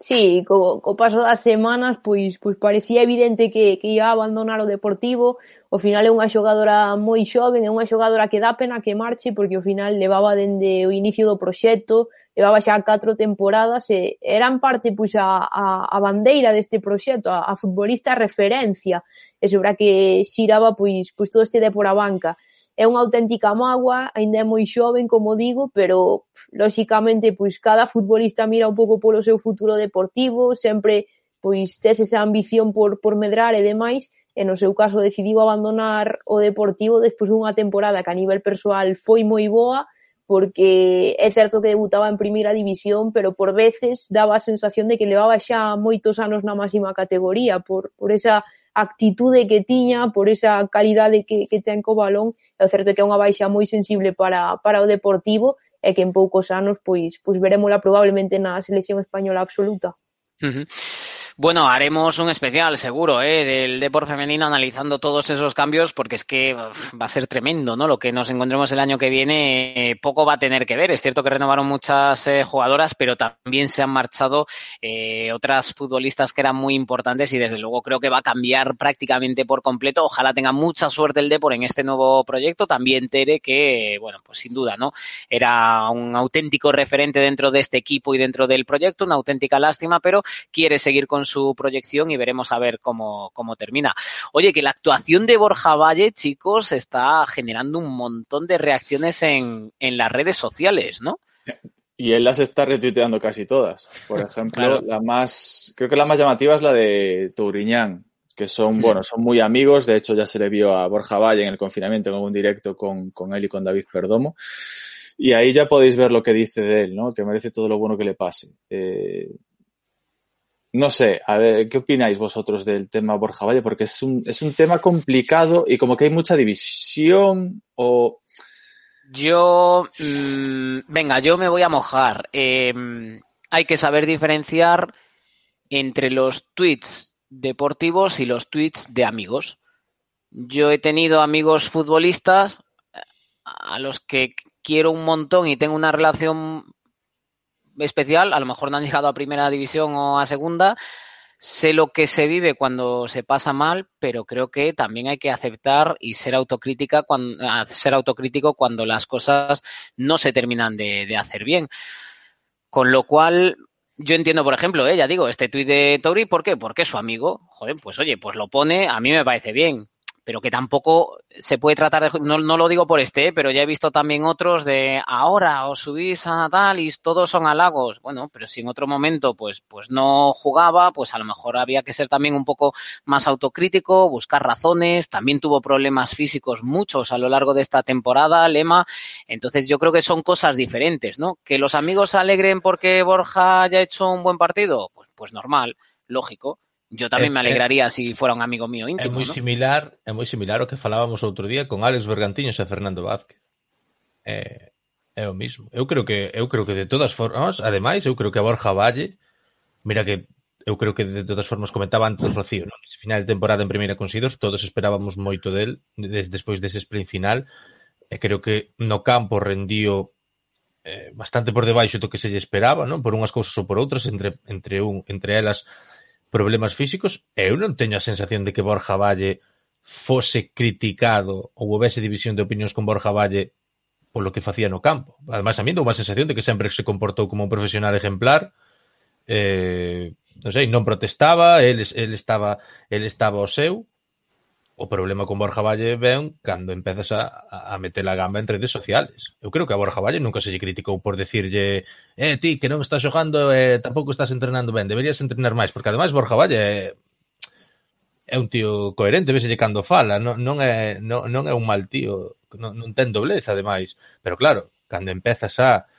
[SPEAKER 3] Sí, co, co paso das semanas pois pois parecía evidente que, que ia abandonar o Deportivo. O final é unha xogadora moi xoven, é unha xogadora que dá pena que marche porque o final levaba dende o inicio do proxecto, levaba xa catro temporadas e eran parte pois a, a, a bandeira deste proxecto, a, a futbolista referencia e sobre a que xiraba pois, pois todo este de por a banca é unha auténtica mágoa, aínda é moi xoven, como digo, pero lóxicamente pois cada futbolista mira un pouco polo seu futuro deportivo, sempre pois tes esa ambición por, por medrar e demais, e no seu caso decidiu abandonar o Deportivo despois dunha temporada que a nivel persoal foi moi boa, porque é certo que debutaba en primeira división, pero por veces daba a sensación de que levaba xa moitos anos na máxima categoría por, por esa actitude que tiña, por esa calidade que, que ten co balón, é certo que é unha baixa moi sensible para, para o Deportivo, e que en poucos anos pois, pois verémola probablemente na selección española absoluta.
[SPEAKER 6] Uh -huh. Bueno, haremos un especial, seguro, ¿eh? del deporte femenino analizando todos esos cambios, porque es que va a ser tremendo, ¿no? Lo que nos encontremos el año que viene, eh, poco va a tener que ver. Es cierto que renovaron muchas eh, jugadoras, pero también se han marchado eh, otras futbolistas que eran muy importantes y desde luego creo que va a cambiar prácticamente por completo. Ojalá tenga mucha suerte el Depor en este nuevo proyecto. También Tere, que, bueno, pues sin duda, ¿no? Era un auténtico referente dentro de este equipo y dentro del proyecto, una auténtica lástima, pero quiere seguir con su proyección y veremos a ver cómo, cómo termina. Oye, que la actuación de Borja Valle, chicos, está generando un montón de reacciones en, en las redes sociales, ¿no?
[SPEAKER 1] Y él las está retuiteando casi todas. Por ejemplo, claro. la más, creo que la más llamativa es la de Touriñán, que son, bueno, son muy amigos. De hecho, ya se le vio a Borja Valle en el confinamiento en un directo con, con él y con David Perdomo. Y ahí ya podéis ver lo que dice de él, ¿no? Que merece todo lo bueno que le pase. Eh, no sé, a ver, ¿qué opináis vosotros del tema Borja Valle? Porque es un, es un tema complicado y como que hay mucha división o...
[SPEAKER 6] Yo, mmm, venga, yo me voy a mojar. Eh, hay que saber diferenciar entre los tweets deportivos y los tweets de amigos. Yo he tenido amigos futbolistas a los que quiero un montón y tengo una relación especial, a lo mejor no han llegado a primera división o a segunda. Sé lo que se vive cuando se pasa mal, pero creo que también hay que aceptar y ser autocrítica cuando, ser autocrítico cuando las cosas no se terminan de, hacer bien. Con lo cual, yo entiendo, por ejemplo, eh, ya digo, este tuit de Tori, ¿por qué? Porque es su amigo. Joder, pues oye, pues lo pone, a mí me parece bien pero que tampoco se puede tratar de, no, no, lo digo por este, pero ya he visto también otros de ahora os subís a tal y todos son halagos. Bueno, pero si en otro momento pues, pues no jugaba, pues a lo mejor había que ser también un poco más autocrítico, buscar razones. También tuvo problemas físicos muchos a lo largo de esta temporada, Lema. Entonces yo creo que son cosas diferentes, ¿no? Que los amigos se alegren porque Borja haya hecho un buen partido, pues, pues normal, lógico Yo tamén me alegraría se si fuera un amigo mío íntimo,
[SPEAKER 2] É moi
[SPEAKER 6] ¿no?
[SPEAKER 2] similar, é moi similar ao que falábamos outro día con Alex Bergantiños e Fernando Vázquez. É, é o mismo. Eu creo que eu creo que de todas formas, ademais, eu creo que a Borja Valle, mira que eu creo que de todas formas comentaba antes Rocío, non? Ese final de temporada en primeira con Sidor, todos esperábamos moito del des, despois dese sprint final, e creo que no campo rendío eh, bastante por debaixo do que se lle esperaba, non? Por unhas cousas ou por outras, entre entre un entre elas problemas físicos e eu non teño a sensación de que Borja Valle fose criticado ou houvese división de opinións con Borja Valle polo que facía no campo. Ademais, a mí dou a sensación de que sempre se comportou como un profesional exemplar, eh, non sei, non protestaba, el, el estaba el estaba o seu, O problema con Borja Valle ven cando empezas a, a meter a gamba en redes sociales. Eu creo que a Borja Valle nunca se lle criticou por decirlle eh, ti, que non estás xogando, eh, tampouco estás entrenando ben, deberías entrenar máis, porque ademais Borja Valle é, é un tío coherente, veselle cando fala, non, non, é, non, non é un mal tío, non, non ten doblez, ademais. Pero claro, cando empezas a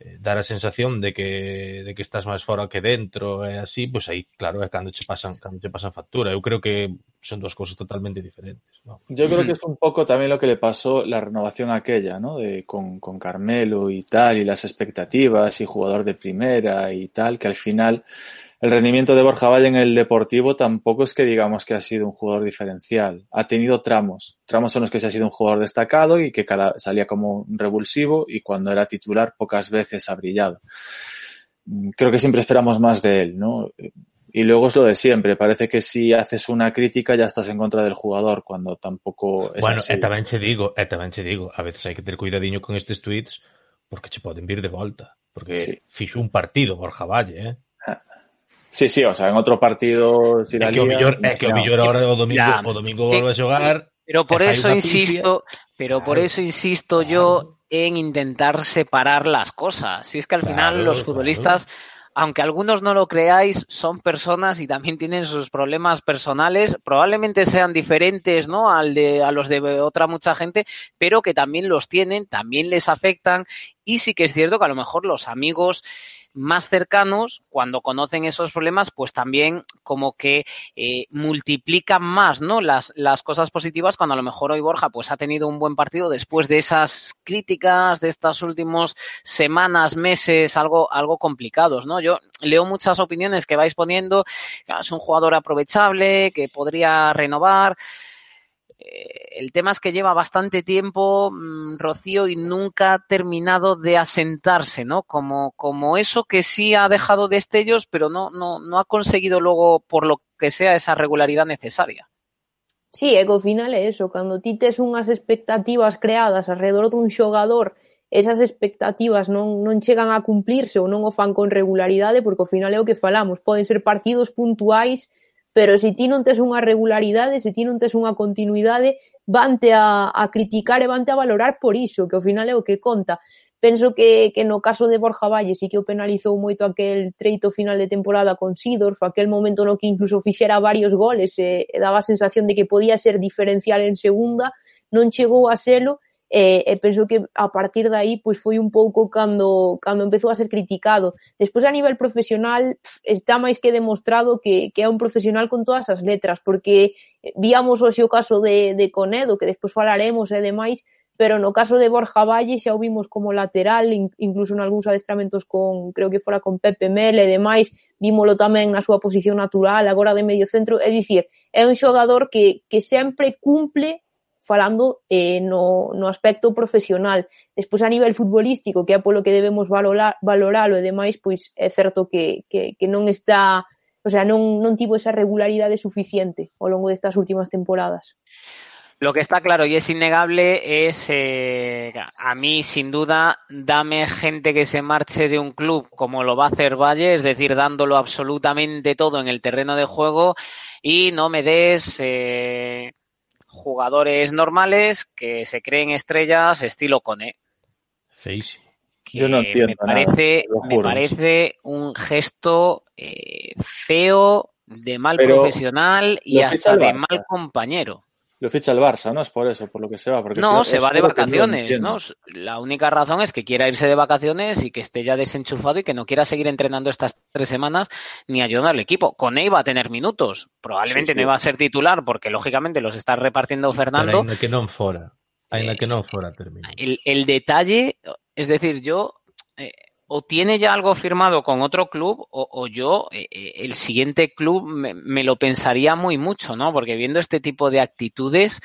[SPEAKER 2] eh, dar a sensación de que de que estás máis fora que dentro e así, pois pues aí, claro, é cando che pasan cando che pasan factura. Eu creo que son dos cosas totalmente diferentes.
[SPEAKER 1] Yo creo que es un poco también lo que le pasó la renovación aquella, ¿no? De, con, con Carmelo y tal, y las expectativas, y jugador de primera y tal, que al final el rendimiento de Borja Valle en el Deportivo tampoco es que digamos que ha sido un jugador diferencial. Ha tenido tramos. Tramos en los que se ha sido un jugador destacado y que cada, salía como revulsivo y cuando era titular pocas veces ha brillado. Creo que siempre esperamos más de él, ¿no? Y luego es lo de siempre. Parece que si haces una crítica ya estás en contra del jugador cuando tampoco es
[SPEAKER 2] Bueno,
[SPEAKER 1] así.
[SPEAKER 2] e tamén che digo, e tamén che digo, a veces hai que ter cuidadiño con estes tweets porque che poden vir de volta. Porque
[SPEAKER 1] Sí.
[SPEAKER 2] fixo un partido Borja Valle, eh?
[SPEAKER 1] Sí, sí, o sea, en otro partido si
[SPEAKER 2] É que o
[SPEAKER 1] lía,
[SPEAKER 2] millor, é que o
[SPEAKER 1] no.
[SPEAKER 2] millor ahora o domingo,
[SPEAKER 6] Ya.
[SPEAKER 2] o domingo
[SPEAKER 6] Que-
[SPEAKER 2] volve a xogar
[SPEAKER 6] Pero por eso insisto, pero por eso insisto yo en intentar separar las cosas. Si es que al final
[SPEAKER 2] Claro,
[SPEAKER 6] los futbolistas aunque algunos no lo creáis, son personas y también tienen sus problemas personales, probablemente sean diferentes, ¿no? Al de, a los de otra mucha gente, pero que también los tienen, también les afectan y sí que es cierto que a lo mejor los amigos más cercanos, cuando conocen esos problemas, pues también como que eh, multiplican más, ¿no? Las, las cosas positivas cuando a lo mejor hoy Borja pues ha tenido un buen partido después de esas críticas de estas últimas semanas, meses, algo, algo complicados, ¿no? Yo leo muchas opiniones que vais poniendo, es un jugador aprovechable, que podría renovar, Eh, el tema es que lleva bastante tiempo, mm, Rocío, y nunca ha terminado de asentarse, ¿no? Como, como eso que sí ha dejado destellos, pero no, no, no ha conseguido luego, por lo que sea, esa regularidad necesaria.
[SPEAKER 3] Sí, é que ao final é eso, cando ti tes unhas expectativas creadas alrededor dun xogador, esas expectativas non, non chegan a cumplirse ou non o fan con regularidade, porque ao final é o que falamos, poden ser partidos puntuais pero se ti non tes unha regularidade, se ti non tes unha continuidade, vante a, a criticar e vante a valorar por iso, que ao final é o que conta. Penso que, que no caso de Borja Valle sí que o penalizou moito aquel treito final de temporada con Sidorf, aquel momento no que incluso fixera varios goles e, e daba a sensación de que podía ser diferencial en segunda, non chegou a selo, e, e penso que a partir de aí pois foi un pouco cando cando empezou a ser criticado. Despois a nivel profesional está máis que demostrado que, que é un profesional con todas as letras, porque víamos hoxe o caso de, de Conedo, que despois falaremos e demais, pero no caso de Borja Valle xa o vimos como lateral, incluso en algúns adestramentos con, creo que fora con Pepe Mel e demais, vímolo tamén na súa posición natural, agora de medio centro, é dicir, é un xogador que, que sempre cumple falando eh, no, no aspecto profesional. Despois a nivel futbolístico, que é polo que debemos valorar, valoralo e demais, pois é certo que, que, que non está, o sea, non, non tivo esa regularidade suficiente ao longo destas últimas temporadas.
[SPEAKER 6] Lo que está claro y es innegable es, eh, a mí sin duda, dame gente que se marche de un club como lo va a hacer Valle, es decir, dándolo absolutamente todo en el terreno de juego y no me des eh, jugadores normales que se creen estrellas estilo Cone.
[SPEAKER 2] Feísimo.
[SPEAKER 1] Yo no entiendo
[SPEAKER 6] me parece,
[SPEAKER 1] nada,
[SPEAKER 6] me parece un gesto eh, feo, de mal
[SPEAKER 1] Pero
[SPEAKER 6] profesional y hasta de mal compañero.
[SPEAKER 1] Lo ficha el Barça, ¿no? Es por eso, por lo que se va. Porque
[SPEAKER 6] No,
[SPEAKER 1] si
[SPEAKER 6] se va de
[SPEAKER 1] no
[SPEAKER 6] vacaciones. ¿no? La única razón es que quiera irse de vacaciones y que esté ya desenchufado y que no quiera seguir entrenando estas tres semanas ni ayudando al equipo. Con va a tener minutos. Probablemente
[SPEAKER 1] Sí, sí.
[SPEAKER 6] no iba a ser titular porque lógicamente los está repartiendo
[SPEAKER 2] Pero
[SPEAKER 6] Fernando.
[SPEAKER 2] ainda que non fora. Ainda
[SPEAKER 6] Eh,
[SPEAKER 2] que non fora termino.
[SPEAKER 6] el, el detalle, es decir, yo eh, o tiene ya algo firmado con otro club o, o yo eh, eh, el siguiente club me, me lo pensaría muy mucho, ¿no? Porque viendo este tipo de actitudes,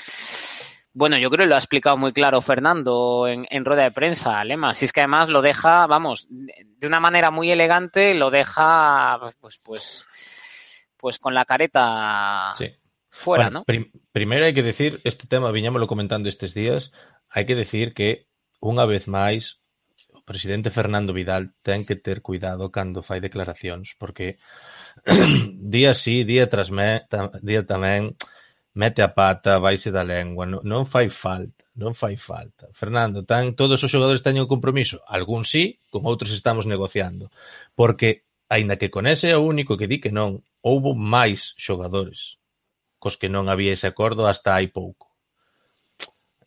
[SPEAKER 6] bueno, yo creo que lo ha explicado muy claro Fernando en, en rueda de prensa, Lema. Si es que además lo deja, vamos, de una manera muy elegante, lo deja, pues, pues, pues con la careta
[SPEAKER 2] Sí.
[SPEAKER 6] fuera,
[SPEAKER 2] Bueno,
[SPEAKER 6] ¿no?
[SPEAKER 2] prim- primeiro hai que decir, este tema viñámoslo comentando estes días, hai que decir que unha vez máis o presidente Fernando Vidal ten que ter cuidado cando fai declaracións, porque día sí, día tras me, tam, día tamén mete a pata, vaise da lengua, non, non fai falta, non fai falta. Fernando, tan todos os xogadores teñen un compromiso, algún sí, con outros estamos negociando, porque aínda que con ese é o único que di que non, houbo máis xogadores cos que non había ese acordo hasta hai pouco.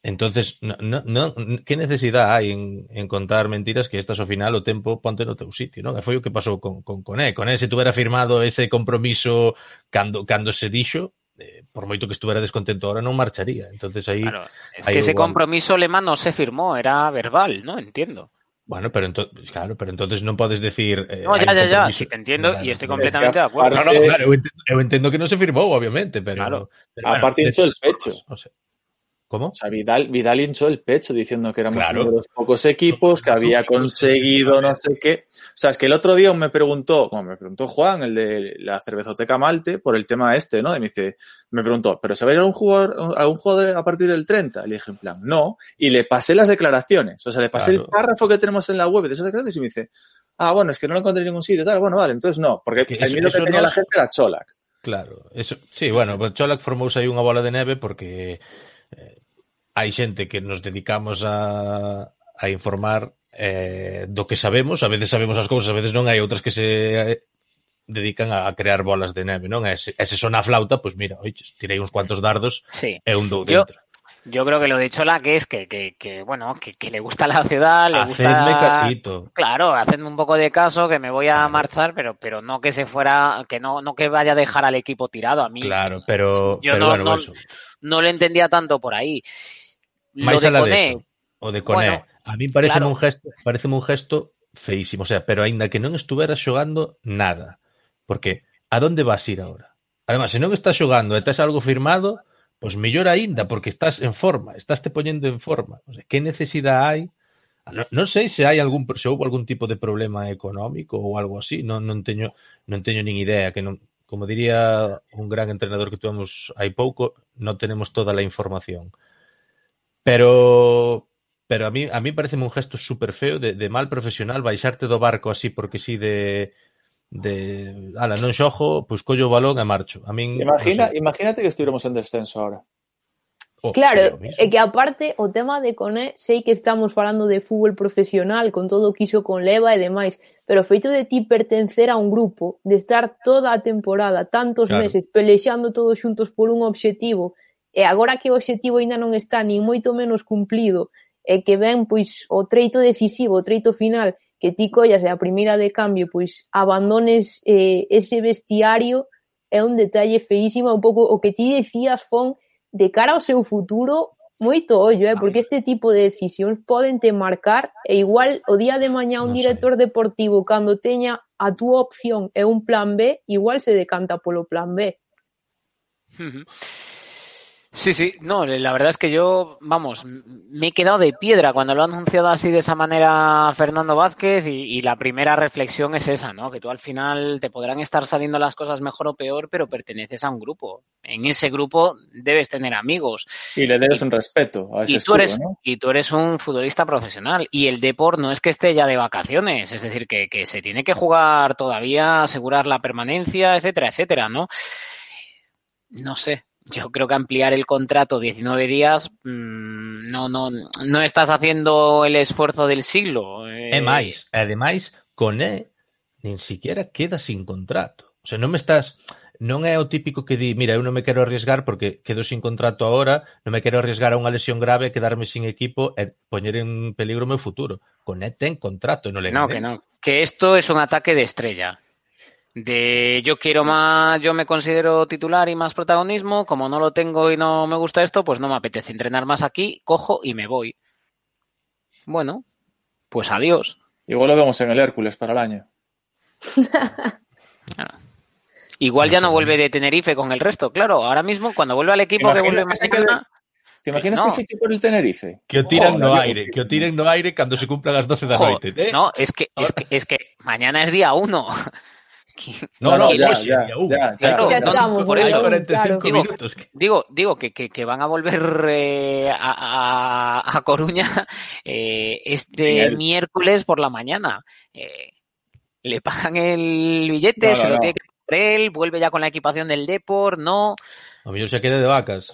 [SPEAKER 2] Entonces, no, no, no, que necesidade hai en, en contar mentiras que estas ao final o tempo ponte no teu sitio, non? E foi o que pasou con, con Coné. Coné se tuvera firmado ese compromiso cando, cando se dixo, eh, por moito que estuvera descontento ahora non marcharía. Entonces aí,
[SPEAKER 6] Claro, es que ese compromiso alemán no se firmó, era verbal, ¿no? Entiendo.
[SPEAKER 2] bueno, pero ento, claro, pero entonces non podes decir eh,
[SPEAKER 6] No, ya, ya, ya, sí te entiendo
[SPEAKER 2] Claro,
[SPEAKER 6] y estoy completamente de
[SPEAKER 1] Es que
[SPEAKER 6] acuerdo.
[SPEAKER 2] No, no, claro, eu entendo, eu entendo que non se firmou, obviamente, pero...
[SPEAKER 6] Claro.
[SPEAKER 2] pero
[SPEAKER 1] Aparte hinchó el
[SPEAKER 2] despois,
[SPEAKER 1] pecho.
[SPEAKER 2] No sé. ¿Cómo?
[SPEAKER 1] O sea, Vidal, Vidal hinchó el pecho diciendo que éramos
[SPEAKER 2] Claro.
[SPEAKER 1] uno de los pocos equipos que había conseguido no sé qué. O sea, es que el otro día me preguntó, bueno, me preguntó Juan, el de la cervezoteca Malte, por el tema este, ¿no? Y me dice, me preguntó, ¿pero se va a ir a un jugador, a un jugador a partir del 30? Le dije, en plan, no. Y le pasé las declaraciones. O sea, le pasé
[SPEAKER 2] Claro.
[SPEAKER 1] el párrafo que tenemos en la web de esas declaraciones y me dice, ah, bueno, es que no lo encontré en ningún sitio, tal. Bueno, vale, entonces no. Porque
[SPEAKER 2] Que
[SPEAKER 1] el miedo que tenía
[SPEAKER 2] no-
[SPEAKER 1] la gente era Cholac.
[SPEAKER 2] Claro, eso, sí, bueno, pues Cholac formouse aí unha bola de neve porque hai xente que nos dedicamos a, a informar eh, do que sabemos, a veces sabemos as cousas, a veces non hai outras que se eh, dedican a crear bolas de neve, non? E se, e se sona a flauta, pois mira, oi, tirei uns cuantos dardos
[SPEAKER 6] Sí.
[SPEAKER 2] e un dou
[SPEAKER 6] Yo-
[SPEAKER 2] dentro.
[SPEAKER 6] Yo creo que lo de Chola que es que, que, que, bueno, que, que le gusta la ciudad, le
[SPEAKER 2] Hacedme
[SPEAKER 6] gusta...
[SPEAKER 2] casito.
[SPEAKER 6] Claro, hacedme un poco de caso que me voy a
[SPEAKER 2] Claro.
[SPEAKER 6] marchar, pero, pero no que se fuera, que no, no que vaya a dejar al equipo tirado. A mí
[SPEAKER 2] Claro, pero,
[SPEAKER 6] Yo
[SPEAKER 2] pero
[SPEAKER 6] no-
[SPEAKER 2] bueno,
[SPEAKER 6] no- no lo entendía tanto por ahí.
[SPEAKER 2] máis
[SPEAKER 6] lo
[SPEAKER 2] de
[SPEAKER 6] Coné.
[SPEAKER 2] O de Coné.
[SPEAKER 6] Bueno,
[SPEAKER 2] a mí parece
[SPEAKER 6] claro.
[SPEAKER 2] un gesto, parece un gesto feísimo, o sea, pero aínda que non estuvera xogando nada, porque a donde vas ir agora? Además, se non estás xogando e tes algo firmado, pois mellor aínda porque estás en forma, estás te poñendo en forma. O sea, que necesidade hai? Ah, non, non sei se hai algún se houve algún tipo de problema económico ou algo así, non non teño non teño nin idea que non como diría un gran entrenador que tuvemos hai pouco, non tenemos toda a información. Pero pero a mí a mí parece un gesto super feo de, de mal profesional baixarte do barco así porque sí de de ala, non xojo, pois collo o balón e marcho. A min
[SPEAKER 1] Imagina,
[SPEAKER 2] no sé.
[SPEAKER 1] imagínate que estivéramos en descenso ahora.
[SPEAKER 2] Oh,
[SPEAKER 3] claro,
[SPEAKER 2] é
[SPEAKER 3] que aparte o tema de Coné sei que estamos falando de fútbol profesional con todo o que iso con leva e demais pero o feito de ti pertencer a un grupo de estar toda a temporada, tantos
[SPEAKER 2] claro.
[SPEAKER 3] meses pelexando todos xuntos por un obxectivo E agora que o obxectivo aínda non está nin moito menos cumplido e que ven pois o treito decisivo, o treito final, que ti collas e a primeira de cambio pois abandones eh, ese vestiario é un detalle feísimo, un pouco o que ti decías, Fon, de cara ao seu futuro, moito ollo, eh, porque este tipo de decisións poden te marcar e igual o día de mañá un director deportivo cando teña a túa opción e un plan B, igual se decanta polo plan B.
[SPEAKER 6] Sí, sí, no, la verdad es que yo, vamos, me he quedado de piedra cuando lo ha anunciado así de esa manera Fernando Vázquez y, y la primera reflexión es esa, ¿no? Que tú al final te podrán estar saliendo las cosas mejor o peor, pero perteneces a un grupo. En ese grupo debes tener amigos
[SPEAKER 1] Y le debes un respeto a ese
[SPEAKER 6] y tú
[SPEAKER 1] escudo,
[SPEAKER 6] eres
[SPEAKER 1] ¿no?
[SPEAKER 6] y tú eres un futbolista profesional y el Deport no es que esté ya de vacaciones, es decir, que, que se tiene que jugar todavía, asegurar la permanencia, etcétera, etcétera, ¿no? No sé, yo creo que ampliar el contrato 19 días mmm, no no no estás haciendo el esfuerzo del siglo. Eh,
[SPEAKER 2] máis, e ademais, Coné nin siquiera queda sin contrato. O sea, non me estás non é o típico que di, mira, eu non me quero arriesgar porque quedo sin contrato agora, non me quero arriesgar a unha lesión grave, quedarme sin equipo e poñer en peligro o meu futuro. Coné ten contrato, non le
[SPEAKER 6] No, que no. Que esto es un ataque de estrella. De yo quiero más, yo me considero titular y más protagonismo, como no lo tengo y no me gusta esto, pues no me apetece entrenar más aquí, cojo y me voy. Bueno, pues adiós.
[SPEAKER 1] Igual lo vemos en el Hércules para el año.
[SPEAKER 6] Igual ya
[SPEAKER 2] No
[SPEAKER 6] vuelve de Tenerife con el resto, claro. Ahora mismo, cuando vuelve al equipo que vuelve mañana,
[SPEAKER 1] ¿Te imaginas
[SPEAKER 6] No.
[SPEAKER 1] que fiche por el Tenerife?
[SPEAKER 2] Que o tiran no aire, que o tiren no aire cando se cumplan as 12 da
[SPEAKER 6] jo,
[SPEAKER 2] noite. Eh?
[SPEAKER 6] no, es que, es que, es que mañana es día uno.
[SPEAKER 2] no, no,
[SPEAKER 1] No, ya, ya,
[SPEAKER 6] por eso,
[SPEAKER 2] 45
[SPEAKER 6] Digo, Digo, digo que, que, que van a volver eh, a, a- a Coruña eh, este miércoles por la mañana. Eh, le pagan el billete,
[SPEAKER 1] No,
[SPEAKER 6] se lo
[SPEAKER 1] no.
[SPEAKER 6] tiene que comprar él, vuelve ya con la equipación del Depor, no.
[SPEAKER 2] A mellor se quede de vacas.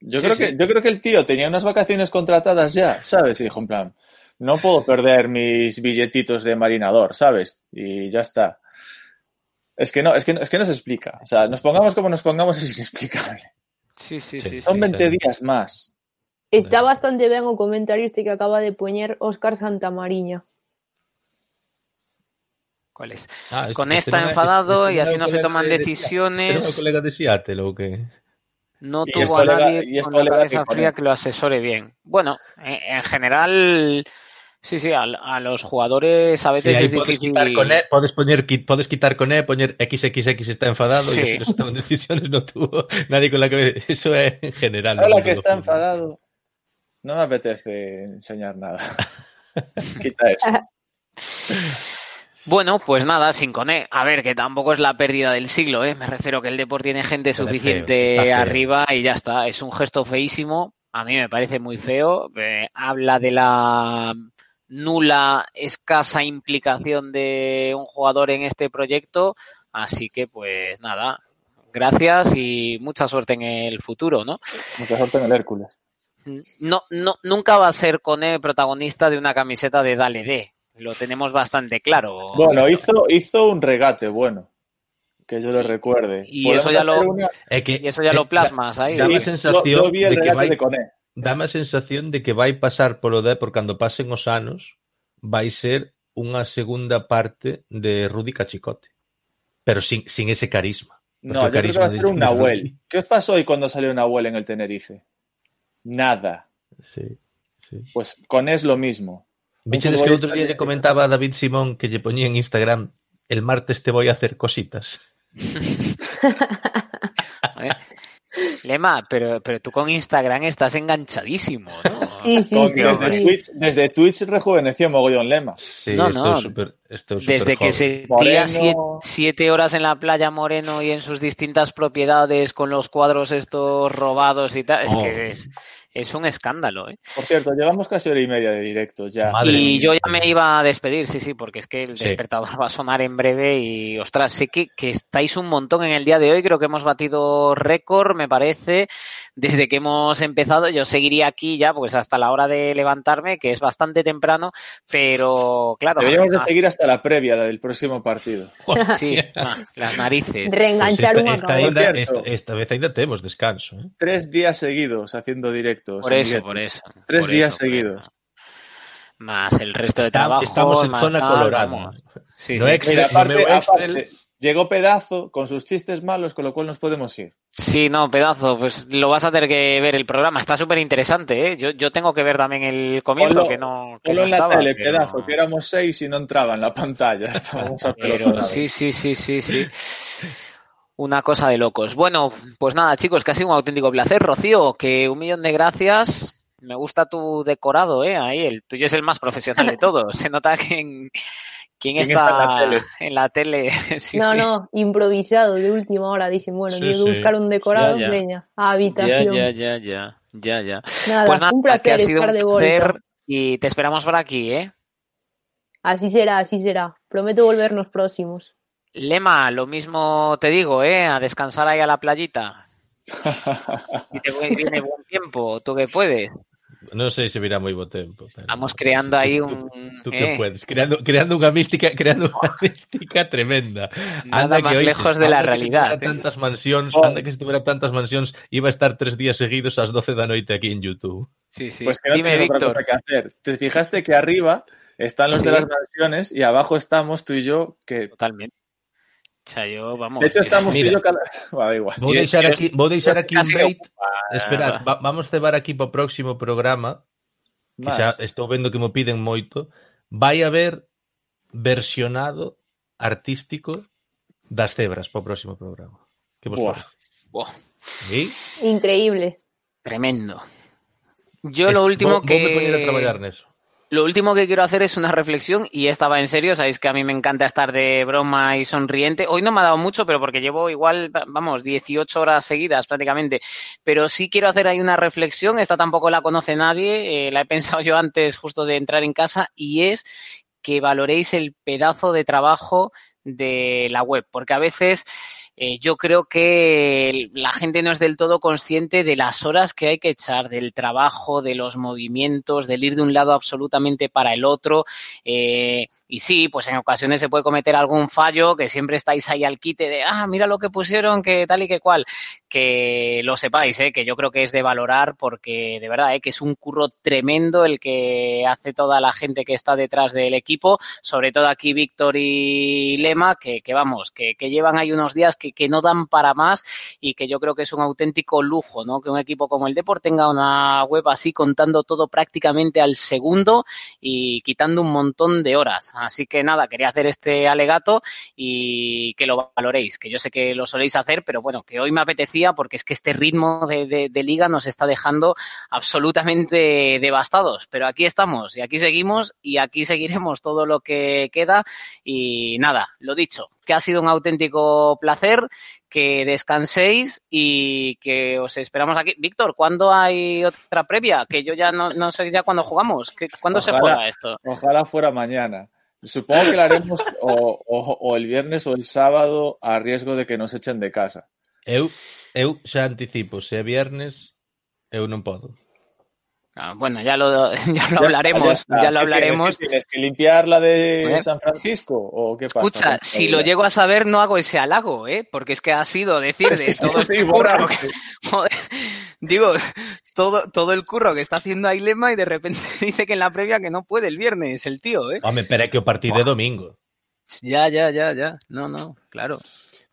[SPEAKER 1] Yo,
[SPEAKER 6] Sí,
[SPEAKER 1] creo
[SPEAKER 6] sí.
[SPEAKER 1] Que, yo creo que el tío tenía unas vacaciones contratadas ya, ¿sabes? Y dijo en plan, no puedo perder mis billetitos de marinador, ¿sabes? Y ya está. Es que no, es que no, es que no se explica. O sea, nos pongamos como nos pongamos es inexplicable.
[SPEAKER 6] Sí, sí,
[SPEAKER 2] Sí.
[SPEAKER 1] Son
[SPEAKER 6] sí.
[SPEAKER 1] 20 días más.
[SPEAKER 3] Está bastante ben o comentario este que acaba de poñer Óscar Santamariña.
[SPEAKER 6] ¿Cuál es?
[SPEAKER 2] Ah, este-
[SPEAKER 6] Con
[SPEAKER 2] este
[SPEAKER 6] esta enfadado
[SPEAKER 2] este
[SPEAKER 6] y así
[SPEAKER 2] o
[SPEAKER 6] no se toman
[SPEAKER 2] de- de-
[SPEAKER 6] decisiones.
[SPEAKER 2] Este é o colega de Seattle ou que...
[SPEAKER 6] No tuvo a nadie
[SPEAKER 1] y es
[SPEAKER 6] con la cabeza fría que lo asesore bien. Bueno, en, en general, sí, sí, a, a los jugadores a veces es difícil.
[SPEAKER 2] quitar con E, podes poñer qui- podes quitar con E, poñer XXX está enfadado
[SPEAKER 6] Sí.
[SPEAKER 2] y así no toman decisiones, no tuvo nadie con la cabeza. Eso é en general. no
[SPEAKER 1] Ahora
[SPEAKER 2] mundo
[SPEAKER 1] que está enfadado, no me apetece enseñar nada. Quita eso.
[SPEAKER 6] Bueno, pues nada, sin Coné. A ver, que tampoco es la pérdida del siglo, ¿eh? Me refiero que el Deport tiene gente
[SPEAKER 2] es
[SPEAKER 6] suficiente
[SPEAKER 2] feo, está feo.
[SPEAKER 6] arriba y ya está. Es un gesto feísimo. A mí me parece muy feo. Eh, habla de la nula, escasa implicación de un jugador en este proyecto. Así que, pues nada, gracias y mucha suerte en el futuro, ¿no?
[SPEAKER 1] Mucha suerte en el Hércules.
[SPEAKER 6] no, no, nunca va a ser Cone protagonista de una camiseta de Dale D. Lo tenemos bastante claro.
[SPEAKER 1] Bueno, hizo, hizo un regate bueno. Que yo lo recuerde.
[SPEAKER 6] Y eso ya lo,
[SPEAKER 1] Una...
[SPEAKER 2] É que,
[SPEAKER 6] y eso ya lo plasmas ahí.
[SPEAKER 2] Dá
[SPEAKER 1] Sí,
[SPEAKER 2] a sensación
[SPEAKER 1] yo, yo vi el
[SPEAKER 2] de que
[SPEAKER 1] regate
[SPEAKER 2] vai-
[SPEAKER 1] de Coné.
[SPEAKER 2] Dame a sensación de que vai pasar polo Depor cando pasen os anos vai ser unha segunda parte de Rudy Cachicote. Pero sin, sin ese carisma.
[SPEAKER 1] No, yo creo que va a ser
[SPEAKER 2] de-
[SPEAKER 1] un
[SPEAKER 2] de
[SPEAKER 1] Nahuel.
[SPEAKER 2] Rudy-
[SPEAKER 1] ¿Qué os pasó hoy cuando salió Nahuel en el Tenerife? Nada.
[SPEAKER 2] Sí, sí.
[SPEAKER 1] Pues con es lo mismo.
[SPEAKER 2] Vichedes que outro día lle comentaba a David Simón que lle poñía en Instagram el martes te voy a hacer cositas.
[SPEAKER 6] Lema, pero, pero tú con Instagram estás enganchadísimo, ¿no?
[SPEAKER 3] Sí, sí, sí.
[SPEAKER 1] desde,
[SPEAKER 3] sí.
[SPEAKER 1] Twitch, desde Twitch rejuveneció mogollón Lema.
[SPEAKER 2] Sí,
[SPEAKER 6] No, no.
[SPEAKER 2] super, estou super
[SPEAKER 6] Desde que
[SPEAKER 2] joven.
[SPEAKER 6] se tira siete, siete horas en la playa Moreno y en sus distintas propiedades con los cuadros estos robados y tal, es
[SPEAKER 2] Oh.
[SPEAKER 6] que es, es un escándalo, ¿eh?
[SPEAKER 1] Por cierto, llevamos casi hora y media de directo ya.
[SPEAKER 2] Madre
[SPEAKER 6] y
[SPEAKER 2] mía.
[SPEAKER 6] yo ya me iba a despedir, sí, sí, porque es que el
[SPEAKER 2] Sí.
[SPEAKER 6] despertador va a sonar en breve y, ostras, sé que, que estáis un montón en el día de hoy, creo que hemos batido récord, me parece, desde que hemos empezado. Yo seguiría aquí ya, pues hasta la hora de levantarme, que es bastante temprano, pero claro.
[SPEAKER 1] Deberíamos de
[SPEAKER 6] ah,
[SPEAKER 1] seguir hasta la previa, la del próximo partido.
[SPEAKER 6] Sí, ah, las narices.
[SPEAKER 3] Reenganchar
[SPEAKER 2] Pues
[SPEAKER 3] un
[SPEAKER 2] esta,
[SPEAKER 1] cierto.
[SPEAKER 2] esta, esta vez ainda temos descanso. ¿eh?
[SPEAKER 1] Tres días seguidos haciendo directos.
[SPEAKER 6] Por eso,
[SPEAKER 1] directo.
[SPEAKER 6] por eso.
[SPEAKER 1] Tres
[SPEAKER 6] por
[SPEAKER 1] días
[SPEAKER 6] eso,
[SPEAKER 1] seguidos.
[SPEAKER 6] eso. Más el resto de trabajo.
[SPEAKER 2] Estamos en
[SPEAKER 6] más
[SPEAKER 2] zona colorada.
[SPEAKER 6] vamos. Sí,
[SPEAKER 2] No
[SPEAKER 6] sí.
[SPEAKER 2] Excel,
[SPEAKER 1] Mira,
[SPEAKER 2] no
[SPEAKER 1] aparte,
[SPEAKER 2] Excel.
[SPEAKER 1] aparte, llegó pedazo con sus chistes malos, con lo cual nos podemos ir.
[SPEAKER 6] Sí, no, pedazo, pues lo vas a tener que ver el programa. Está súper interesante, ¿eh? Yo, yo tengo que ver también el comienzo,
[SPEAKER 1] Ponlo-
[SPEAKER 6] que no, que no
[SPEAKER 1] en la tele,
[SPEAKER 6] pero-
[SPEAKER 1] pedazo, que éramos seis y no entraba en la pantalla. Estábamos
[SPEAKER 6] Pero
[SPEAKER 1] apelotonados.
[SPEAKER 6] sí, sí, sí, sí, sí. Una cosa de locos. Bueno, pues nada, chicos, que ha sido un auténtico placer. Rocío, que un millón de gracias. Me gusta tu decorado, ¿eh? Ahí, el tuyo es el más profesional de todos. Se nota que en, quién
[SPEAKER 1] ¿Quién
[SPEAKER 6] está,
[SPEAKER 1] está en la tele?
[SPEAKER 6] en la tele. Sí,
[SPEAKER 3] no,
[SPEAKER 6] sí.
[SPEAKER 3] no, improvisado de última hora. Dicen, bueno,
[SPEAKER 2] Sí,
[SPEAKER 3] tengo que
[SPEAKER 2] sí.
[SPEAKER 3] buscar un decorado,
[SPEAKER 6] Ya, ya.
[SPEAKER 3] a
[SPEAKER 6] Ya,
[SPEAKER 3] habitación.
[SPEAKER 6] ya, ya, ya, ya, ya.
[SPEAKER 3] Nada,
[SPEAKER 6] Pues nada,
[SPEAKER 3] un
[SPEAKER 6] que
[SPEAKER 3] placer
[SPEAKER 6] ha sido
[SPEAKER 3] estar
[SPEAKER 6] un
[SPEAKER 3] de
[SPEAKER 6] placer
[SPEAKER 3] vuelta.
[SPEAKER 6] y te esperamos por aquí, ¿eh?
[SPEAKER 3] Así será, así será. Prometo volvernos próximos.
[SPEAKER 6] Lema, lo mismo te digo, ¿eh? A descansar ahí a la playita. Y te viene buen tiempo, tú que puedes.
[SPEAKER 2] Non sei se virá moi bo tempo. Pero...
[SPEAKER 6] Estamos creando ahí un...
[SPEAKER 2] Tú que
[SPEAKER 6] eh,
[SPEAKER 2] puedes, creando, creando unha mística, creando unha mística tremenda.
[SPEAKER 6] Nada
[SPEAKER 2] que,
[SPEAKER 6] más
[SPEAKER 2] oíste,
[SPEAKER 6] lejos de la
[SPEAKER 2] anda que se
[SPEAKER 6] realidad, eh.
[SPEAKER 2] tantas mansións,
[SPEAKER 1] Oh.
[SPEAKER 2] anda que se tuviera tantas mansións, iba a estar tres días seguidos ás 12 da noite aquí en YouTube.
[SPEAKER 6] Sí, sí.
[SPEAKER 1] Pues que no
[SPEAKER 6] Dime,
[SPEAKER 1] otra
[SPEAKER 6] Víctor.
[SPEAKER 1] cosa que hacer. Te fijaste que arriba están los de
[SPEAKER 6] Sí.
[SPEAKER 1] las mansiones y abajo estamos tú y yo, que
[SPEAKER 6] Totalmente. Sea, yo, vamos...
[SPEAKER 1] de hecho estamos tú y
[SPEAKER 2] Mira.
[SPEAKER 1] yo cada... Va, da igual.
[SPEAKER 2] Vou
[SPEAKER 6] Yo-
[SPEAKER 2] deixar aquí, vou deixar aquí un bait.
[SPEAKER 6] Ah,
[SPEAKER 2] Esperad, va, vamos cebar aquí para o próximo programa, que xa estou vendo que mo piden moito. Vai haber versionado artístico das cebras para o próximo programa. Que vos
[SPEAKER 1] Buah.
[SPEAKER 6] Buah,
[SPEAKER 2] ¿Sí?
[SPEAKER 3] Increíble.
[SPEAKER 6] tremendo. Yo
[SPEAKER 2] Es-
[SPEAKER 6] lo último
[SPEAKER 2] vou- voume poñer a
[SPEAKER 6] que...
[SPEAKER 2] traballar neso.
[SPEAKER 6] Lo último que quiero hacer es una reflexión y esta va en serio. Sabéis que a mí me encanta estar de broma y sonriente. Hoy no me ha dado mucho, pero porque llevo igual, vamos, 18 horas seguidas prácticamente. Pero sí quiero hacer ahí una reflexión. Esta tampoco la conoce nadie. eh, la he pensado yo antes justo de entrar en casa y es que valoréis el pedazo de trabajo de la web, porque a veces eh, yo creo que la gente no es del todo consciente de las horas que hay que echar, del trabajo, de los movimientos, del ir de un lado absolutamente para el otro. Eh, y sí, pues en ocasiones se puede cometer algún fallo, que siempre estáis ahí al quite de, ah, mira lo que pusieron, que tal y que cual. Que lo sepáis, ¿eh? que yo creo que es de valorar porque de verdad, ¿eh? que es un curro tremendo el que hace toda la gente que está detrás del equipo, sobre todo aquí Víctor y Lema, que, que vamos, que, que llevan ahí unos días que, que no dan para más y que yo creo que es un auténtico lujo, ¿no? Que un equipo como el Deport tenga una web así contando todo prácticamente al segundo y quitando un montón de horas. Así que nada, quería hacer este alegato y que lo valoréis, que yo sé que lo soléis hacer, pero bueno, que hoy me apetecía porque es que este ritmo de, de, de liga nos está dejando absolutamente devastados. Pero aquí estamos y aquí seguimos y aquí seguiremos todo lo que queda. Y nada, lo dicho, que ha sido un auténtico placer, que descanséis y que os esperamos aquí. Víctor, ¿cuándo hay otra previa? Que yo ya no, no sé ya cuándo jugamos. ¿Qué- ¿Cuándo se juega esto?
[SPEAKER 1] Ojalá fuera mañana. Supongo que lo haremos o, o, o el viernes o el sábado a riesgo de que nos echen de casa.
[SPEAKER 2] Eu, eu xa anticipo, se é viernes, eu non podo.
[SPEAKER 6] Ah, bueno, ya lo, ya lo hablaremos, ya lo
[SPEAKER 1] ¿Qué
[SPEAKER 6] hablaremos.
[SPEAKER 1] ¿Tienes, ¿Qué tienes que limpiar la de. San Francisco o qué pasa?
[SPEAKER 6] Escucha, si lo llego a saber, no hago ese halago, ¿eh? Porque es que ha sido decir
[SPEAKER 1] Es
[SPEAKER 6] de todo
[SPEAKER 1] sí,
[SPEAKER 6] este curro que- joder, digo, todo, todo el curro que está haciendo Ailema y de repente dice que en la previa que no puede el viernes, el tío, ¿eh?
[SPEAKER 2] Home, pero que o partido é domingo.
[SPEAKER 6] Ya, ya, ya, ya. No, no, claro.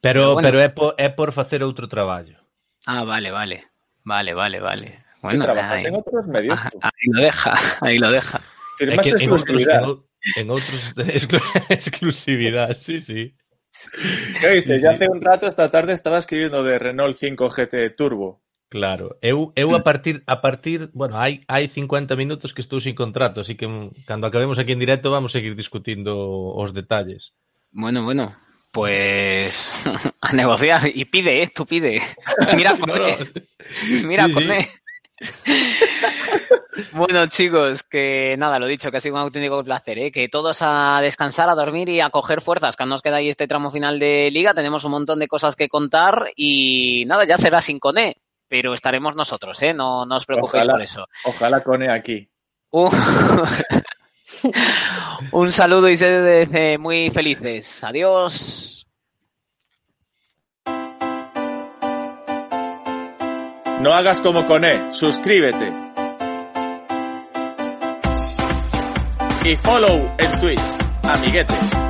[SPEAKER 2] Pero,
[SPEAKER 6] Pero bueno.
[SPEAKER 2] pero é, por, é por facer outro traballo.
[SPEAKER 6] Ah, vale, vale. Vale, vale, vale.
[SPEAKER 1] ¿Qué
[SPEAKER 6] Bueno,
[SPEAKER 1] trabajas
[SPEAKER 6] ahí,
[SPEAKER 1] en otros medios tú?
[SPEAKER 6] ahí lo deja, ahí lo deja.
[SPEAKER 2] Que
[SPEAKER 1] exclusividad.
[SPEAKER 2] en, ou- en outros exclu- exclusividade, sí, sí.
[SPEAKER 1] ¿Qué viste?
[SPEAKER 2] Sí,
[SPEAKER 1] Ya
[SPEAKER 2] sí.
[SPEAKER 1] hace un rato, esta tarde, estaba escribiendo de Renault 5 GT Turbo.
[SPEAKER 2] Claro, eu, eu a partir a partir, bueno, hai hai 50 minutos que estou sin contrato, así que cando acabemos aquí en directo vamos seguir discutindo os detalles.
[SPEAKER 6] Bueno, bueno. Pues a negociar y pide, ¿eh? Tú pide. Mira,
[SPEAKER 2] No,
[SPEAKER 6] Coné.
[SPEAKER 2] no.
[SPEAKER 6] Mira,
[SPEAKER 2] Sí, sí.
[SPEAKER 6] Bueno, chicos, que nada, lo dicho, que ha sido un auténtico placer, ¿eh? que todos a descansar, a dormir y a coger fuerzas, que nos queda ahí este tramo final de liga, tenemos un montón de cosas que contar y nada, ya será sin Coné, pero estaremos nosotros, ¿eh? no, no os preocupéis
[SPEAKER 1] Ojalá.
[SPEAKER 6] por eso.
[SPEAKER 1] Ojalá Cone aquí.
[SPEAKER 6] Un, un saludo y sed muy felices. Adiós.
[SPEAKER 1] No hagas como Cone, suscríbete. Y follow en Twitch, amiguete.